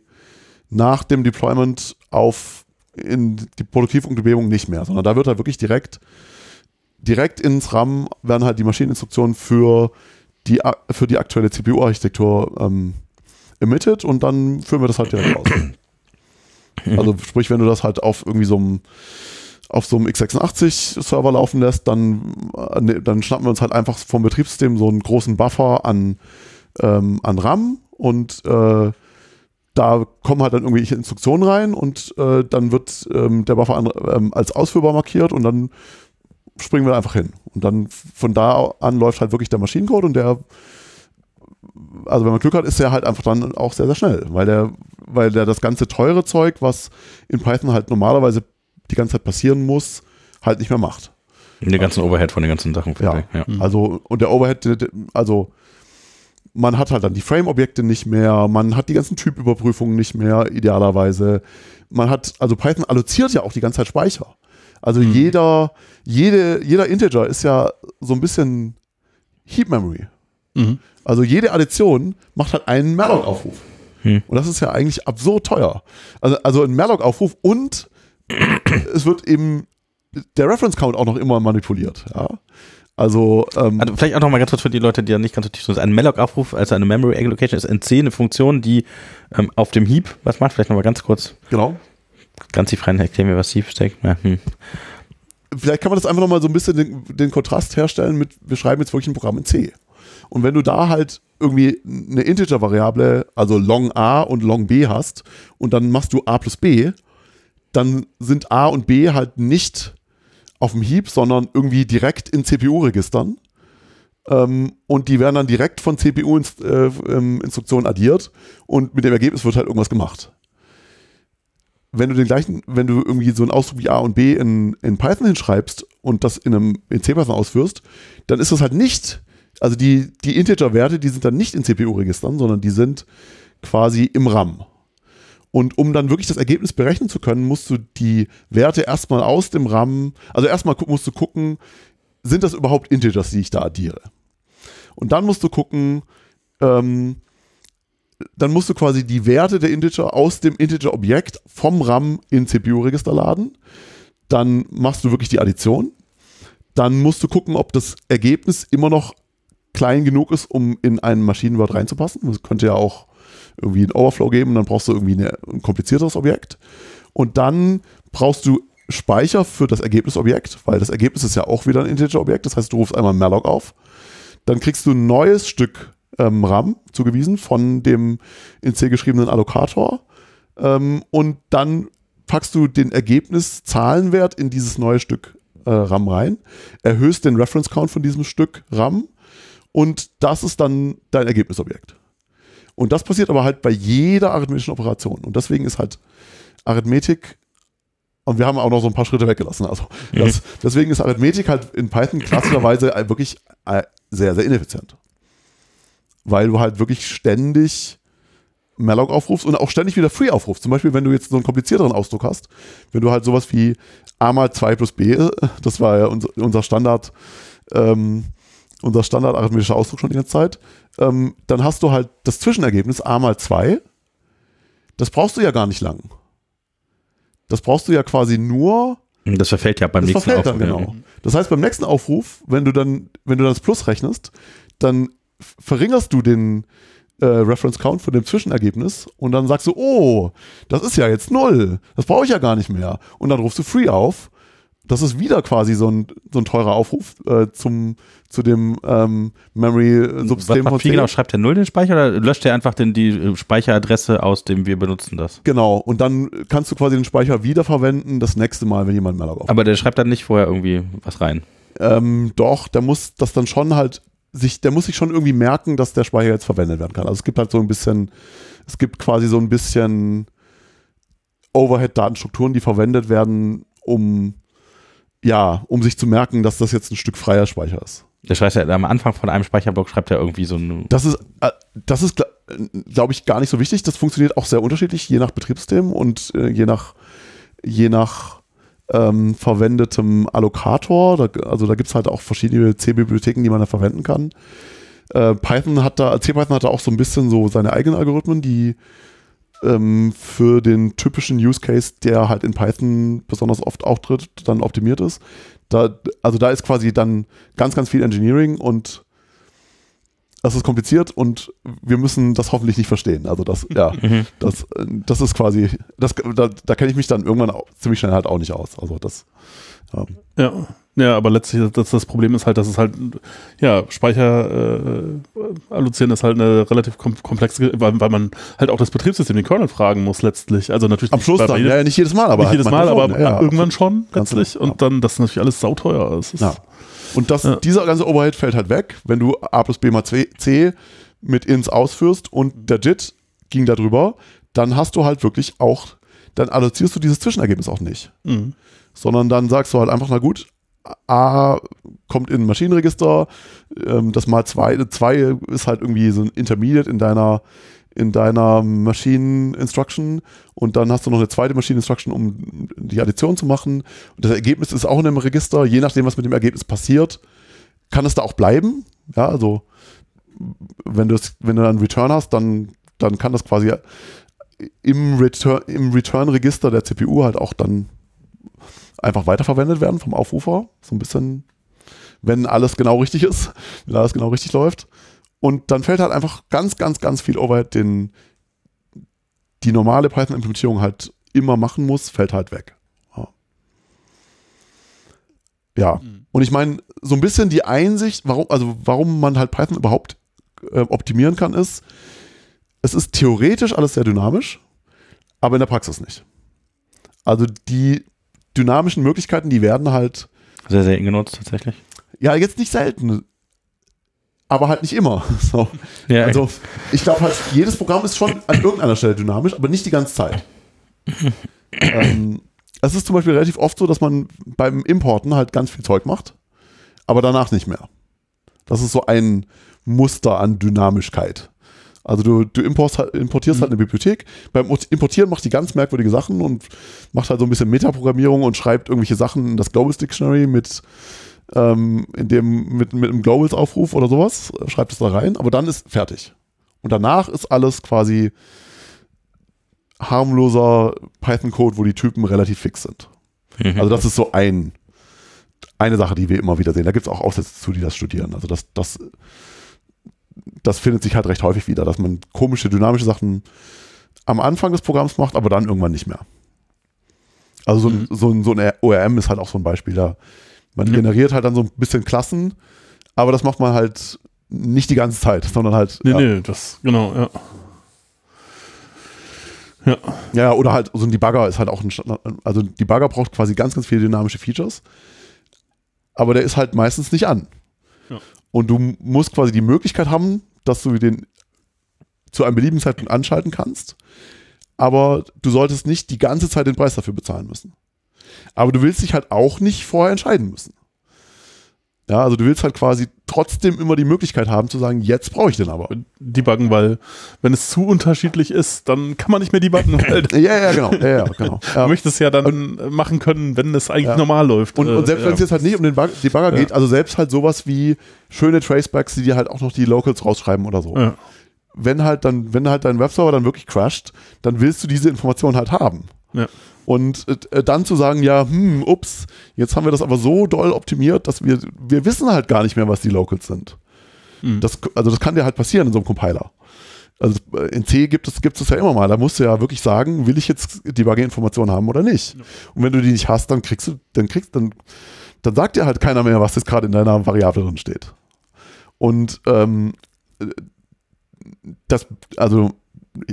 nach dem Deployment auf in die Produktivumgebung nicht mehr, sondern da wird halt wirklich direkt, direkt ins RAM werden halt die Maschineninstruktionen für die, für die aktuelle CPU-Architektur ähm, emitted und dann führen wir das halt direkt aus. [clears throat] Also sprich, wenn du das halt auf irgendwie so einem auf so einem x86-Server laufen lässt, dann, äh, ne, dann schnappen wir uns halt einfach vom Betriebssystem so einen großen Buffer an, ähm, an RAM und äh, da kommen halt dann irgendwelche Instruktionen rein und äh, dann wird ähm, der Buffer an, ähm, als ausführbar markiert und dann springen wir einfach hin. Und dann von da an läuft halt wirklich der Maschinencode und der, also wenn man Glück hat, ist der halt einfach dann auch sehr, sehr schnell, weil der, weil der das ganze teure Zeug, was in Python halt normalerweise die ganze Zeit passieren muss, halt nicht mehr macht. Den ganzen Overhead von den ganzen Sachen. Ja, ja, also und der Overhead, also man hat halt dann die Frame-Objekte nicht mehr, man hat die ganzen Typüberprüfungen nicht mehr, idealerweise. Man hat, also Python alloziert ja auch die ganze Zeit Speicher. Also mhm. jeder, jede, jeder Integer ist ja so ein bisschen Heap Memory. Mhm. Also jede Addition macht halt einen Malloc-Aufruf. Mhm. Und das ist ja eigentlich absurd teuer. Also, also ein Malloc-Aufruf und es wird eben der Reference Count auch noch immer manipuliert. Ja? Also, ähm, also vielleicht auch noch mal ganz kurz für die Leute, die ja nicht ganz so tief sind. Ein Malloc-Aufruf, also eine Memory Allocation, ist NC eine Funktion, die ähm, auf dem Heap was macht. Vielleicht noch mal ganz kurz. Genau. Ganz tief rein erklären wir, was Heap steckt. Ja, hm. Vielleicht kann man das einfach noch mal so ein bisschen den, den Kontrast herstellen mit, wir schreiben jetzt wirklich ein Programm in C. Und wenn du da halt irgendwie eine Integer-Variable, also long a und long b hast und dann machst du a plus b, dann sind A und B halt nicht auf dem Heap, sondern irgendwie direkt in CPU-Registern. Ähm, und die werden dann direkt von CPU-Instruktionen äh, addiert und mit dem Ergebnis wird halt irgendwas gemacht. Wenn du den gleichen, wenn du irgendwie so einen Ausdruck wie A und B in, in Python hinschreibst und das in einem in C-Python ausführst, dann ist das halt nicht, also die, die Integer-Werte, die sind dann nicht in CPU-Registern, sondern die sind quasi im RAM. Und um dann wirklich das Ergebnis berechnen zu können, musst du die Werte erstmal aus dem RAM, also erstmal musst du gucken, sind das überhaupt Integers, die ich da addiere? Und dann musst du gucken, ähm, dann musst du quasi die Werte der Integer aus dem Integer-Objekt vom RAM in CPU-Register laden. Dann machst du wirklich die Addition. Dann musst du gucken, ob das Ergebnis immer noch klein genug ist, um in ein Maschinenwort reinzupassen. Das könnte ja auch irgendwie ein Overflow geben und dann brauchst du irgendwie eine, ein komplizierteres Objekt. Und dann brauchst du Speicher für das Ergebnisobjekt, weil das Ergebnis ist ja auch wieder ein Integer-Objekt. Das heißt, du rufst einmal malloc auf. Dann kriegst du ein neues Stück ähm, RAM zugewiesen von dem in C geschriebenen Allokator. Ähm, und dann packst du den Ergebnis-Zahlenwert in dieses neue Stück äh, RAM rein, erhöhst den Reference Count von diesem Stück RAM und das ist dann dein Ergebnisobjekt. Und das passiert aber halt bei jeder arithmetischen Operation. Und deswegen ist halt Arithmetik, und wir haben auch noch so ein paar Schritte weggelassen. Also das, deswegen ist Arithmetik halt in Python klassischerweise [clears throat] wirklich äh, sehr, sehr ineffizient. Weil du halt wirklich ständig Malloc aufrufst und auch ständig wieder Free aufrufst. Zum Beispiel, wenn du jetzt so einen komplizierteren Ausdruck hast, wenn du halt sowas wie a mal 2 plus b, [laughs] das war ja unser, unser Standard, ähm, unser Standard arithmetischer Ausdruck schon die ganze Zeit, ähm, dann hast du halt das Zwischenergebnis a mal 2. Das brauchst du ja gar nicht lang. Das brauchst du ja quasi nur. Das verfällt ja beim das nächsten verfällt Aufruf. dann, genau. Das heißt, beim nächsten Aufruf, wenn du dann, wenn du dann das Plus rechnest, dann verringerst du den äh, Reference Count von dem Zwischenergebnis und dann sagst du, oh, das ist ja jetzt null. Das brauche ich ja gar nicht mehr. Und dann rufst du Free auf. Das ist wieder quasi so ein, so ein teurer Aufruf äh, zum, zu dem ähm, Was Memory-Subsystem C. genau? Schreibt er null den Speicher oder löscht er einfach den, die äh, Speicheradresse aus dem wir benutzen das? Genau. Und dann kannst du quasi den Speicher wiederverwenden, das nächste Mal, wenn jemand Malloc aufruft. Aber der schreibt dann nicht vorher irgendwie was rein. Ähm, doch, der muss das dann schon halt sich, der muss sich schon irgendwie merken, dass der Speicher jetzt verwendet werden kann. Also es gibt halt so ein bisschen, es gibt quasi so ein bisschen Overhead-Datenstrukturen, die verwendet werden, um ja, um sich zu merken, dass das jetzt ein Stück freier Speicher ist. Der schreibt ja am Anfang von einem Speicherblock schreibt er irgendwie so ein. Das ist, äh, das ist, glaube ich, gar nicht so wichtig. Das funktioniert auch sehr unterschiedlich, je nach Betriebssystem und äh, je nach, je nach ähm, verwendetem Allokator. Da, also da gibt es halt auch verschiedene C-Bibliotheken, die man da verwenden kann. Äh, Python hat da, CPython hat da auch so ein bisschen so seine eigenen Algorithmen, die ähm, für den typischen Use Case, der halt in Python besonders oft auftritt, dann optimiert ist. Da, also da ist quasi dann ganz, ganz viel Engineering und das ist kompliziert und wir müssen das hoffentlich nicht verstehen. Also das, ja, [laughs] Mhm. das, das ist quasi, das, da, da kenne ich mich dann irgendwann auch, ziemlich schnell halt auch nicht aus. Also das, ja. Ja. Ja, aber letztlich das, das Problem ist halt, dass es halt, ja, Speicher äh, allozieren ist halt eine relativ kom komplexe, weil, weil man halt auch das Betriebssystem, den Kernel fragen muss letztlich. Also natürlich am Schluss dann, ja, nicht jedes Mal, aber nicht halt jedes Mal, aber. Ja, irgendwann schon letztlich. genau. Und dann, das ist natürlich alles sauteuer. Ist, Ja. Und das, Ja. dieser ganze Overhead fällt halt weg, wenn du a plus b mal c, mit ins ausführst und der JIT ging da drüber, dann hast du halt wirklich auch, dann allozierst du dieses Zwischenergebnis auch nicht. Mhm. sondern dann sagst du halt einfach, na gut, A kommt in ein Maschinenregister, ähm, das mal zwei, zwei ist halt irgendwie so ein Intermediate in deiner, in deiner Machine Instruction und dann hast du noch eine zweite Machine Instruction, um die Addition zu machen. Und das Ergebnis ist auch in einem Register, je nachdem, was mit dem Ergebnis passiert, kann es da auch bleiben. Ja, also wenn du wenn du einen Return hast, dann, dann kann das quasi im Return, im Return-Register der CPU halt auch dann einfach weiterverwendet werden vom Aufrufer. So ein bisschen, wenn alles genau richtig ist, [laughs] wenn alles genau richtig läuft. Und dann fällt halt einfach ganz, ganz, ganz viel Overhead, den die normale Python-Implementierung halt immer machen muss, fällt halt weg. Ja. Ja. Und ich meine, so ein bisschen die Einsicht, warum, also warum man halt Python überhaupt äh, optimieren kann, ist, es ist theoretisch alles sehr dynamisch, aber in der Praxis nicht. Also die dynamischen Möglichkeiten, die werden halt, Sehr selten genutzt tatsächlich. ja, jetzt nicht selten, aber halt nicht immer. [laughs] So. Ja, Also ich glaube halt, jedes Programm ist schon an irgendeiner Stelle dynamisch, aber nicht die ganze Zeit. ähm, es ist zum Beispiel relativ oft so, dass man beim Importen halt ganz viel Zeug macht, aber danach nicht mehr. Das ist so ein Muster an Dynamischkeit. Also du, du importierst, halt- importierst halt eine Bibliothek. Beim Importieren macht die ganz merkwürdige Sachen und macht halt so ein bisschen Metaprogrammierung und schreibt irgendwelche Sachen in das Globals Dictionary mit, ähm, in dem, mit, mit einem Globals-Aufruf oder sowas, schreibt es da rein, aber dann ist fertig. Und danach ist alles quasi harmloser Python-Code, wo die Typen relativ fix sind. Mhm. Also das ist so ein, eine Sache, die wir immer wieder sehen. Da gibt es auch Aufsätze zu, die das studieren. Also das, das, das findet sich halt recht häufig wieder, dass man komische, dynamische Sachen am Anfang des Programms macht, aber dann irgendwann nicht mehr. Also so, ein, so, ein, so ein ORM ist halt auch so ein Beispiel da. Man Ja. generiert halt dann so ein bisschen Klassen, aber das macht man halt nicht die ganze Zeit, sondern halt. Nee, ja. nee, das, genau, ja. Ja, Ja, oder halt so ein Debugger ist halt auch ein Standard. Also ein Debugger braucht quasi ganz, ganz viele dynamische Features, aber der ist halt meistens nicht an. Ja. Und du musst quasi die Möglichkeit haben, dass du den zu einem beliebigen Zeitpunkt anschalten kannst. Aber du solltest nicht die ganze Zeit den Preis dafür bezahlen müssen. Aber du willst dich halt auch nicht vorher entscheiden müssen. Ja, also du willst halt quasi trotzdem immer die Möglichkeit haben zu sagen, jetzt brauche ich den aber. Debuggen, weil wenn es zu unterschiedlich ist, dann kann man nicht mehr debuggen. [laughs] ja, ja, genau. Ja, ja, genau. Ja. Du möchtest ja dann und, machen können, wenn es eigentlich ja. normal läuft. Und, und selbst äh, wenn es jetzt halt nicht um den Bug, Debugger geht, also selbst halt sowas wie schöne Tracebacks, die dir halt auch noch die Locals rausschreiben oder so. Wenn halt dann, wenn halt dein Webserver dann wirklich crasht, dann willst du diese Information halt haben. Ja. Und äh, dann zu sagen, ja, hm, ups, jetzt haben wir das aber so doll optimiert, dass wir, wir wissen halt gar nicht mehr, was die Locals sind. Mhm. Das, also das kann dir halt passieren in so einem Compiler. Also äh, in C gibt es, gibt es ja immer mal. Da musst du ja wirklich sagen, will ich jetzt Debugger-Informationen haben oder nicht. Ja. Und wenn du die nicht hast, dann kriegst du, dann kriegst, dann, dann sagt dir halt keiner mehr, was jetzt gerade in deiner Variable drin steht. Und ähm, äh, das, also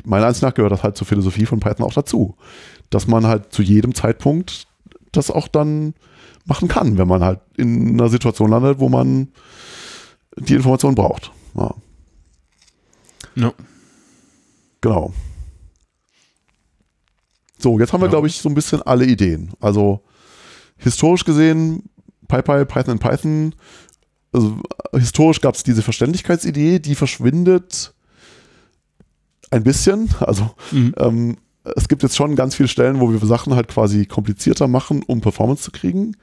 meiner Ansicht nach gehört das halt zur Philosophie von Python auch dazu dass man halt zu jedem Zeitpunkt das auch dann machen kann, wenn man halt in einer Situation landet, wo man die Information braucht. Ja. ja. Genau. So, jetzt haben wir, ja. glaube ich, so ein bisschen alle Ideen. Also historisch gesehen, PyPy, Python in Python. Also historisch gab es diese Verständlichkeitsidee, die verschwindet ein bisschen. Also mhm. ähm, es gibt jetzt schon ganz viele Stellen, wo wir Sachen halt quasi komplizierter machen, um Performance zu kriegen.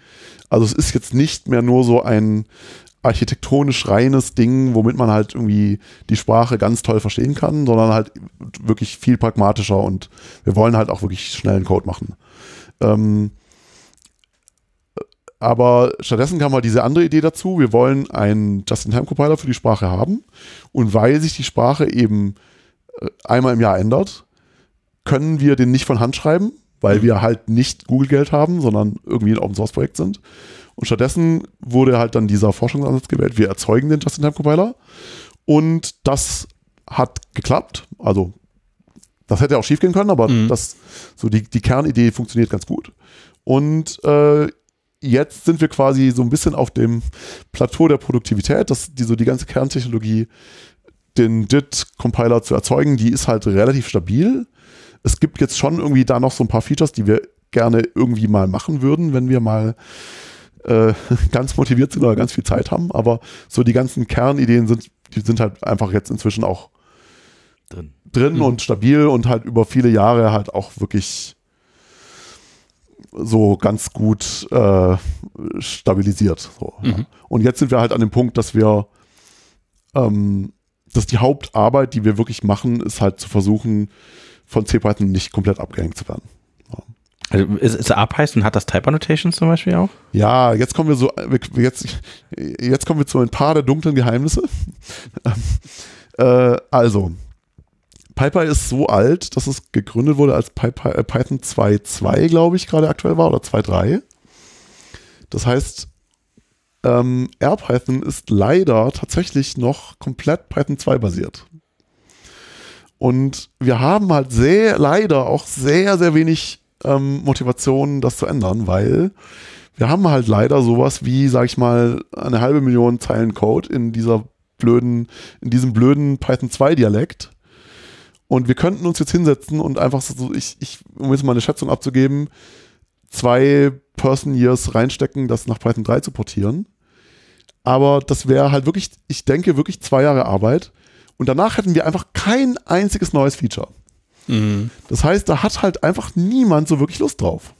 Also es ist jetzt nicht mehr nur so ein architektonisch reines Ding, womit man halt irgendwie die Sprache ganz toll verstehen kann, sondern halt wirklich viel pragmatischer und wir wollen halt auch wirklich schnellen Code machen. Ähm, aber stattdessen kam halt diese andere Idee dazu. Wir wollen einen Just-in-Time-Compiler für die Sprache haben. Und weil sich die Sprache eben äh, einmal im Jahr ändert, können wir den nicht von Hand schreiben, weil mhm. wir halt nicht Google-Geld haben, sondern irgendwie ein Open-Source-Projekt sind. Und stattdessen wurde halt dann dieser Forschungsansatz gewählt, wir erzeugen den Just-in-Time-Compiler. Und das hat geklappt. Also, das hätte auch schief gehen können, aber mhm. das, so die, die Kernidee funktioniert ganz gut. Und äh, jetzt sind wir quasi so ein bisschen auf dem Plateau der Produktivität, dass die, so die ganze Kerntechnologie, den DIT-Compiler zu erzeugen, die ist halt relativ stabil es gibt jetzt schon irgendwie da noch so ein paar Features, die wir gerne irgendwie mal machen würden, wenn wir mal äh, [laughs] ganz motiviert sind oder ganz viel Zeit haben. Aber so die ganzen Kernideen sind, die sind halt einfach jetzt inzwischen auch drin, drin mhm. und stabil und halt über viele Jahre halt auch wirklich so ganz gut äh, stabilisiert. So, mhm. ja. Und jetzt sind wir halt an dem Punkt, dass wir ähm, dass die Hauptarbeit, die wir wirklich machen, ist halt zu versuchen, von CPython nicht komplett abgehängt zu werden. Ja. Also ist, ist APython hat das Type Annotation zum Beispiel auch? Ja, jetzt kommen wir so, jetzt, jetzt kommen wir zu ein paar der dunklen Geheimnisse. [laughs] äh, also, PyPy ist so alt, dass es gegründet wurde, als PyPy, äh, Python 2.2, glaube ich, gerade aktuell war, oder 2.3. Das heißt, ähm, RPython ist leider tatsächlich noch komplett Python 2 basiert. Und wir haben halt sehr, leider auch sehr, sehr wenig ähm, Motivation, das zu ändern, weil wir haben halt leider sowas wie, sag ich mal, eine halbe Million Zeilen Code in dieser blöden, in diesem blöden Python 2 Dialekt. Und wir könnten uns jetzt hinsetzen und einfach so, ich, ich, um jetzt mal eine Schätzung abzugeben, zwei Person Years reinstecken, das nach Python 3 zu portieren. Aber das wäre halt wirklich, ich denke, wirklich zwei Jahre Arbeit. Und danach hätten wir einfach kein einziges neues Feature. Mhm. Das heißt, da hat halt einfach niemand so wirklich Lust drauf.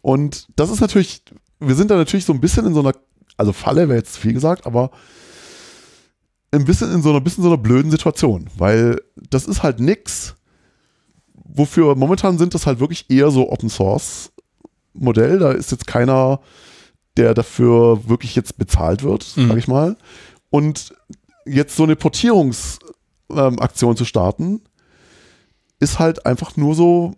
Und das ist natürlich, wir sind da natürlich so ein bisschen in so einer, also Falle wäre jetzt viel gesagt, aber ein bisschen in so einer, bisschen so einer blöden Situation, weil das ist halt nix, wofür momentan sind das halt wirklich eher so Open Source Modell. Da ist jetzt keiner, der dafür wirklich jetzt bezahlt wird, mhm. sag ich mal. Und jetzt so eine Portierungsaktion ähm, zu starten, ist halt einfach nur so,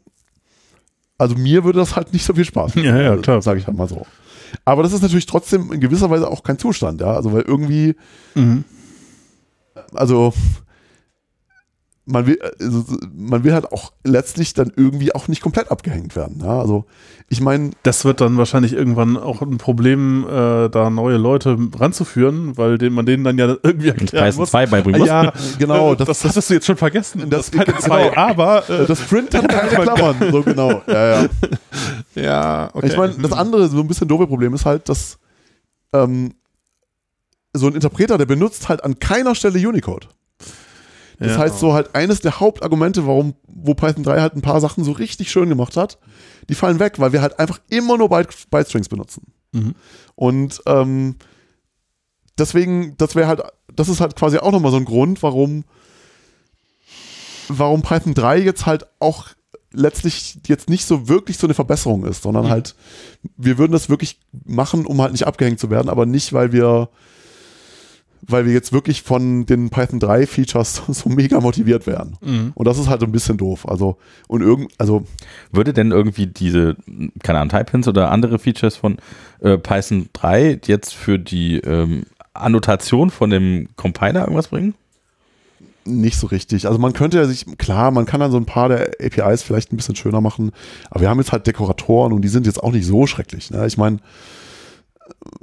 also mir würde das halt nicht so viel Spaß machen. Ja, ja, klar. Also, Sage ich halt mal so. Aber das ist natürlich trotzdem in gewisser Weise auch kein Zustand, ja. Also, weil irgendwie, mhm. also, man will, also, man will halt auch letztlich dann irgendwie auch nicht komplett abgehängt werden. Ja? Also ich meine. Das wird dann wahrscheinlich irgendwann auch ein Problem, äh, da neue Leute ranzuführen, weil den, man denen dann ja irgendwie erklären muss. Zwei beibringen muss. Ja, [laughs] genau. Das, das, das hast du jetzt schon vergessen. Das, das Python 2, genau. aber äh, das Print hat [laughs] keine Klammern. So genau. Ja, ja. ja okay. Ich meine, das andere, so ein bisschen doofe Problem ist halt, dass ähm, so ein Interpreter, der benutzt halt an keiner Stelle Unicode. Das ja. heißt, so halt eines der Hauptargumente, warum, wo Python 3 halt ein paar Sachen so richtig schön gemacht hat, die fallen weg, weil wir halt einfach immer nur Byte, Bytestrings benutzen. Mhm. Und ähm, deswegen, das wäre halt, das ist halt quasi auch nochmal so ein Grund, warum, warum Python 3 jetzt halt auch letztlich jetzt nicht so wirklich so eine Verbesserung ist, sondern mhm. halt, wir würden das wirklich machen, um halt nicht abgehängt zu werden, aber nicht, weil wir weil wir jetzt wirklich von den Python 3 Features [laughs] so mega motiviert werden. Mhm. Und das ist halt ein bisschen doof. Also, und irgend, also. Würde denn irgendwie diese, keine Ahnung, Typins oder andere Features von äh, Python 3 jetzt für die ähm, Annotation von dem Compiler irgendwas bringen? Nicht so richtig. Also man könnte ja sich, klar, man kann dann so ein paar der APIs vielleicht ein bisschen schöner machen, aber wir haben jetzt halt Dekoratoren und die sind jetzt auch nicht so schrecklich. Ne? Ich meine,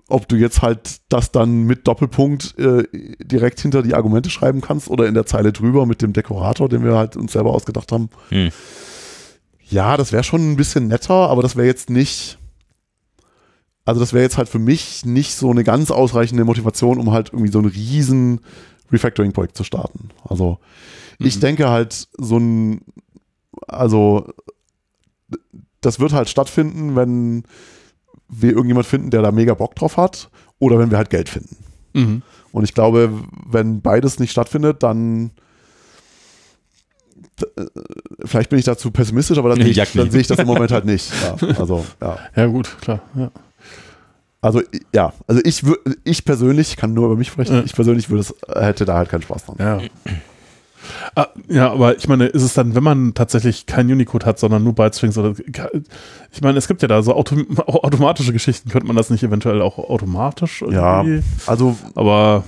ob du jetzt halt das dann mit Doppelpunkt äh, direkt hinter die Argumente schreiben kannst oder in der Zeile drüber mit dem Dekorator, den wir halt uns selber ausgedacht haben. Hm. Ja, das wäre schon ein bisschen netter, aber das wäre jetzt nicht. Also, das wäre jetzt halt für mich nicht so eine ganz ausreichende Motivation, um halt irgendwie so ein riesen Refactoring-Projekt zu starten. Also, mhm. ich denke halt, so ein. Also, das wird halt stattfinden, wenn wir irgendjemand finden, der da mega Bock drauf hat, oder wenn wir halt Geld finden. Mhm. Und ich glaube, wenn beides nicht stattfindet, dann äh, vielleicht bin ich dazu pessimistisch, aber dann, [laughs] sehe ich, dann sehe ich das im Moment halt nicht. [laughs] Ja, also, ja. ja gut, klar. Ja. Also ja, also ich, ich persönlich kann nur über mich sprechen. Ja. Ich persönlich würde es, hätte da halt keinen Spaß dran. Ja. Ah, ja, aber ich meine, ist es dann, wenn man tatsächlich kein Unicode hat, sondern nur Bytestrings oder ich meine, es gibt ja da so auto, [laughs] automatische Geschichten, könnte man das nicht eventuell auch automatisch irgendwie? Ja, also aber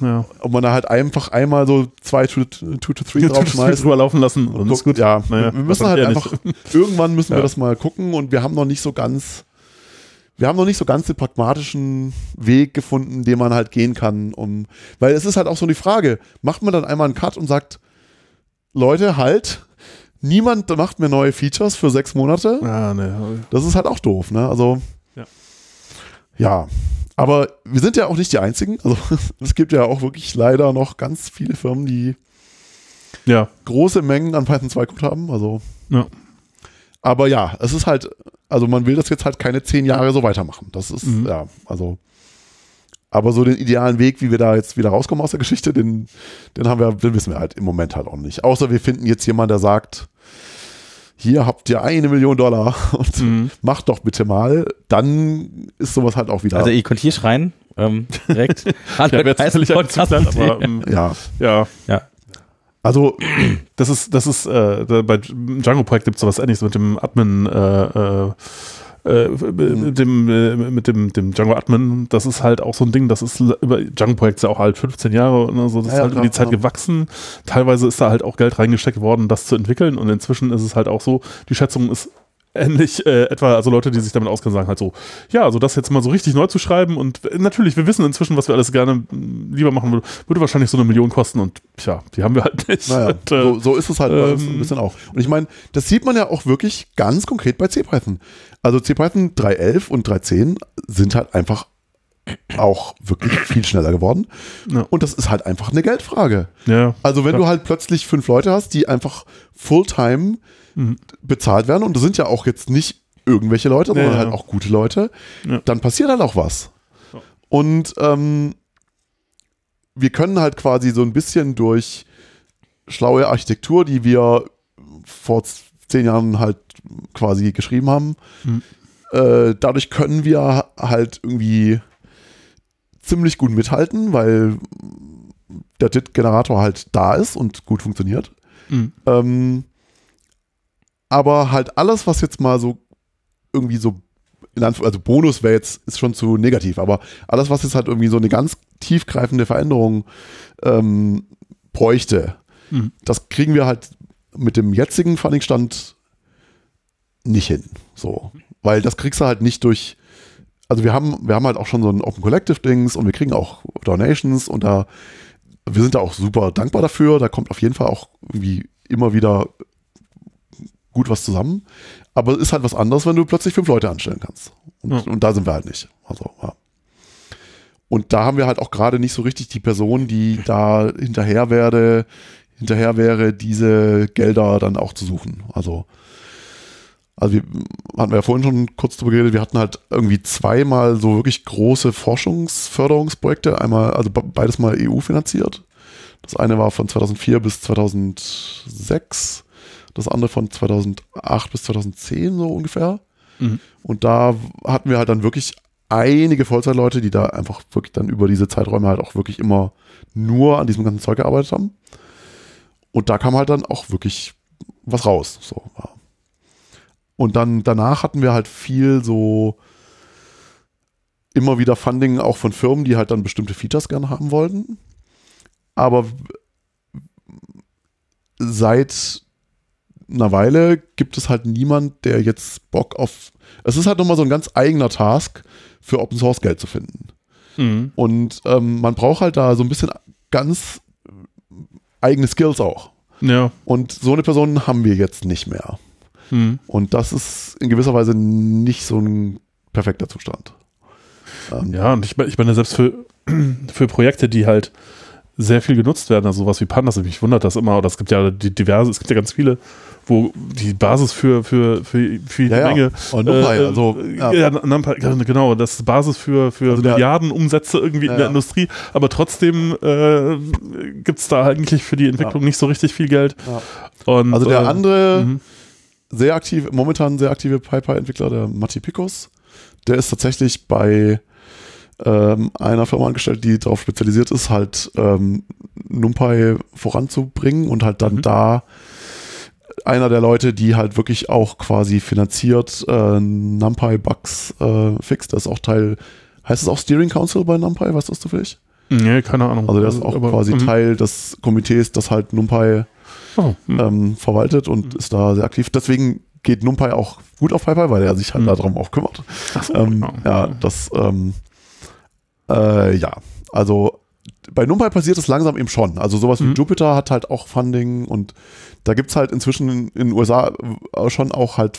ja. Ob man da halt einfach einmal so zwei 2 to 3 draufschmeißt. drüber laufen lassen und ist gut. Ja, naja, wir müssen halt einfach, irgendwann müssen ja. wir das mal gucken und wir haben noch nicht so ganz wir haben noch nicht so ganz den pragmatischen Weg gefunden, den man halt gehen kann, um, weil es ist halt auch so die Frage, macht man dann einmal einen Cut und sagt, Leute, halt, niemand macht mir neue Features für sechs Monate. Ja, nee. Das ist halt auch doof, ne? Also, ja. ja. Aber wir sind ja auch nicht die Einzigen. Also, [laughs] es gibt ja auch wirklich leider noch ganz viele Firmen, die ja. große Mengen an Python 2 Code haben. Also, ja. Aber ja, es ist halt, also man will das jetzt halt keine zehn Jahre so weitermachen. Das ist, mhm. ja, also. Aber so den idealen Weg, wie wir da jetzt wieder rauskommen aus der Geschichte, den, den haben wir, den wissen wir halt im Moment halt auch nicht. Außer wir finden jetzt jemanden, der sagt, hier habt ihr eine Million Dollar [laughs] und mhm. macht doch bitte mal, dann ist sowas halt auch wieder. Also ihr könnt hier schreien, ähm, direkt. [laughs] ja, aber, [laughs] ähm, ja. ja. Ja. Also, das ist, das ist, äh, bei Django-Projekt gibt es sowas ähnliches mit dem Admin, äh, äh, äh mit dem, äh, mit dem, dem Django Admin, das ist halt auch so ein Ding, das ist über Django-Projekt ja auch halt 15 Jahre und so, das ja, ist halt klar, über die Zeit klar. gewachsen. Teilweise ist da halt auch Geld reingesteckt worden, das zu entwickeln und inzwischen ist es halt auch so, die Schätzung ist ähnlich äh, etwa, also Leute, die sich damit auskennen, sagen halt so, ja, also das jetzt mal so richtig neu zu schreiben und natürlich, wir wissen inzwischen, was wir alles gerne lieber machen würden, würde wahrscheinlich so eine Million kosten und tja, die haben wir halt nicht. Naja, und, äh, so, so, ist es halt ähm, ein bisschen auch. Und ich meine, das sieht man ja auch wirklich ganz konkret bei CPython. Also CPython 3.11 und 3.10 sind halt einfach auch wirklich viel schneller geworden. Ja. Und das ist halt einfach eine Geldfrage. Ja, also wenn klar. du halt plötzlich fünf Leute hast, die einfach Fulltime mhm. bezahlt werden, und das sind ja auch jetzt nicht irgendwelche Leute, sondern ja, halt auch gute Leute, dann passiert halt auch was. Und ähm, wir können halt quasi so ein bisschen durch schlaue Architektur, die wir vor zehn Jahren halt quasi geschrieben haben, mhm. äh, dadurch können wir halt irgendwie ziemlich gut mithalten, weil der DIT-Generator halt da ist und gut funktioniert. Mhm. Ähm, aber halt alles, was jetzt mal so irgendwie so, also Bonus wäre jetzt, ist schon zu negativ, aber alles, was jetzt halt irgendwie so eine ganz tiefgreifende Veränderung ähm, bräuchte, Mhm. Das kriegen wir halt mit dem jetzigen Funding-Stand nicht hin. So. Weil das kriegst du halt nicht durch. Also wir haben, wir haben halt auch schon so ein Open Collective-Dings und wir kriegen auch Donations und da, wir sind da auch super dankbar dafür. Da kommt auf jeden Fall auch irgendwie immer wieder gut was zusammen. Aber es ist halt was anderes, wenn du plötzlich fünf Leute anstellen kannst. Und, ja. und da sind wir halt nicht. Also, ja. Und da haben wir halt auch gerade nicht so richtig die Person, die da hinterher werde, hinterher wäre, diese Gelder dann auch zu suchen. Also, also wir hatten wir ja vorhin schon kurz drüber geredet, wir hatten halt irgendwie zweimal so wirklich große Forschungsförderungsprojekte, einmal, also beides mal EU finanziert. Das eine war von 2004 bis 2006, das andere von 2008 bis 2010 so ungefähr. Mhm. Und da hatten wir halt dann wirklich einige Vollzeitleute, die da einfach wirklich dann über diese Zeiträume halt auch wirklich immer nur an diesem ganzen Zeug gearbeitet haben. Und da kam halt dann auch wirklich was raus. So. Und dann danach hatten wir halt viel so immer wieder Funding auch von Firmen, die halt dann bestimmte Features gerne haben wollten. Aber seit einer Weile gibt es halt niemand, der jetzt Bock auf. Es ist halt nochmal so ein ganz eigener Task, für Open Source Geld zu finden. Mhm. Und ähm, man braucht halt da so ein bisschen ganz eigene Skills auch. Ja. Und so eine Person haben wir jetzt nicht mehr. Mhm. Und das ist in gewisser Weise nicht so ein perfekter Zustand. Ähm, ja, und ich, ich meine, selbst für, [clears throat] für Projekte, die halt sehr viel genutzt werden, also sowas wie Pandas, mich wundert das immer, oder es gibt ja die diverse, es gibt ja ganz viele wo die Basis für, für, für, für ja, Menge. Ja. Und NumPy, äh, also, ja. ja NumPy, genau, das ist Basis für, für also Milliardenumsätze irgendwie in der Industrie, aber trotzdem äh, gibt es da eigentlich für die Entwicklung nicht so richtig viel Geld. Und, also der äh, andere mhm. sehr aktiv, momentan sehr aktive PyPy-Entwickler, der Matti Picos, der ist tatsächlich bei ähm, einer Firma angestellt, die darauf spezialisiert ist, halt ähm, NumPy voranzubringen und halt dann mhm. da einer der Leute, die halt wirklich auch quasi finanziert äh, NumPy-Bugs äh, fixt. Das ist auch Teil, heißt es auch Steering Council bei NumPy? Weißt du das zufällig? Nee, keine Ahnung. Also der ist auch Aber, quasi mhm. Teil des Komitees, das halt NumPy oh, hm. ähm, verwaltet und hm. ist da sehr aktiv. Deswegen geht NumPy auch gut auf PyPy, weil er sich halt hm. darum auch kümmert. So, ähm, genau. Ja, das, ähm, äh, ja, also bei NumPy passiert es langsam eben schon. Also sowas wie mhm. Jupyter hat halt auch Funding und da gibt es halt inzwischen in, in, den USA schon auch halt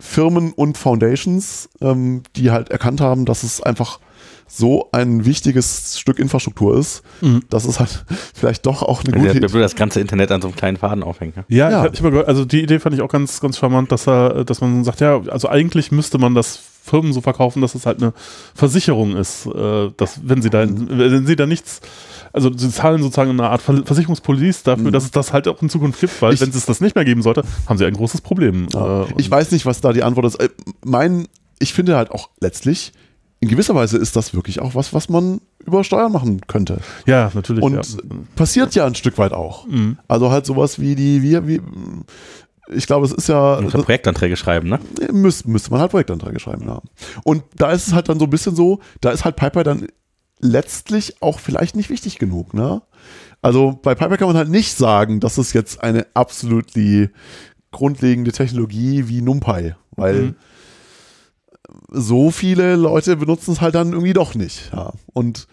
Firmen und Foundations, ähm, die halt erkannt haben, dass es einfach so ein wichtiges Stück Infrastruktur ist, mhm. dass es halt [laughs] vielleicht doch auch eine gute Idee ist. das ganze Internet an so einem kleinen Faden aufhängt. Ne? Ja, ja. Ich, ich gehört, also die Idee fand ich auch ganz, ganz charmant, dass er, dass man sagt, ja, also eigentlich müsste man das Firmen so verkaufen, dass es halt eine Versicherung ist, äh, dass wenn sie da, wenn sie da nichts also sie zahlen sozusagen eine Art Versicherungspolice dafür, mhm. dass es das halt auch in Zukunft gibt, weil ich, wenn es das nicht mehr geben sollte, haben sie ein großes Problem. Ja. Äh, ich weiß nicht, was da die Antwort ist. Äh, mein, ich finde halt auch letztlich, in gewisser Weise ist das wirklich auch was, was man über Steuern machen könnte. Ja, natürlich. Und ja. passiert ja ein Stück weit auch. Mhm. Also halt sowas wie die, wie, wie ich glaube, es ist ja. Man Projektanträge schreiben, ne? Müsste, müsste man halt Projektanträge schreiben, ja. Und da ist es halt dann so ein bisschen so, da ist halt Piper dann letztlich auch vielleicht nicht wichtig genug, ne? Also bei Piper kann man halt nicht sagen, das ist jetzt eine absolut grundlegende Technologie wie NumPy, weil mhm. so viele Leute benutzen es halt dann irgendwie doch nicht, ja. Und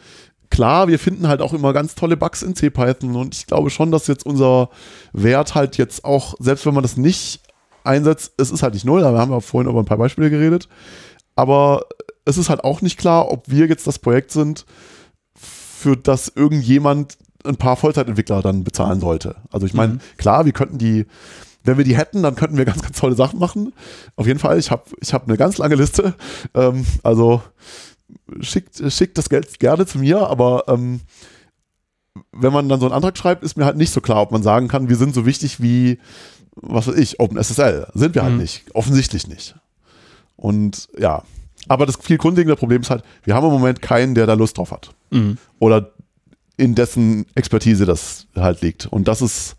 klar, wir finden halt auch immer ganz tolle Bugs in CPython und ich glaube schon, dass jetzt unser Wert halt jetzt auch, selbst wenn man das nicht einsetzt, es ist halt nicht null, da haben wir vorhin über ein paar Beispiele geredet, aber es ist halt auch nicht klar, ob wir jetzt das Projekt sind, für das irgendjemand ein paar Vollzeitentwickler dann bezahlen sollte. Also ich meine, mhm. klar, wir könnten die, wenn wir die hätten, dann könnten wir ganz, ganz tolle Sachen machen. Auf jeden Fall, ich habe ich hab eine ganz lange Liste. Ähm, also schickt, schickt das Geld gerne zu mir, aber ähm, wenn man dann so einen Antrag schreibt, ist mir halt nicht so klar, ob man sagen kann, wir sind so wichtig wie, was weiß ich, OpenSSL. Sind wir halt mhm. halt nicht. Offensichtlich nicht. Und ja, aber das viel grundlegende Problem ist halt, wir haben im Moment keinen, der da Lust drauf hat. Mhm. Oder in dessen Expertise das halt liegt. Und das ist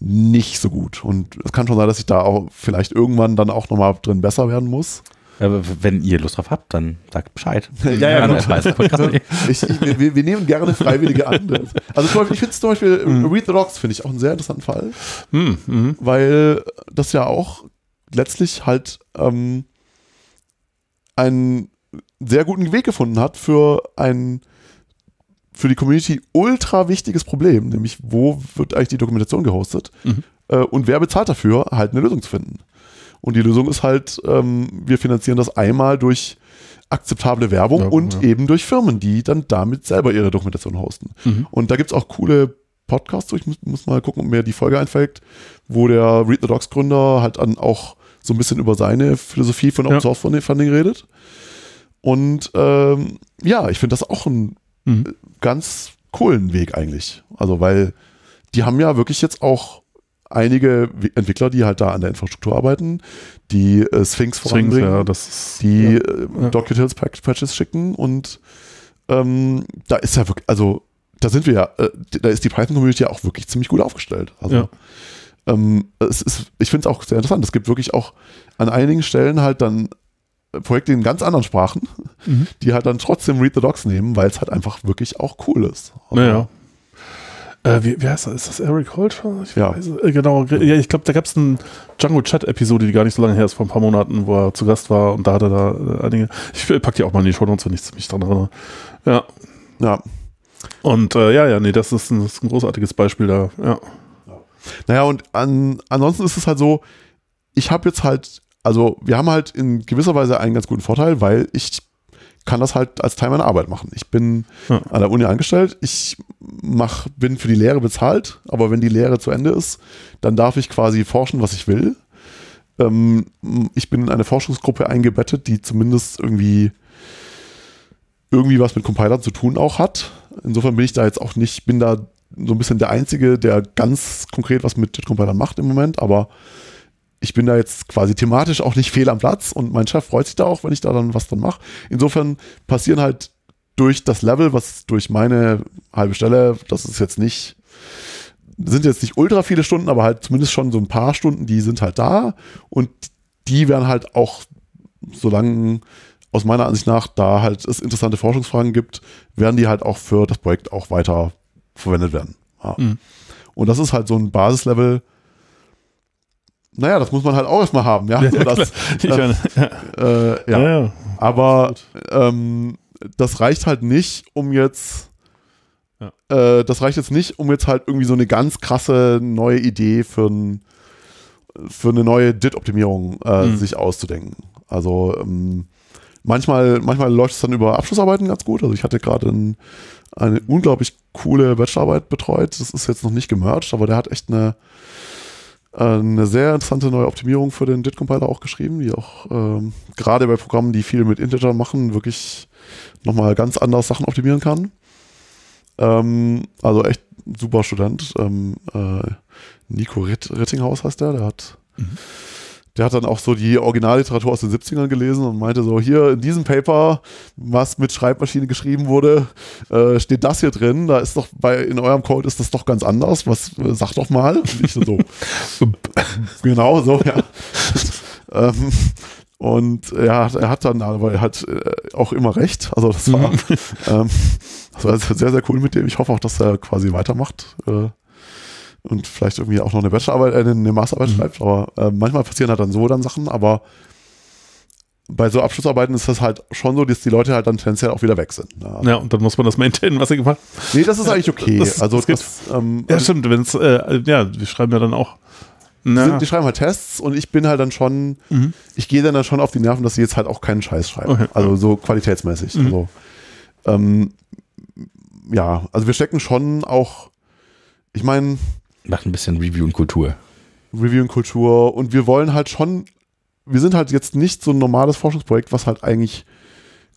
nicht so gut. Und es kann schon sein, dass ich da auch vielleicht irgendwann dann auch nochmal drin besser werden muss. Äh, wenn ihr Lust drauf habt, dann sagt Bescheid. [laughs] Ja, ja, gut. ich, ich, wir, wir, nehmen gerne Freiwillige an. Also zum Beispiel, ich finde zum Beispiel mhm. Read the Rocks finde ich auch einen sehr interessanten Fall, mhm. mhm. weil das ja auch letztlich halt ähm, einen sehr guten Weg gefunden hat für ein für die Community ultra wichtiges Problem, nämlich wo wird eigentlich die Dokumentation gehostet mhm. äh, und wer bezahlt dafür, halt eine Lösung zu finden. Und die Lösung ist halt, ähm, wir finanzieren das einmal durch akzeptable Werbung ja, und ja. eben durch Firmen, die dann damit selber ihre Dokumentation hosten. Mhm. Und da gibt es auch coole Podcasts, ich muss, muss, mal gucken, ob mir die Folge einfällt, wo der Read the Dogs Gründer halt dann auch so ein bisschen über seine Philosophie von Open ja. Source Funding redet. Und ähm, ja, ich finde das auch einen mhm. ganz coolen Weg eigentlich. Also, weil die haben ja wirklich jetzt auch einige Entwickler, die halt da an der Infrastruktur arbeiten, die äh, Sphinx voranbringen, ja, das die ja, äh, ja. Docutils Patches schicken und ähm, da ist ja wirklich, also da sind wir ja, äh, da ist die Python-Community ja auch wirklich ziemlich gut aufgestellt. Also ja. ähm, es ist, ich finde es auch sehr interessant. Es gibt wirklich auch an einigen Stellen halt dann Projekte in ganz anderen Sprachen, mhm. die halt dann trotzdem Read the Docs nehmen, weil es halt einfach wirklich auch cool ist. Also, naja. Äh, wie, wie, heißt das? Ist das Eric Holter? Ich ja. Weiß, äh, genau. Ja, ich glaube, da gab es eine Django Chat-Episode, die gar nicht so lange her ist, vor ein paar Monaten, wo er zu Gast war und da hat er da äh, einige. Ich packe die auch mal in die Show Notes, wenn ich mich dran erinnere. Ja. Ja. Und äh, ja, ja, nee, das ist, ein, das ist ein großartiges Beispiel da, ja. Naja, und an, ansonsten ist es halt so, ich habe jetzt halt, also wir haben halt in gewisser Weise einen ganz guten Vorteil, weil ich kann das halt als Teil meiner Arbeit machen. Ich bin ja. an der Uni angestellt, ich mach, bin für die Lehre bezahlt, aber wenn die Lehre zu Ende ist, dann darf ich quasi forschen, was ich will. Ähm, ich bin in eine Forschungsgruppe eingebettet, die zumindest irgendwie irgendwie was mit Compiler zu tun auch hat. Insofern bin ich da jetzt auch nicht, bin da so ein bisschen der Einzige, der ganz konkret was mit JIT-Compilern macht im Moment, aber ich bin da jetzt quasi thematisch auch nicht fehl am Platz und mein Chef freut sich da auch, wenn ich da dann was dran mache. Insofern passieren halt durch das Level, was durch meine halbe Stelle, das ist jetzt nicht, sind jetzt nicht ultra viele Stunden, aber halt zumindest schon so ein paar Stunden, die sind halt da und die werden halt auch, solange aus meiner Ansicht nach da halt es interessante Forschungsfragen gibt, werden die halt auch für das Projekt auch weiter verwendet werden. Ja. Mhm. Und das ist halt so ein Basislevel, naja, das muss man halt auch erstmal haben, ja. ja, das, das, äh, ja. ja. Aber ähm, das reicht halt nicht, um jetzt äh, das reicht jetzt nicht, um jetzt halt irgendwie so eine ganz krasse neue Idee für, ein, für eine neue DIT-Optimierung äh, mhm. sich auszudenken. Also ähm, manchmal, manchmal läuft es dann über Abschlussarbeiten ganz gut. Also ich hatte gerade ein, eine unglaublich coole Bachelorarbeit betreut. Das ist jetzt noch nicht gemerged, aber der hat echt eine eine sehr interessante neue Optimierung für den DIT-Compiler auch geschrieben, die auch ähm, gerade bei Programmen, die viel mit Integer machen, wirklich nochmal ganz anders Sachen optimieren kann. Ähm, also echt super Student. Ähm, äh, Nico Ritt, Rittinghaus heißt der, der hat mhm der hat dann auch so die Originalliteratur aus den 70ern gelesen und meinte so, hier in diesem Paper, was mit Schreibmaschine geschrieben wurde, äh, steht das hier drin, da ist doch bei, in eurem Code ist das doch ganz anders, was, äh, sag doch mal. Und ich so, [laughs] genau so, ja. ähm, und ja, er hat dann aber er hat äh, auch immer recht. Also das war, ähm, das war sehr, sehr cool mit dem. Ich hoffe auch, dass er quasi weitermacht. Äh, und vielleicht irgendwie auch noch eine Bachelorarbeit, äh, eine Masterarbeit mhm. schreibt. Aber äh, manchmal passieren halt dann so dann Sachen, aber bei so Abschlussarbeiten ist das halt schon so, dass die Leute halt dann tendenziell auch wieder weg sind. Ja, ja und dann muss man das maintainen, was sie gemacht haben. Nee, das ist eigentlich okay. Das, also das, das ähm, ja, stimmt. Wenn's, äh, ja, wir schreiben ja dann auch. Die, sind, die, schreiben halt Tests und ich bin halt dann schon, mhm. ich gehe dann, dann schon auf die Nerven, dass sie jetzt halt auch keinen Scheiß schreiben. Okay. Also so qualitätsmäßig. Mhm. Also, ähm, ja, also wir stecken schon auch, ich meine, Macht ein bisschen Review und Kultur. Review und Kultur. Und wir wollen halt schon, wir sind halt jetzt nicht so ein normales Forschungsprojekt, was halt eigentlich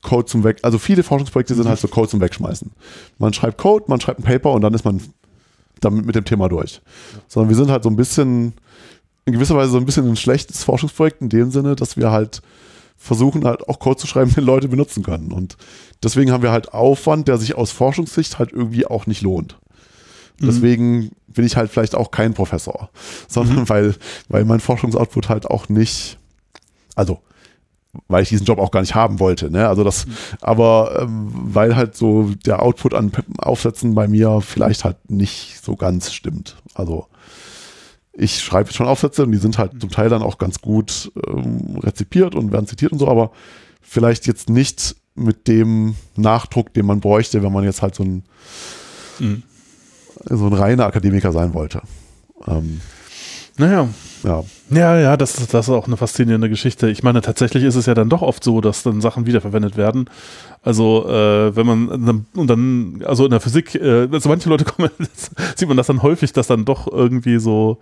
Code zum Weg, also viele Forschungsprojekte sind halt so Code zum Wegschmeißen. Man schreibt Code, man schreibt ein Paper und dann ist man damit mit dem Thema durch. Sondern wir sind halt so ein bisschen, in gewisser Weise so ein bisschen ein schlechtes Forschungsprojekt in dem Sinne, dass wir halt versuchen halt auch Code zu schreiben, [laughs] den Leute benutzen können. Und deswegen haben wir halt Aufwand, der sich aus Forschungssicht halt irgendwie auch nicht lohnt. Mhm. Deswegen bin ich halt vielleicht auch kein Professor, [laughs] sondern mhm. weil, weil mein Forschungsoutput halt auch nicht, also weil ich diesen Job auch gar nicht haben wollte. Ne? Also das, aber ähm, weil halt so der Output an Aufsätzen bei mir vielleicht halt nicht so ganz stimmt. Also ich schreibe schon Aufsätze und die sind halt zum Teil dann auch ganz gut ähm, rezipiert und werden zitiert und so, aber vielleicht jetzt nicht mit dem Nachdruck, den man bräuchte, wenn man jetzt halt so ein, mhm. So ein reiner Akademiker sein wollte. Ähm, naja. Ja. Ja, ja, das ist, das ist auch eine faszinierende Geschichte. Ich meine, tatsächlich ist es ja dann doch oft so, dass dann Sachen wiederverwendet werden. Also, äh, wenn man und dann, also in der Physik, äh, also manche Leute [laughs] kommen, sieht man das dann häufig, dass dann doch irgendwie so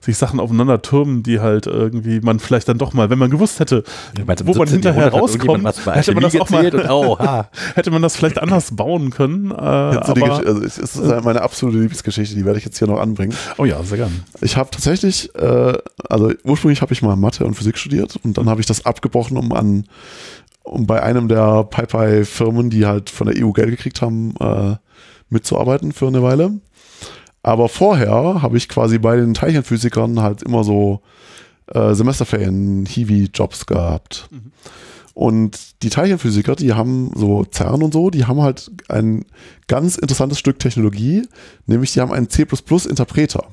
sich Sachen aufeinander türmen, die halt irgendwie man vielleicht dann doch mal, wenn man gewusst hätte, ja, wo man hinterher rauskommt, hätte man das auch mal, und, oh, [laughs] hätte man das vielleicht anders bauen können. Äh, aber, also es ist meine absolute Lieblingsgeschichte, die werde ich jetzt hier noch anbringen. Oh ja, sehr gern. Ich habe tatsächlich, äh, also ursprünglich habe ich mal Mathe und Physik studiert und dann habe ich das abgebrochen, um an um bei einem der PyPy-Firmen, die halt von der EU Geld gekriegt haben, äh, mitzuarbeiten für eine Weile. Aber vorher habe ich quasi bei den Teilchenphysikern halt immer so äh, Semesterferien Hiwi-Jobs gehabt. Mhm. Und die Teilchenphysiker, die haben so CERN und so, die haben halt ein ganz interessantes Stück Technologie, nämlich die haben einen C++-Interpreter.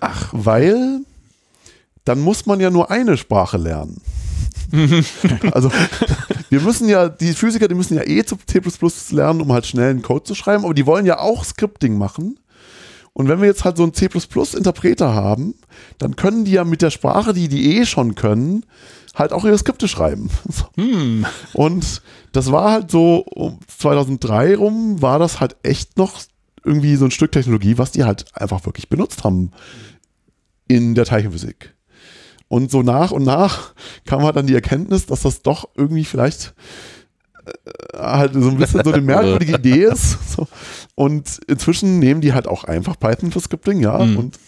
Ach, weil dann muss man ja nur eine Sprache lernen. [laughs] also wir müssen ja, die Physiker, die müssen ja eh zu C lernen, um halt schnell einen Code zu schreiben, aber die wollen ja auch Scripting machen. Und wenn wir jetzt halt so einen C++-Interpreter haben, dann können die ja mit der Sprache, die die eh schon können, halt auch ihre Skripte schreiben. Hm. Und das war halt so, um 2003 rum war das halt echt noch irgendwie so ein Stück Technologie, was die halt einfach wirklich benutzt haben in der Teilchenphysik. Und so nach und nach kam halt dann die Erkenntnis, dass das doch irgendwie vielleicht äh, halt so ein bisschen so eine merkwürdige [laughs] Idee ist. So. Und inzwischen nehmen die halt auch einfach Python für Scripting, ja. Mhm. Und,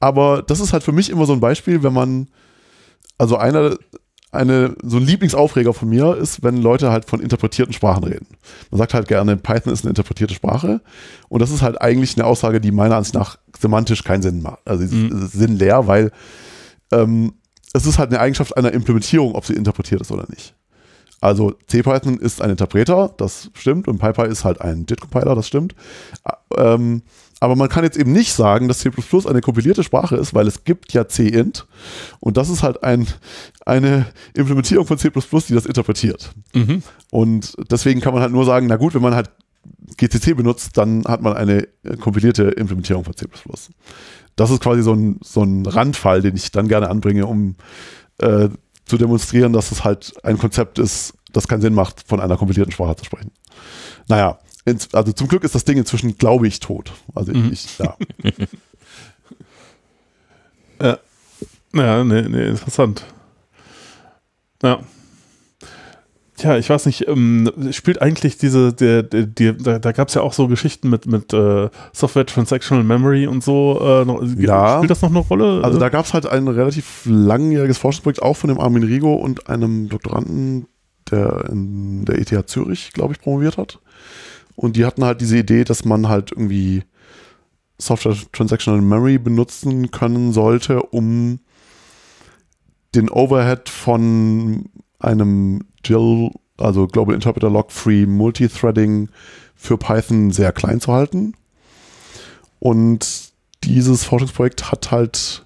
aber das ist halt für mich immer so ein Beispiel, wenn man, also einer, eine, so ein Lieblingsaufreger von mir ist, wenn Leute halt von interpretierten Sprachen reden. Man sagt halt gerne, Python ist eine interpretierte Sprache. Und das ist halt eigentlich eine Aussage, die meiner Ansicht nach semantisch keinen Sinn macht. Also mhm. sinnleer, weil ähm, es ist halt eine Eigenschaft einer Implementierung, ob sie interpretiert ist oder nicht. Also CPython ist ein Interpreter, das stimmt, und PyPy ist halt ein JIT-Compiler, das stimmt. Ähm, aber man kann jetzt eben nicht sagen, dass C eine kompilierte Sprache ist, weil es gibt ja C-Int und das ist halt ein, eine Implementierung von C, die das interpretiert. Mhm. Und deswegen kann man halt nur sagen, na gut, wenn man halt GCC benutzt, dann hat man eine kompilierte Implementierung von C das ist quasi so ein, so ein Randfall, den ich dann gerne anbringe, um äh, zu demonstrieren, dass es halt ein Konzept ist, das keinen Sinn macht, von einer kompilierten Sprache zu sprechen. Naja, ins, also zum Glück ist das Ding inzwischen, glaube ich, tot. Also mhm. ich, ja. [laughs] ja. Ja, nee, nee, interessant. Ja. Tja, ich weiß nicht, ähm, spielt eigentlich diese, der, der, der da, da gab es ja auch so Geschichten mit, mit äh, Software Transactional Memory und so. Äh, noch, ja. Spielt das noch eine Rolle? Also da gab es halt ein relativ langjähriges Forschungsprojekt, auch von dem Armin Rigo und einem Doktoranden, der in der ETH Zürich, glaube ich, promoviert hat. Und die hatten halt diese Idee, dass man halt irgendwie Software Transactional Memory benutzen können sollte, um den Overhead von einem GIL, also Global Interpreter Log Free Multithreading für Python sehr klein zu halten. Und dieses Forschungsprojekt hat halt,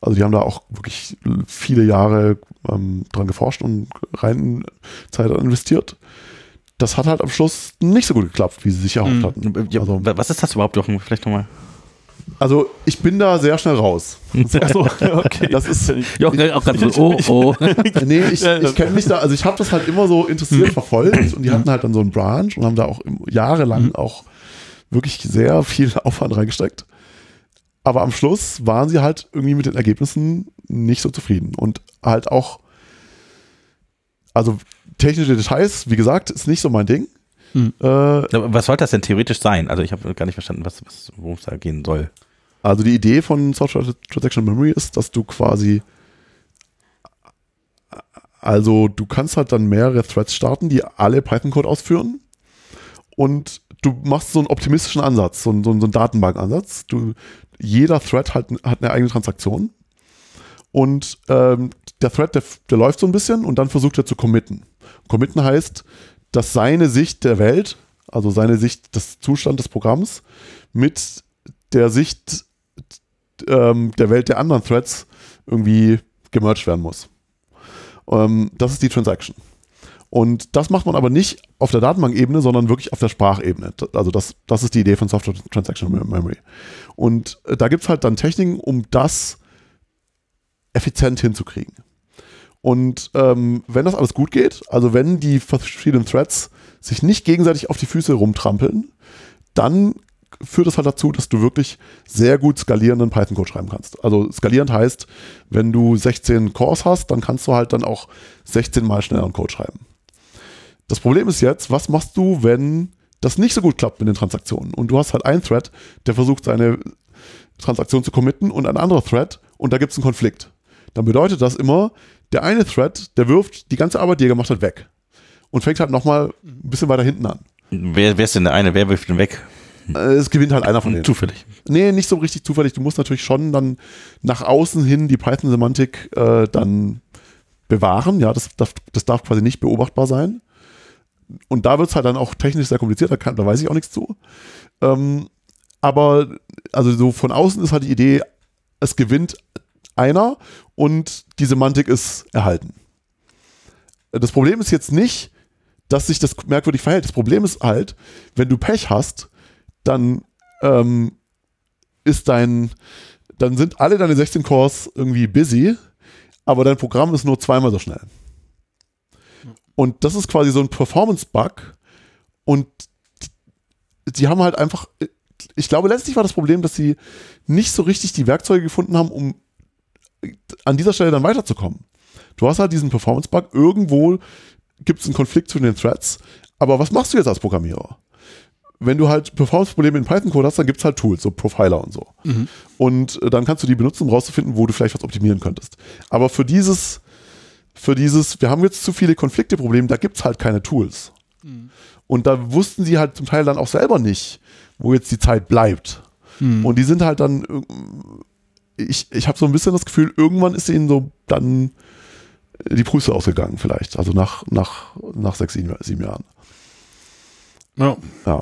also die haben da auch wirklich viele Jahre ähm, dran geforscht und rein Zeit investiert. Das hat halt am Schluss nicht so gut geklappt, wie sie sich erhofft mhm. hatten. Ja, also, was ist das überhaupt, Jochen? Vielleicht nochmal. Also ich bin da sehr schnell raus. [laughs] Achso, okay. Das ist ja, auch ganz so, oh, oh. [laughs] nee, ich, ich kenne mich da, also ich habe das halt immer so interessiert hm. verfolgt und die hatten halt dann so einen Branch und haben da auch jahrelang mhm. auch wirklich sehr viel Aufwand reingesteckt. Aber am Schluss waren sie halt irgendwie mit den Ergebnissen nicht so zufrieden und halt auch, also technische Details, wie gesagt, ist nicht so mein Ding. Hm. Äh, was soll das denn theoretisch sein? Also ich habe gar nicht verstanden, was, was worum es da gehen soll. Also die Idee von Software Transaction Memory ist, dass du quasi also du kannst halt dann mehrere Threads starten, die alle Python-Code ausführen und du machst so einen optimistischen Ansatz, so einen, so einen Datenbankansatz. Du, jeder Thread hat, hat eine eigene Transaktion und ähm, der Thread, der, der läuft so ein bisschen und dann versucht er zu committen. Committen heißt, dass seine Sicht der Welt, also seine Sicht des Zustands des Programms, mit der Sicht ähm, der Welt der anderen Threads irgendwie gemerged werden muss. Ähm, das ist die Transaction. Und das macht man aber nicht auf der Datenbankebene, sondern wirklich auf der Sprachebene. Also das, das ist die Idee von Software Transaction Memory. Und äh, da gibt es halt dann Techniken, um das effizient hinzukriegen. Und ähm, wenn das alles gut geht, also wenn die verschiedenen Threads sich nicht gegenseitig auf die Füße rumtrampeln, dann führt das halt dazu, dass du wirklich sehr gut skalierenden Python-Code schreiben kannst. Also skalierend heißt, wenn du 16 Cores hast, dann kannst du halt dann auch 16 mal schnelleren Code schreiben. Das Problem ist jetzt, was machst du, wenn das nicht so gut klappt mit den Transaktionen? Und du hast halt einen Thread, der versucht, seine Transaktion zu committen und ein anderer Thread und da gibt es einen Konflikt. Dann bedeutet das immer, der eine Thread, der wirft die ganze Arbeit, die er gemacht hat, weg. Und fängt halt nochmal ein bisschen weiter hinten an. Wer, wer ist denn der eine? Wer wirft den weg? Äh, es gewinnt halt einer von denen. Zufällig. Nee, nicht so richtig zufällig. Du musst natürlich schon dann nach außen hin die Python-Semantik äh, dann bewahren. Ja, das darf, das darf quasi nicht beobachtbar sein. Und da wird es halt dann auch technisch sehr kompliziert, da, kann, da weiß ich auch nichts zu. Ähm, aber also so von außen ist halt die Idee, es gewinnt einer und die Semantik ist erhalten. Das Problem ist jetzt nicht, dass sich das merkwürdig verhält. Das Problem ist halt, wenn du Pech hast, dann ähm, ist dein, dann sind alle deine 16 Cores irgendwie busy, aber dein Programm ist nur zweimal so schnell. Und das ist quasi so ein Performance-Bug und die, die haben halt einfach, ich glaube, letztlich war das Problem, dass sie nicht so richtig die Werkzeuge gefunden haben, um an dieser Stelle dann weiterzukommen. Du hast halt diesen Performance-Bug, irgendwo gibt es einen Konflikt zwischen den Threads, aber was machst du jetzt als Programmierer? Wenn du halt Performance-Probleme in Python-Code hast, dann gibt es halt Tools, so Profiler und so. Mhm. Und äh, dann kannst du die benutzen, um rauszufinden, wo du vielleicht was optimieren könntest. Aber für dieses, für dieses, wir haben jetzt zu viele Konflikte-Probleme, da gibt es halt keine Tools. Mhm. Und da wussten sie halt zum Teil dann auch selber nicht, wo jetzt die Zeit bleibt. Mhm. Und die sind halt dann ich, ich habe so ein bisschen das Gefühl, irgendwann ist ihnen so dann die Prüfung ausgegangen, vielleicht. Also nach, nach, nach sechs, sieben, sieben Jahren. Ja. ja.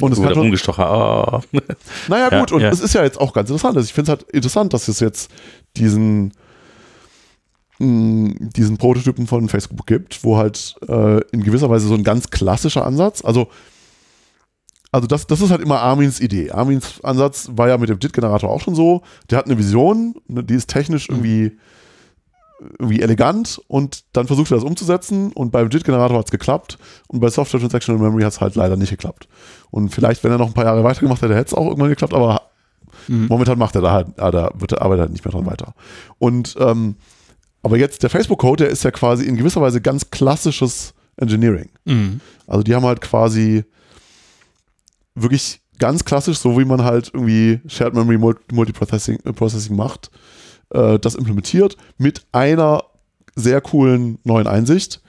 Und es kann umgestochen. Oh. [laughs] Naja, gut, ja, und es ist ja jetzt auch ganz interessant. Also ich finde es halt interessant, dass es jetzt diesen, mh, mm, diesen Prototypen von Facebook gibt, wo halt äh, in gewisser Weise so ein ganz klassischer Ansatz, also also das, das ist halt immer Armins Idee. Armins Ansatz war ja mit dem JIT-Generator auch schon so. Der hat eine Vision, ne, die ist technisch mhm. irgendwie, irgendwie elegant und dann versucht er das umzusetzen und beim JIT-Generator hat es geklappt und bei Software Transactional Memory hat es halt leider nicht geklappt. Und vielleicht, wenn er noch ein paar Jahre weitergemacht hätte, hätte es auch irgendwann geklappt, aber mhm. momentan macht er da halt, ah, da wird arbeitet halt nicht mehr dran weiter. Und ähm, aber jetzt der Facebook-Code, der ist ja quasi in gewisser Weise ganz klassisches Engineering. Mhm. Also die haben halt quasi wirklich ganz klassisch, so wie man halt irgendwie Shared Memory Multiprocessing äh, Processing macht, äh, das implementiert mit einer sehr coolen neuen Einsicht.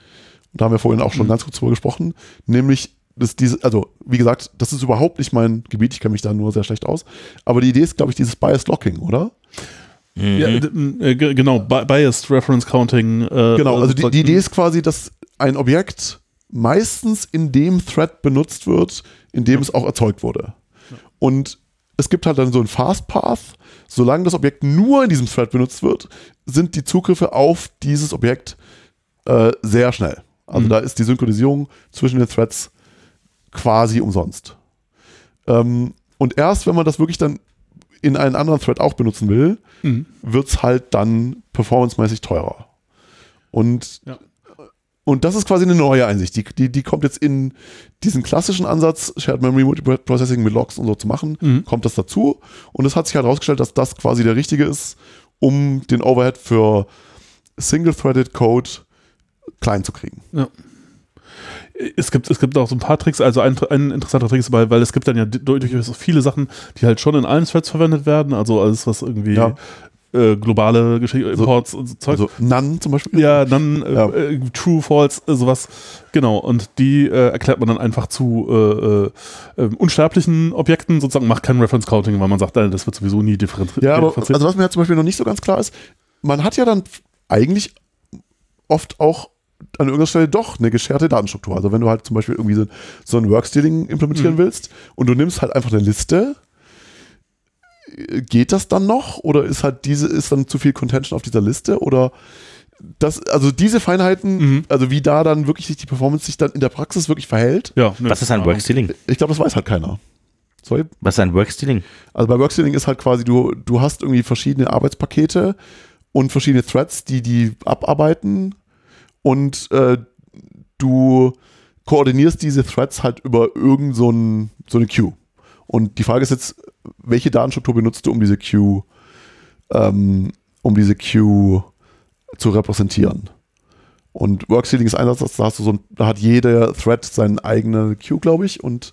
da haben wir vorhin auch schon mhm. ganz kurz drüber gesprochen, nämlich dass diese, also wie gesagt, das ist überhaupt nicht mein Gebiet, ich kenne mich da nur sehr schlecht aus. Aber die Idee ist, glaube ich, dieses Bias Locking, oder? Mhm. Ja, äh, genau, Biased Reference Counting. Äh, genau, also die, die Idee ist quasi, dass ein Objekt meistens in dem Thread benutzt wird, in dem ja. es auch erzeugt wurde. Ja. Und es gibt halt dann so ein Fast Path. Solange das Objekt nur in diesem Thread benutzt wird, sind die Zugriffe auf dieses Objekt äh, sehr schnell. Also mhm. da ist die Synchronisierung zwischen den Threads quasi umsonst. Ähm, und erst wenn man das wirklich dann in einen anderen Thread auch benutzen will, mhm. wird es halt dann performancemäßig teurer. Und ja. Und das ist quasi eine neue Einsicht. Die, die, die kommt jetzt in diesen klassischen Ansatz, Shared Memory Multiprocessing mit Logs und so zu machen, mhm. kommt das dazu. Und es hat sich halt herausgestellt, dass das quasi der richtige ist, um den Overhead für Single-Threaded Code klein zu kriegen. Ja. Es gibt, es gibt auch so ein paar Tricks, also ein, ein interessanter Trick ist, weil, weil es gibt dann ja durchaus viele Sachen, die halt schon in allen Threads verwendet werden, also alles, was irgendwie ja äh, globale Geschichte, Imports so, und so Zeug. Also None zum Beispiel? Ja, None, äh, ja. Äh, True, False, äh, sowas. Genau, und die äh, erklärt man dann einfach zu äh, unsterblichen Objekten, sozusagen macht kein Reference Counting, weil man sagt, das wird sowieso nie differenziert. Ja, aber also was mir ja zum Beispiel noch nicht so ganz klar ist, man hat ja dann eigentlich oft auch an irgendeiner Stelle doch eine gescherte Datenstruktur. Also wenn du halt zum Beispiel irgendwie so, so ein Workstealing implementieren mhm. willst und du nimmst halt einfach eine Liste, geht das dann noch oder ist halt diese ist dann zu viel Contention auf dieser Liste oder das, also diese Feinheiten, mhm. also wie da dann wirklich sich die Performance sich dann in der Praxis wirklich verhält. Ja, ne, Was ist ein Workstealing? Ich glaube, das weiß halt keiner. Sorry? Was ist ein Workstealing? Also bei Workstealing ist halt quasi, du, du hast irgendwie verschiedene Arbeitspakete und verschiedene Threads, die die abarbeiten und äh, du koordinierst diese Threads halt über irgend so, ein, so eine Queue. Und die Frage ist jetzt, welche Datenstruktur benutzt du, um diese Queue, ähm, um diese Queue zu repräsentieren? Und Worksealing ist einerseits, da hast du so ein, da hat jeder Thread seine eigene Queue, glaube ich, und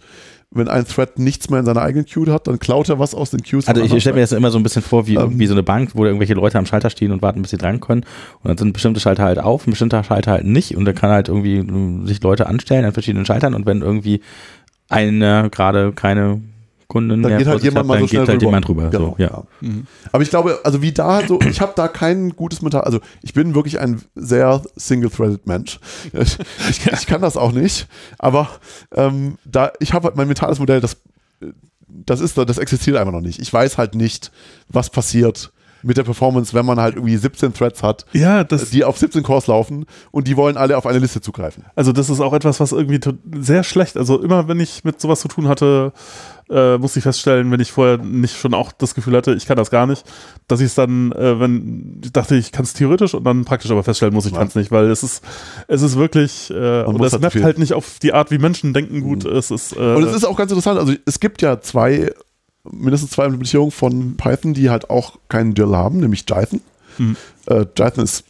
wenn ein Thread nichts mehr in seiner eigenen Queue hat, dann klaut er was aus den Queues. Also ich stelle mir das immer so ein bisschen vor, wie, ähm, wie so eine Bank, wo irgendwelche Leute am Schalter stehen und warten, bis sie dran können. Und dann sind bestimmte Schalter halt auf, ein bestimmter Schalter halt nicht. Und dann kann halt irgendwie äh, sich Leute anstellen an verschiedenen Schaltern. Und wenn irgendwie einer gerade keine Kunden dann geht halt jemand hat, mal so geht halt jemand rüber. Genau, so, ja. Mhm. Aber ich glaube, also wie da halt so, ich habe da kein gutes Metall, also ich bin wirklich ein sehr single-threaded Mensch. [laughs] Ich, ich, ich, kann das auch nicht, aber ähm, da, ich habe halt mein mentales Modell, das, das ist, das existiert einfach noch nicht. Ich weiß halt nicht, was passiert mit der Performance, wenn man halt irgendwie 17 Threads hat, ja, das, die auf 17 Cores laufen und die wollen alle auf eine Liste zugreifen. Also das ist auch etwas, was irgendwie sehr schlecht, also immer wenn ich mit sowas zu tun hatte, äh, musste ich feststellen, wenn ich vorher nicht schon auch das Gefühl hatte, ich kann das gar nicht, dass ich es dann, äh, wenn ich dachte, ich kann es theoretisch und dann praktisch aber feststellen muss, ich kann es nicht, weil es ist, es ist wirklich, äh, und es halt mappt halt nicht auf die Art, wie Menschen denken gut. Mhm. Es ist, äh, und es ist auch ganz interessant, also es gibt ja zwei mindestens zwei Implementierungen von Python, die halt auch keinen Dill haben, nämlich Jython. Mhm. Äh, Jython ist,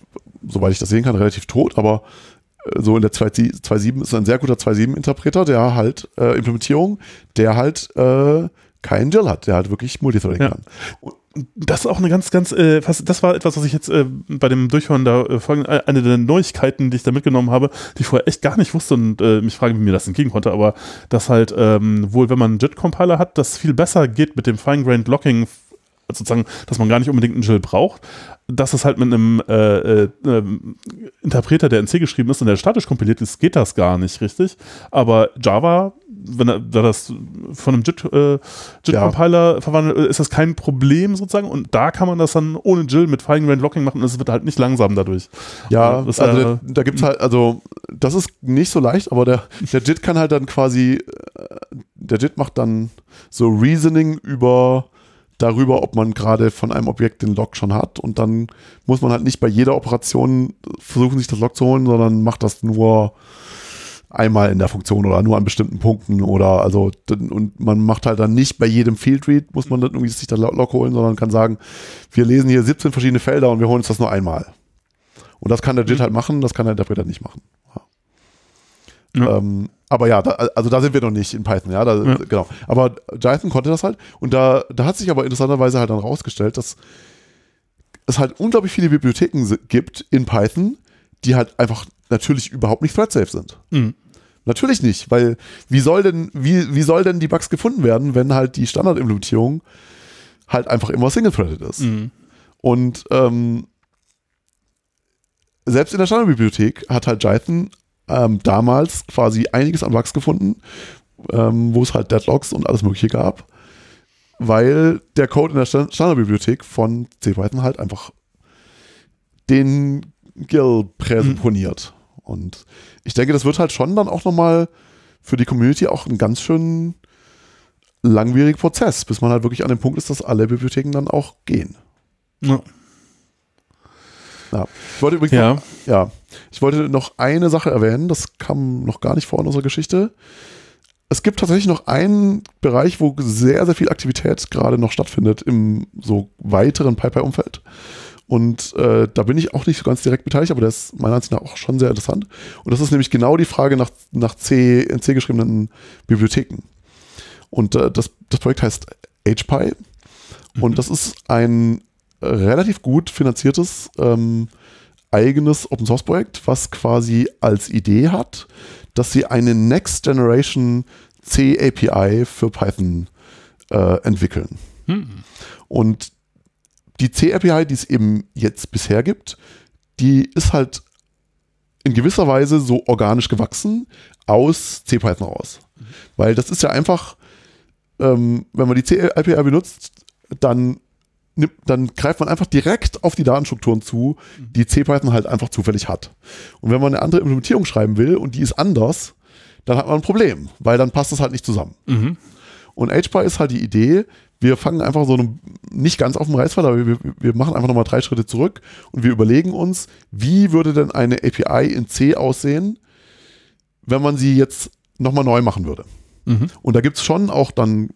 soweit ich das sehen kann, relativ tot, aber äh, so in der 2.7 ist ein sehr guter 2.7-Interpreter, der halt äh, Implementierung, der halt äh, keinen Dill hat, der halt wirklich Multithreading ja. kann. Und das ist auch eine ganz, ganz, äh, fast, das war etwas, was ich jetzt äh, bei dem Durchhören da äh, folgen, äh, eine der Neuigkeiten, die ich da mitgenommen habe, die ich vorher echt gar nicht wusste und äh, mich frage, wie mir das entgegen konnte, aber dass halt ähm, wohl, wenn man einen JIT-Compiler hat, das viel besser geht mit dem Fine-Grained Locking, sozusagen, dass man gar nicht unbedingt einen JIL braucht, dass es halt mit einem äh, äh, ähm, Interpreter, der in C geschrieben ist und der statisch kompiliert ist, geht das gar nicht richtig. Aber Java, wenn er da das von einem JIT-Compiler äh, JIT ja. verwandelt, ist das kein Problem sozusagen. Und da kann man das dann ohne JIL mit Fine-Grained Locking machen und es wird halt nicht langsam dadurch. Ja, das, also äh, da gibt es halt, also das ist nicht so leicht, aber der, der JIT kann halt dann quasi, äh, der JIT macht dann so Reasoning über darüber, ob man gerade von einem Objekt den Log schon hat. Und dann muss man halt nicht bei jeder Operation versuchen, sich das Log zu holen, sondern macht das nur einmal in der Funktion oder nur an bestimmten Punkten oder also und man macht halt dann nicht bei jedem Field Read muss man dann irgendwie sich das Log holen, sondern kann sagen, wir lesen hier 17 verschiedene Felder und wir holen uns das nur einmal. Und das kann der JIT mhm. halt machen, das kann der Interpreter nicht machen. Ja. Ähm, aber ja, da, also da sind wir noch nicht in Python, ja, da, ja. genau. Aber Jython konnte das halt und da, da hat sich aber interessanterweise halt dann rausgestellt, dass es halt unglaublich viele Bibliotheken gibt in Python, die halt einfach natürlich überhaupt nicht thread-safe sind. Mhm. Natürlich nicht, weil wie soll denn, wie, wie soll denn die Bugs gefunden werden, wenn halt die Standardimplementierung halt einfach immer single-threaded ist? Mhm. Und ähm, selbst in der Standardbibliothek hat halt Jython ähm, damals quasi einiges an Bugs gefunden, ähm, wo es halt Deadlocks und alles Mögliche gab, weil der Code in der Standardbibliothek von CPython halt einfach den GIL präsupponiert. Mhm. Und ich denke, das wird halt schon dann auch nochmal für die Community auch ein ganz schön langwieriger Prozess, bis man halt wirklich an dem Punkt ist, dass alle Bibliotheken dann auch gehen. Ja. Ja. Ich wollte übrigens ja. Noch, ja, ich wollte noch eine Sache erwähnen, das kam noch gar nicht vor in unserer Geschichte. Es gibt tatsächlich noch einen Bereich, wo sehr, sehr viel Aktivität gerade noch stattfindet im so weiteren PyPy-Umfeld. Und äh, da bin ich auch nicht so ganz direkt beteiligt, aber der ist meiner Ansicht nach auch schon sehr interessant. Und das ist nämlich genau die Frage nach, nach C, in C geschriebenen Bibliotheken. Und äh, das, das Projekt heißt HPy. Und mhm. das ist ein relativ gut finanziertes ähm, eigenes Open Source Projekt, was quasi als Idee hat, dass sie eine Next Generation C API für Python äh, entwickeln. Hm. Und die C API, die es eben jetzt bisher gibt, die ist halt in gewisser Weise so organisch gewachsen aus CPython raus. Weil das ist ja einfach, ähm, wenn man die C-API benutzt, dann, nimmt, dann greift man einfach direkt auf die Datenstrukturen zu, die CPython halt einfach zufällig hat. Und wenn man eine andere Implementierung schreiben will und die ist anders, dann hat man ein Problem, weil dann passt das halt nicht zusammen. Mhm. Und HPy ist halt die Idee, wir fangen einfach so eine, nicht ganz auf dem Reißpfad, aber wir, wir machen einfach nochmal drei Schritte zurück und wir überlegen uns, wie würde denn eine API in C aussehen, wenn man sie jetzt nochmal neu machen würde. Mhm. Und da gibt es schon auch dann,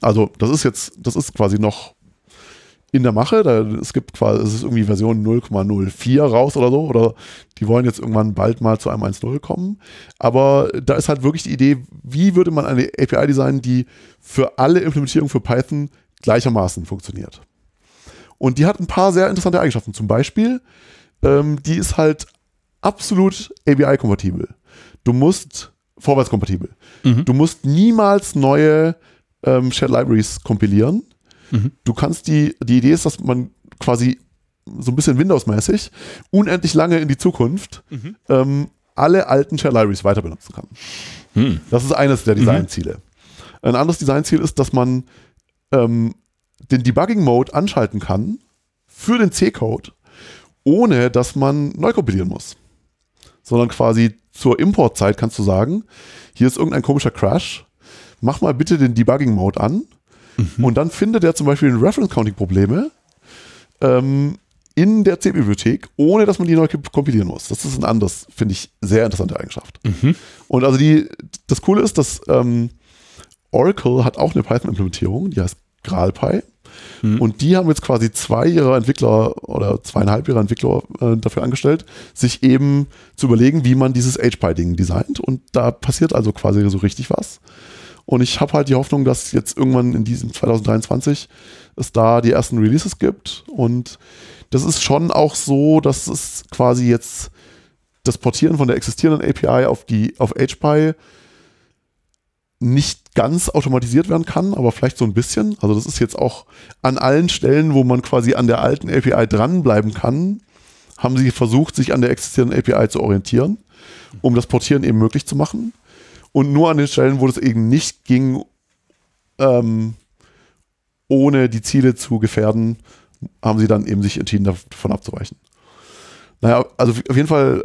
also das ist jetzt, das ist quasi noch in der Mache. Da, es gibt quasi, es ist irgendwie Version 0,04 raus oder so, oder die wollen jetzt irgendwann bald mal zu einem 1.0 kommen. Aber da ist halt wirklich die Idee, wie würde man eine API designen, die für alle Implementierungen für Python gleichermaßen funktioniert. Und die hat ein paar sehr interessante Eigenschaften. Zum Beispiel, ähm, die ist halt absolut ABI-kompatibel. Du musst vorwärtskompatibel. Mhm. Du musst niemals neue ähm, Shared Libraries kompilieren. Mhm. Du kannst die, die Idee ist, dass man quasi so ein bisschen Windows-mäßig unendlich lange in die Zukunft Mhm. ähm, alle alten Shared Libraries weiter benutzen kann. Hm. Das ist eines der Designziele. Ein anderes Designziel ist, dass man ähm, den Debugging-Mode anschalten kann für den C-Code, ohne dass man neu kompilieren muss. Sondern quasi zur Importzeit kannst du sagen, hier ist irgendein komischer Crash, mach mal bitte den Debugging-Mode an und dann findet er zum Beispiel in Reference-Counting-Probleme ähm, in der C-Bibliothek, ohne dass man die neu kompilieren muss. Das ist ein anderes, finde ich, sehr interessante Eigenschaft. Mhm. Und also die, das Coole ist, dass ähm, Oracle hat auch eine Python-Implementierung, die heißt GraalPy. Mhm. Und die haben jetzt quasi zwei ihrer Entwickler oder zweieinhalb ihrer Entwickler äh, dafür angestellt, sich eben zu überlegen, wie man dieses HPy-Ding designt. Und da passiert also quasi so richtig was. Und ich habe halt die Hoffnung, dass jetzt irgendwann in diesem 2023 es da die ersten Releases gibt. Und das ist schon auch so, dass es quasi jetzt das Portieren von der existierenden API auf die auf HPy nicht ganz automatisiert werden kann, aber vielleicht so ein bisschen. Also das ist jetzt auch an allen Stellen, wo man quasi an der alten API dranbleiben kann, haben sie versucht, sich an der existierenden API zu orientieren, um das Portieren eben möglich zu machen. Und nur an den Stellen, wo das eben nicht ging, ähm, ohne die Ziele zu gefährden, haben sie dann eben sich entschieden, davon abzuweichen. Naja, also auf jeden Fall,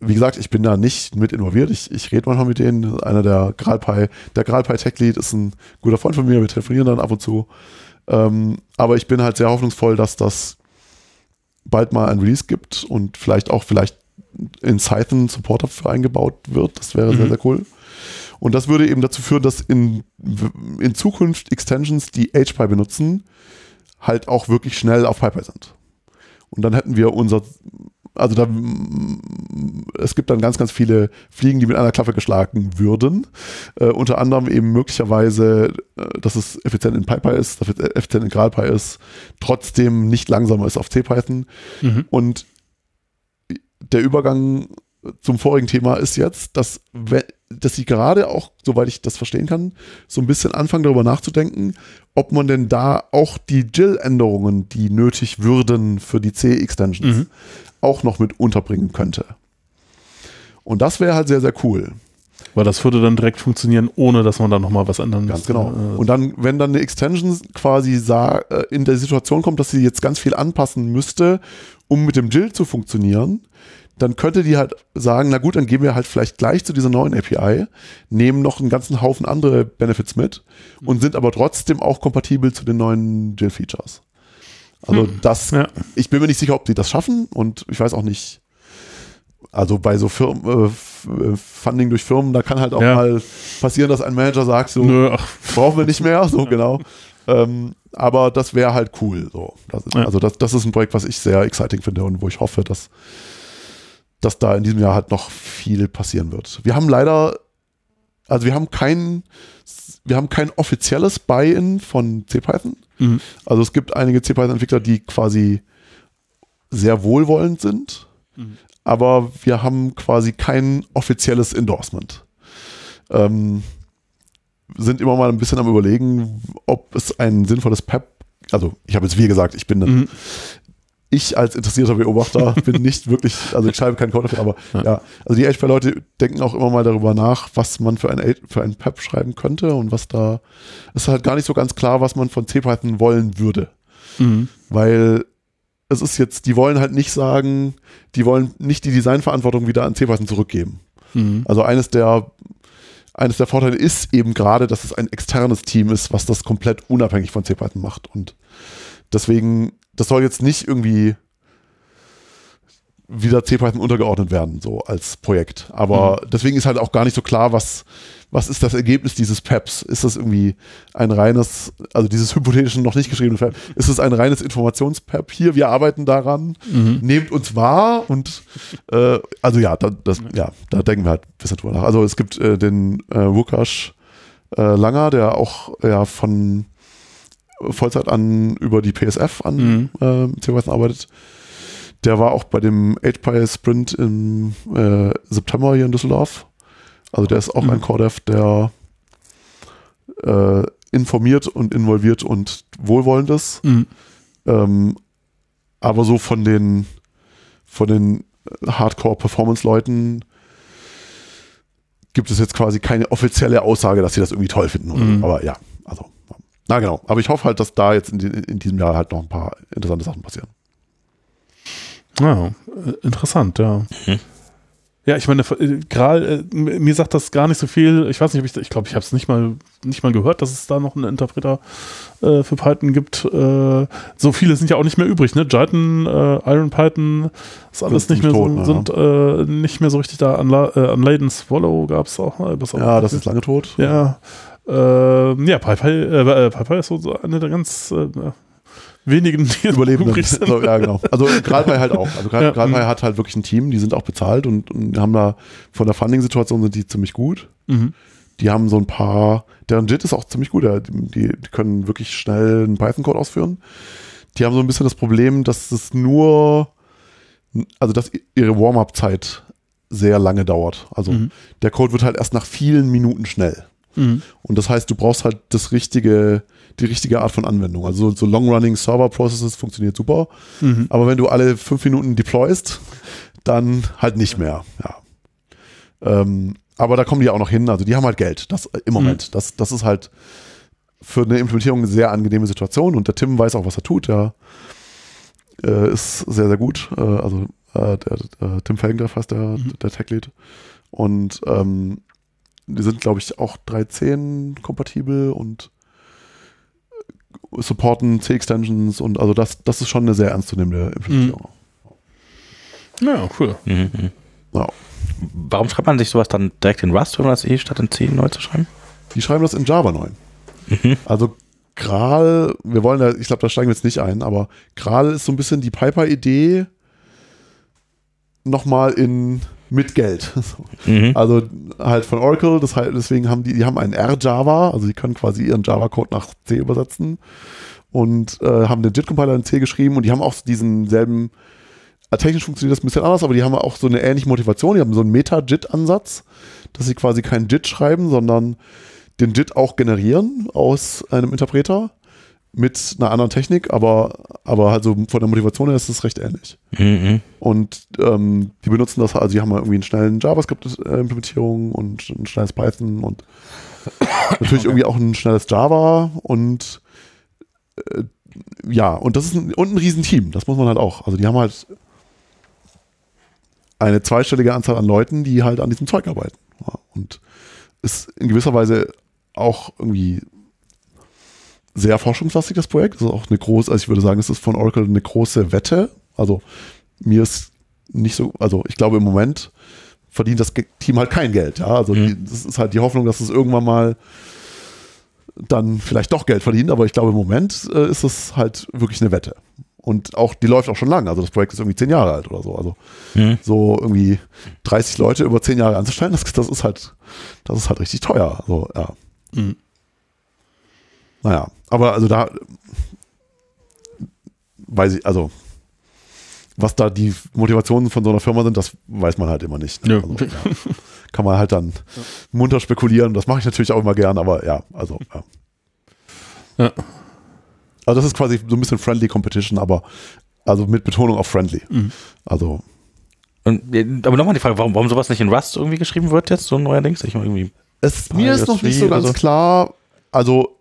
wie gesagt, ich bin da nicht mit involviert. Ich, ich rede manchmal mit denen. Einer der GraalPy, der GraalPy Tech Lead ist ein guter Freund von mir. Wir telefonieren dann ab und zu. Ähm, aber ich bin halt sehr hoffnungsvoll, dass das bald mal ein Release gibt und vielleicht auch vielleicht in Python Support dafür eingebaut wird. Das wäre sehr, Mhm. sehr cool. Und das würde eben dazu führen, dass in, in Zukunft Extensions, die HPy benutzen, halt auch wirklich schnell auf PyPy sind. Und dann hätten wir unser, also da, es gibt dann ganz, ganz viele Fliegen, die mit einer Klappe geschlagen würden. Äh, unter anderem eben möglicherweise, äh, dass es effizient in PyPy ist, dass es effizient in GraalPy ist, trotzdem nicht langsamer ist auf CPython. Mhm. Und der Übergang zum vorigen Thema ist jetzt, dass, we- dass sie gerade auch, soweit ich das verstehen kann, so ein bisschen anfangen darüber nachzudenken, ob man denn da auch die JIL-Änderungen, die nötig würden für die C-Extensions, Mhm. auch noch mit unterbringen könnte. Und das wäre halt sehr, sehr cool. Weil das würde dann direkt funktionieren, ohne dass man da nochmal was ändern Ganz müsste. genau. Äh, Und dann, wenn dann eine Extension quasi äh, in der Situation kommt, dass sie jetzt ganz viel anpassen müsste, um mit dem JIL zu funktionieren, dann könnte die halt sagen, na gut, dann gehen wir halt vielleicht gleich zu dieser neuen API, nehmen noch einen ganzen Haufen andere Benefits mit und sind aber trotzdem auch kompatibel zu den neuen JIL-Features. Also Hm. das, Ja. ich bin mir nicht sicher, ob sie das schaffen und ich weiß auch nicht, also bei so Firmen, äh, äh, Funding durch Firmen, da kann halt auch Ja. mal passieren, dass ein Manager sagt, so, Nö, ach, brauchen wir nicht mehr, so genau. Ähm, aber das wäre halt cool. So. Das ist, Ja. Also das, das ist ein Projekt, was ich sehr exciting finde und wo ich hoffe, dass, dass da in diesem Jahr halt noch viel passieren wird. Wir haben leider, also wir haben kein, wir haben kein offizielles Buy-in von CPython. mhm. Also es gibt einige CPython-Entwickler, die quasi sehr wohlwollend sind, Mhm. aber wir haben quasi kein offizielles Endorsement. Ähm, sind immer mal ein bisschen am überlegen, ob es ein sinnvolles PEP, also ich habe jetzt wie gesagt, ich bin Mhm. Ich als interessierter Beobachter [laughs] bin nicht wirklich, also ich schreibe keinen Code dafür, aber ja, ja also die HPI-Leute denken auch immer mal darüber nach, was man für ein, für ein PEP schreiben könnte und was da, es ist halt gar nicht so ganz klar, was man von CPython wollen würde. Mhm. Weil es ist jetzt, die wollen halt nicht sagen, die wollen nicht die Designverantwortung wieder an CPython zurückgeben. Mhm. Also eines der eines der Vorteile ist eben gerade, dass es ein externes Team ist, was das komplett unabhängig von CPython macht. Und deswegen, das soll jetzt nicht irgendwie wieder CPython untergeordnet werden, so als Projekt. Aber mhm. deswegen ist halt auch gar nicht so klar, was, was ist das Ergebnis dieses PEPs? Ist das irgendwie ein reines, also dieses hypothetischen, noch nicht geschriebene PEP, ist es ein reines Informations-PEP? Hier, wir arbeiten daran, mhm. nehmt uns wahr und äh, also ja, da, das, ja, da denken wir halt ein bisschen drüber nach. Also es gibt äh, den äh, Wukash äh, Langer, der auch ja von Vollzeit an über die PSF an mhm. äh, arbeitet der war auch bei dem 8 Sprint im äh, September hier in Düsseldorf. Also der ist auch mhm. ein Core-Dev, der äh, informiert und involviert und wohlwollend ist. Mhm. Ähm, aber so von den von den Hardcore-Performance-Leuten gibt es jetzt quasi keine offizielle Aussage, dass sie das irgendwie toll finden. Mhm. Aber ja, also, na genau. Aber ich hoffe halt, dass da jetzt in, in diesem Jahr halt noch ein paar interessante Sachen passieren. Ja, äh, interessant, ja. Mhm. Ja, ich meine, äh, Gral, äh, mir sagt das gar nicht so viel. Ich weiß nicht, ob ich, ich glaube, ich habe es nicht mal, nicht mal gehört, dass es da noch einen Interpreter äh, für Python gibt. Äh, so viele sind ja auch nicht mehr übrig, ne? Jython, äh, Iron Python, ist alles nicht mehr tot, so, sind äh, nicht mehr so richtig da. An, äh, Unladen Swallow gab es auch mal. ja, das ist lange tot. Ja. Äh, ja, PyPy, äh, PyPy ist so eine der ganz äh, wenigen, die Überlebenden. sind. So, ja, genau. Also Gradpay halt auch. Also Gradpay ja. Mhm. hat halt wirklich ein Team, die sind auch bezahlt und, und haben da von der Funding-Situation sind die ziemlich gut. Mhm. Die haben so ein paar, deren JIT ist auch ziemlich gut, die, die können wirklich schnell einen Python-Code ausführen. Die haben so ein bisschen das Problem, dass es nur, also dass ihre Warm-up-Zeit sehr lange dauert. Also mhm. der Code wird halt erst nach vielen Minuten schnell. Mhm. Und das heißt, du brauchst halt das richtige, die richtige Art von Anwendung. Also so, so Long-Running Server Processes funktioniert super. Mhm. Aber wenn du alle fünf Minuten deployst, dann halt nicht mehr. Ja. Ähm, aber da kommen die auch noch hin. Also die haben halt Geld. Das äh, im Moment. Mhm. Das, das ist halt für eine Implementierung eine sehr angenehme Situation. Und der Tim weiß auch, was er tut. Der äh, ist sehr, sehr gut. Äh, also äh, der, Tim Felgendreff heißt der, mhm. der Tech-Lead. Und ähm, die sind, glaube ich, auch 3.10 kompatibel und supporten C-Extensions und also das, das ist schon eine sehr ernstzunehmende Implementierung. Mhm. Ja, cool. Mhm. Ja. Warum schreibt man sich sowas dann direkt in Rust, wenn man das eh statt in C neu zu schreiben? Die schreiben das in Java neu. Mhm. Also Gral, wir wollen da, ich glaube, da steigen wir jetzt nicht ein, aber Gral ist so ein bisschen die Piper-Idee nochmal in mit Geld. [laughs] Mhm. Also halt von Oracle, das heißt, deswegen haben die, die haben einen R-Java, also die können quasi ihren Java-Code nach C übersetzen und äh, haben den JIT-Compiler in C geschrieben und die haben auch diesen selben, äh, technisch funktioniert das ein bisschen anders, aber die haben auch so eine ähnliche Motivation, die haben so einen Meta-JIT-Ansatz, dass sie quasi keinen JIT schreiben, sondern den JIT auch generieren aus einem Interpreter mit einer anderen Technik, aber, aber also von der Motivation her ist es recht ähnlich. Mhm. Und ähm, die benutzen das, also die haben irgendwie einen schnellen JavaScript-Implementierung und ein schnelles Python und [coughs] natürlich irgendwie auch ein schnelles Java und äh, ja, und das ist ein, und ein Riesenteam, das muss man halt auch. Also die haben halt eine zweistellige Anzahl an Leuten, die halt an diesem Zeug arbeiten. Ja, und ist in gewisser Weise auch irgendwie sehr forschungslastig, das Projekt. Das ist auch eine große, also ich würde sagen, es ist von Oracle eine große Wette. Also mir ist nicht so, also ich glaube im Moment verdient das Team halt kein Geld. Ja, also mhm. die, das ist halt die Hoffnung, dass es irgendwann mal dann vielleicht doch Geld verdient, aber ich glaube im Moment äh, ist es halt wirklich eine Wette. Und auch, die läuft auch schon lange. Also das Projekt ist irgendwie zehn Jahre alt oder so. Also mhm. so irgendwie 30 Leute über zehn Jahre anzustellen, das, das ist halt, das ist halt richtig teuer. Also, ja. Mhm. Naja, aber also da weiß ich, also was da die Motivationen von so einer Firma sind, das weiß man halt immer nicht. Ne? Also, ja. Kann man halt dann ja. munter spekulieren. Das mache ich natürlich auch immer gern, aber ja, also ja. ja. Also das ist quasi so ein bisschen friendly Competition, aber Also mit Betonung auf friendly. Mhm. Also Und, aber nochmal die Frage, warum, warum sowas nicht in Rust irgendwie geschrieben wird jetzt, so neuerdings? Ich irgendwie. Es, mir ist noch nicht so ganz oder so. klar, also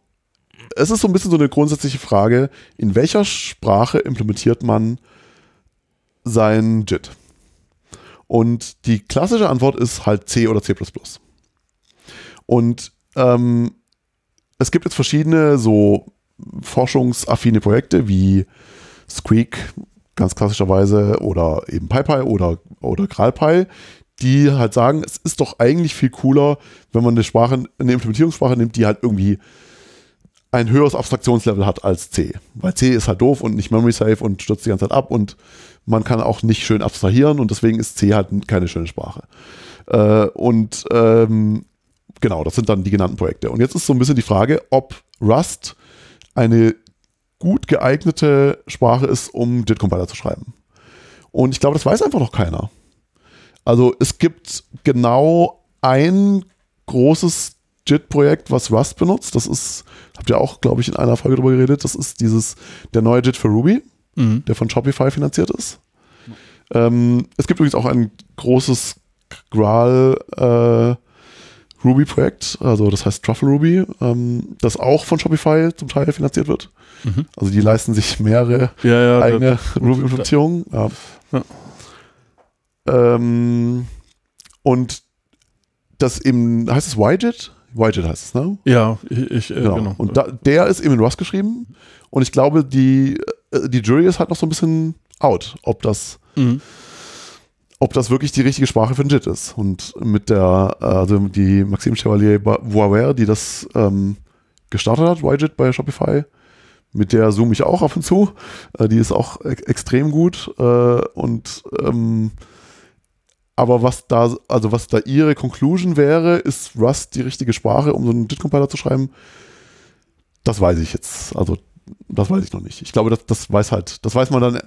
es ist so ein bisschen so eine grundsätzliche Frage, in welcher Sprache implementiert man sein JIT? Und die klassische Antwort ist halt C oder C++. Und ähm, es gibt jetzt verschiedene so forschungsaffine Projekte wie Squeak, ganz klassischerweise, oder eben PyPy oder, oder GraalPy, die halt sagen, es ist doch eigentlich viel cooler, wenn man eine Sprache, eine Implementierungssprache nimmt, die halt irgendwie ein höheres Abstraktionslevel hat als C. Weil C ist halt doof und nicht memory safe und stürzt die ganze Zeit ab und man kann auch nicht schön abstrahieren und deswegen ist C halt keine schöne Sprache. Äh, und ähm, genau, das sind dann die genannten Projekte. Und jetzt ist so ein bisschen die Frage, ob Rust eine gut geeignete Sprache ist, um JIT-Compiler zu schreiben. Und ich glaube, das weiß einfach noch keiner. Also es gibt genau ein großes JIT-Projekt, was Rust benutzt. Das ist, habt ihr auch, glaube ich, in einer Folge drüber geredet. Das ist dieses, der neue JIT für Ruby, Mhm. der von Shopify finanziert ist. Ähm, es gibt übrigens auch ein großes Graal äh, Ruby-Projekt, also das heißt Truffle Ruby, ähm, das auch von Shopify zum Teil finanziert wird. Mhm. Also die leisten sich mehrere Ja, ja. eigene Ruby-Implementierung. Ja. Ja. Ähm, und das eben, heißt es YJIT? YJIT heißt es, ne? Ja, ich, ich äh, Genau. genau. Und da, der ist eben in Rust geschrieben. Und ich glaube, die, äh, die Jury ist halt noch so ein bisschen out, ob das, Mhm. ob das wirklich die richtige Sprache für ein JIT ist. Und mit der, äh, also die Maxime Chevalier Voiver, die das ähm, gestartet hat, YJIT bei Shopify, mit der zoome ich auch ab und zu. Äh, die ist auch e extrem gut. Äh, und ähm, aber was da, also was da ihre Conclusion wäre, ist Rust die richtige Sprache, um so einen JIT-Compiler zu schreiben? Das weiß ich jetzt. Also das weiß ich noch nicht. Ich glaube, das, das weiß halt, das weiß man dann,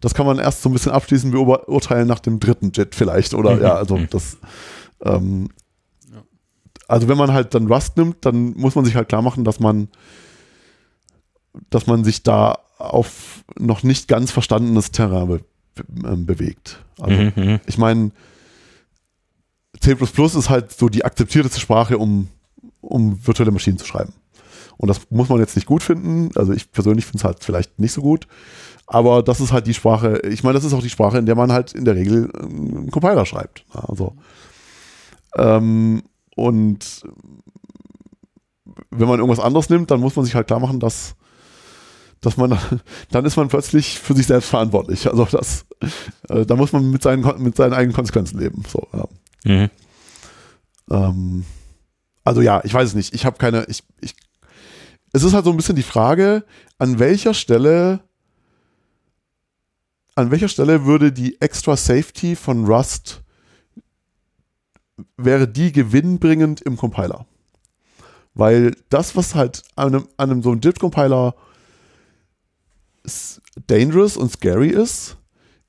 das kann man erst so ein bisschen abschließend beurteilen nach dem dritten JIT vielleicht. Oder ja, also Mhm. das ähm, also wenn man halt dann Rust nimmt, dann muss man sich halt klar machen, dass man dass man sich da auf noch nicht ganz verstandenes Terrain be bewegt. Also Mhm, mhm. ich meine, C ist halt so die akzeptierteste Sprache, um, um virtuelle Maschinen zu schreiben. Und das muss man jetzt nicht gut finden. Also ich persönlich finde es halt vielleicht nicht so gut. Aber das ist halt die Sprache, ich meine, das ist auch die Sprache, in der man halt in der Regel ähm, einen Compiler schreibt. Also, ähm, und wenn man irgendwas anderes nimmt, dann muss man sich halt klar machen, dass, dass man, [laughs] dann ist man plötzlich für sich selbst verantwortlich. Also das, äh, da muss man mit seinen, mit seinen eigenen Konsequenzen leben. So, ja. Mhm. Ähm, also ja, ich weiß es nicht. Ich habe keine, ich, ich, es ist halt so ein bisschen die Frage, an welcher Stelle, an welcher Stelle würde die Extra Safety von Rust, wäre die gewinnbringend im Compiler? Weil das, was halt an einem, an einem so einem JIT-Compiler s- dangerous und scary ist,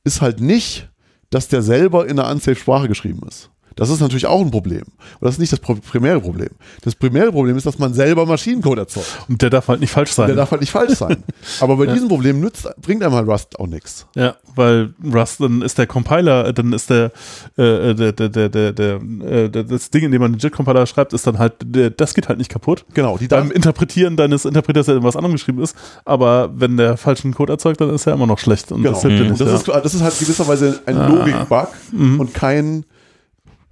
ist halt nicht, dass der selber in einer unsafe Sprache geschrieben ist. Das ist natürlich auch ein Problem. Und das ist nicht das primäre Problem. Das primäre Problem ist, dass man selber Maschinencode erzeugt. Und der darf halt nicht falsch sein. Der darf halt nicht falsch sein. [laughs] Aber bei diesem Problem nützt, bringt einem halt Rust auch nichts. Ja, weil Rust, dann ist der Compiler, dann ist der, äh, der, der, der, der, der, äh, das Ding, in dem man den JIT-Compiler schreibt, ist dann halt, der, das geht halt nicht kaputt. Genau, die Beim Interpretieren deines Interpreters, der in was anderem geschrieben ist, aber wenn der falschen Code erzeugt, dann ist er immer noch schlecht. Und genau. das nicht. das, ja. ist, das ist halt gewisserweise ein Ah. Logik-Bug Mhm. und kein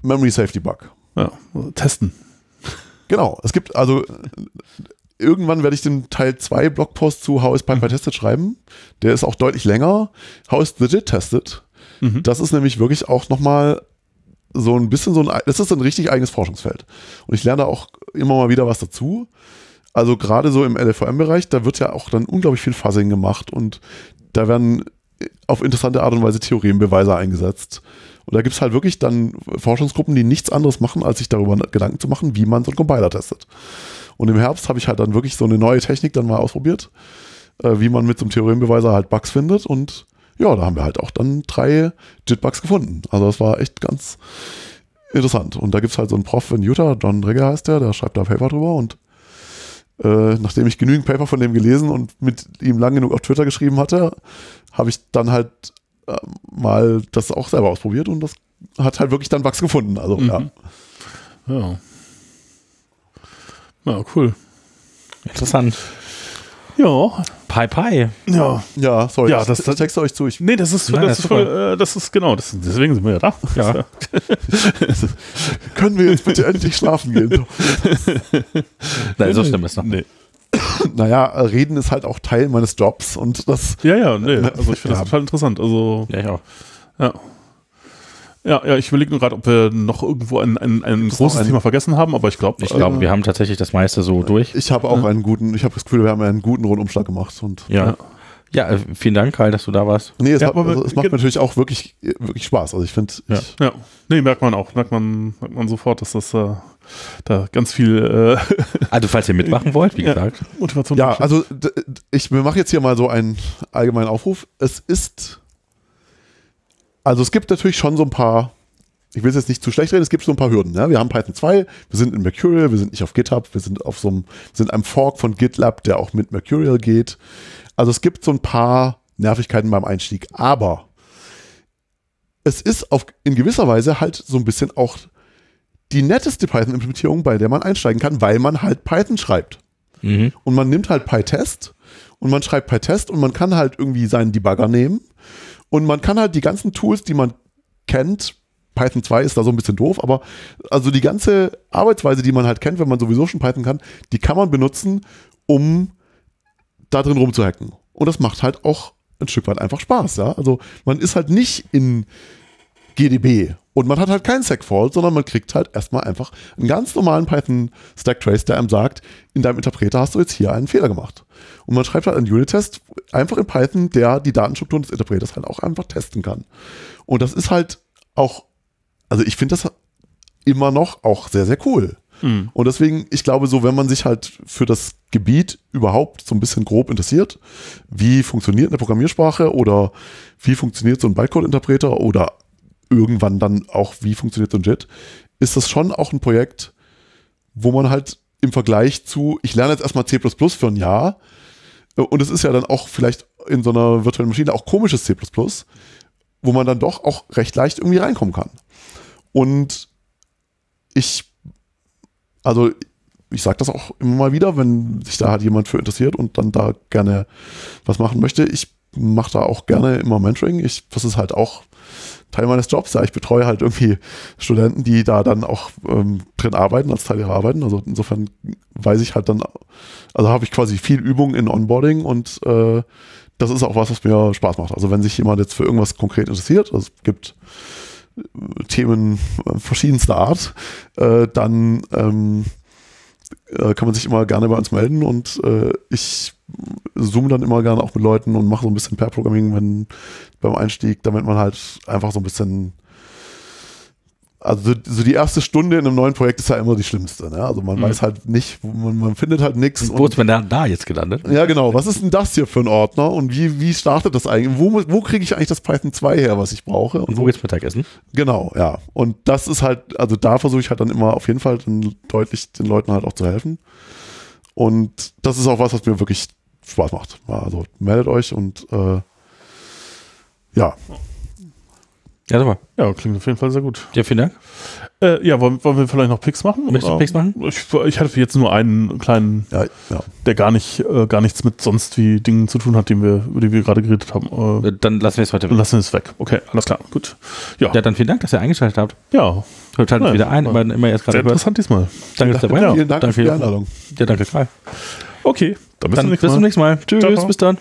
Memory-Safety-Bug. ja, testen. Genau. Es gibt also irgendwann werde ich den Teil 2 Blogpost zu How is PyPy Tested schreiben. Der ist auch deutlich länger. How is legit tested? Mhm. Das ist nämlich wirklich auch nochmal so ein bisschen so ein, das ist ein richtig eigenes Forschungsfeld. Und ich lerne da auch immer mal wieder was dazu. Also gerade so im LLVM-Bereich, da wird ja auch dann unglaublich viel Fuzzing gemacht und da werden auf interessante Art und Weise Theorembeweise eingesetzt. Und da gibt es halt wirklich dann Forschungsgruppen, die nichts anderes machen, als sich darüber Gedanken zu machen, wie man so einen Compiler testet. Und im Herbst habe ich halt dann wirklich so eine neue Technik dann mal ausprobiert, äh, wie man mit so einem Theorembeweise halt Bugs findet. Und ja, da haben wir halt auch dann drei JIT-Bugs gefunden. Also das war echt ganz interessant. Und da gibt es halt so einen Prof in Utah, John Dregger heißt der, der schreibt da Paper drüber und äh, nachdem ich genügend Paper von dem gelesen und mit ihm lang genug auf Twitter geschrieben hatte, habe ich dann halt äh, mal das auch selber ausprobiert und das hat halt wirklich dann Bugs gefunden. Also Mhm. ja. Ja. Ja, cool. Interessant. Ja, Pi Pi. ja. Ja, sorry, Ja, ich, das- ich texte euch zu. Ich, Nee, das ist, Nein, das, das ist ist voll, äh, das ist genau, das, deswegen sind wir ja da. Ja. [laughs] können wir jetzt bitte endlich schlafen gehen? [laughs] Nein, so schlimm ist noch. Nee. Naja, äh, reden ist halt auch Teil meines Jobs und das Ja, ja, nee. [laughs] Also ich finde Ja. das total interessant. Also, Ja, ich auch. ja. Ja, ja, ich überlege nur gerade, ob wir noch irgendwo ein, ein, ein großes ein- Thema vergessen haben, aber ich glaube, Ich glaube, wir haben tatsächlich das meiste so durch. Ich habe auch einen guten, ich habe das Gefühl, wir haben einen guten Rundumschlag gemacht. Und Ja. Ja, äh, vielen Dank, Kai, dass du da warst. nee, es, Ja, hat, aber also, es macht natürlich auch wirklich, wirklich Spaß. Also ich finde, Ja. Ja, nee, merkt man auch, merkt man, merkt man sofort, dass das äh, da ganz viel äh, Also, falls ihr mitmachen wollt, wie Ja. gesagt. Motivation ja, also ich mache jetzt hier mal so einen allgemeinen Aufruf. Es ist, also es gibt natürlich schon so ein paar, ich will es jetzt nicht zu schlecht reden, es gibt so ein paar Hürden. Ja? Wir haben Python 2, wir sind in Mercurial, wir sind nicht auf GitHub, wir sind auf so einem, sind einem Fork von GitLab, der auch mit Mercurial geht. Also es gibt so ein paar Nervigkeiten beim Einstieg, aber es ist auf, in gewisser Weise halt so ein bisschen auch die netteste Python-Implementierung, bei der man einsteigen kann, weil man halt Python schreibt. Mhm. Und man nimmt halt PyTest und man schreibt PyTest und man kann halt irgendwie seinen Debugger nehmen und man kann halt die ganzen Tools, die man kennt, Python 2 ist da so ein bisschen doof, aber also die ganze Arbeitsweise, die man halt kennt, wenn man sowieso schon Python kann, die kann man benutzen, um da drin rumzuhacken. Und das macht halt auch ein Stück weit einfach Spaß, ja. Also man ist halt nicht in GDB und man hat halt keinen Segfault, sondern man kriegt halt erstmal einfach einen ganz normalen Python Stack Trace, der einem sagt, in deinem Interpreter hast du jetzt hier einen Fehler gemacht. Und man schreibt halt einen Unit-Test einfach in Python, der die Datenstrukturen des Interpreters halt auch einfach testen kann. Und das ist halt auch, also ich finde das immer noch auch sehr, sehr cool. Mhm. Und deswegen, ich glaube, so, wenn man sich halt für das Gebiet überhaupt so ein bisschen grob interessiert, wie funktioniert eine Programmiersprache oder wie funktioniert so ein Bytecode-Interpreter oder irgendwann dann auch, wie funktioniert so ein JIT, ist das schon auch ein Projekt, wo man halt im Vergleich zu, ich lerne jetzt erstmal C für ein Jahr äh, und es ist ja dann auch vielleicht in so einer virtuellen Maschine auch komisches C, wo man dann doch auch recht leicht irgendwie reinkommen kann. Und ich, also ich sage das auch immer mal wieder, wenn sich da halt jemand für interessiert und dann da gerne was machen möchte. Ich mache da auch gerne immer Mentoring. Ich, das ist halt auch Teil meines Jobs. Ja, ich betreue halt irgendwie Studenten, die da dann auch ähm, drin arbeiten, als Teil ihrer Arbeiten. Also insofern weiß ich halt dann, also habe ich quasi viel Übung in Onboarding und äh, das ist auch was, was mir Spaß macht. Also wenn sich jemand jetzt für irgendwas konkret interessiert, also es gibt Themen äh, verschiedenster Art, äh, dann ähm, äh, kann man sich immer gerne bei uns melden und äh, ich zoome dann immer gerne auch mit Leuten und mache so ein bisschen Pair-Programming, wenn beim Einstieg, damit man halt einfach so ein bisschen also so- so die erste Stunde in einem neuen Projekt ist ja immer die schlimmste. Ne? Also man Mhm. weiß halt nicht, man, man findet halt nichts. Wo ist man da, da jetzt gelandet? Ja, genau. Was ist denn das hier für ein Ordner und wie, wie startet das eigentlich? Wo, wo kriege ich eigentlich das Python 2 her, was ich brauche? Und wo geht's Mittagessen? Genau, ja. Und das ist halt, also da versuche ich halt dann immer auf jeden Fall deutlich den Leuten halt auch zu helfen. Und das ist auch was, was mir wirklich Spaß macht. Also meldet euch und äh, ja, Ja, super. Ja, klingt auf jeden Fall sehr gut. Ja, vielen Dank. Äh, ja, wollen, wollen wir vielleicht noch Picks machen? Möchtest du? Picks machen? Ich, ich hatte jetzt nur einen kleinen, ja, ja. der gar nicht, äh, gar nichts mit sonst wie Dingen zu tun hat, die wir, über die wir gerade geredet haben. Äh, Äh, Dann lassen wir es heute. wir lassen es weg. Okay, alles klar, gut. Ja, Ja, dann vielen Dank, dass ihr eingeschaltet habt. ja Hört halt Ja, wieder ein, super. immer, erst sehr gerade gehört. interessant diesmal. Danke, dass ihr dabei Ja, wart. Vielen Dank Danke für die Einladung. Ja, danke, Karl. Okay, dann bis Dann zum bis nächsten zum Mal. nächsten Mal. Tschüss, Ciao, ciao. bis dann.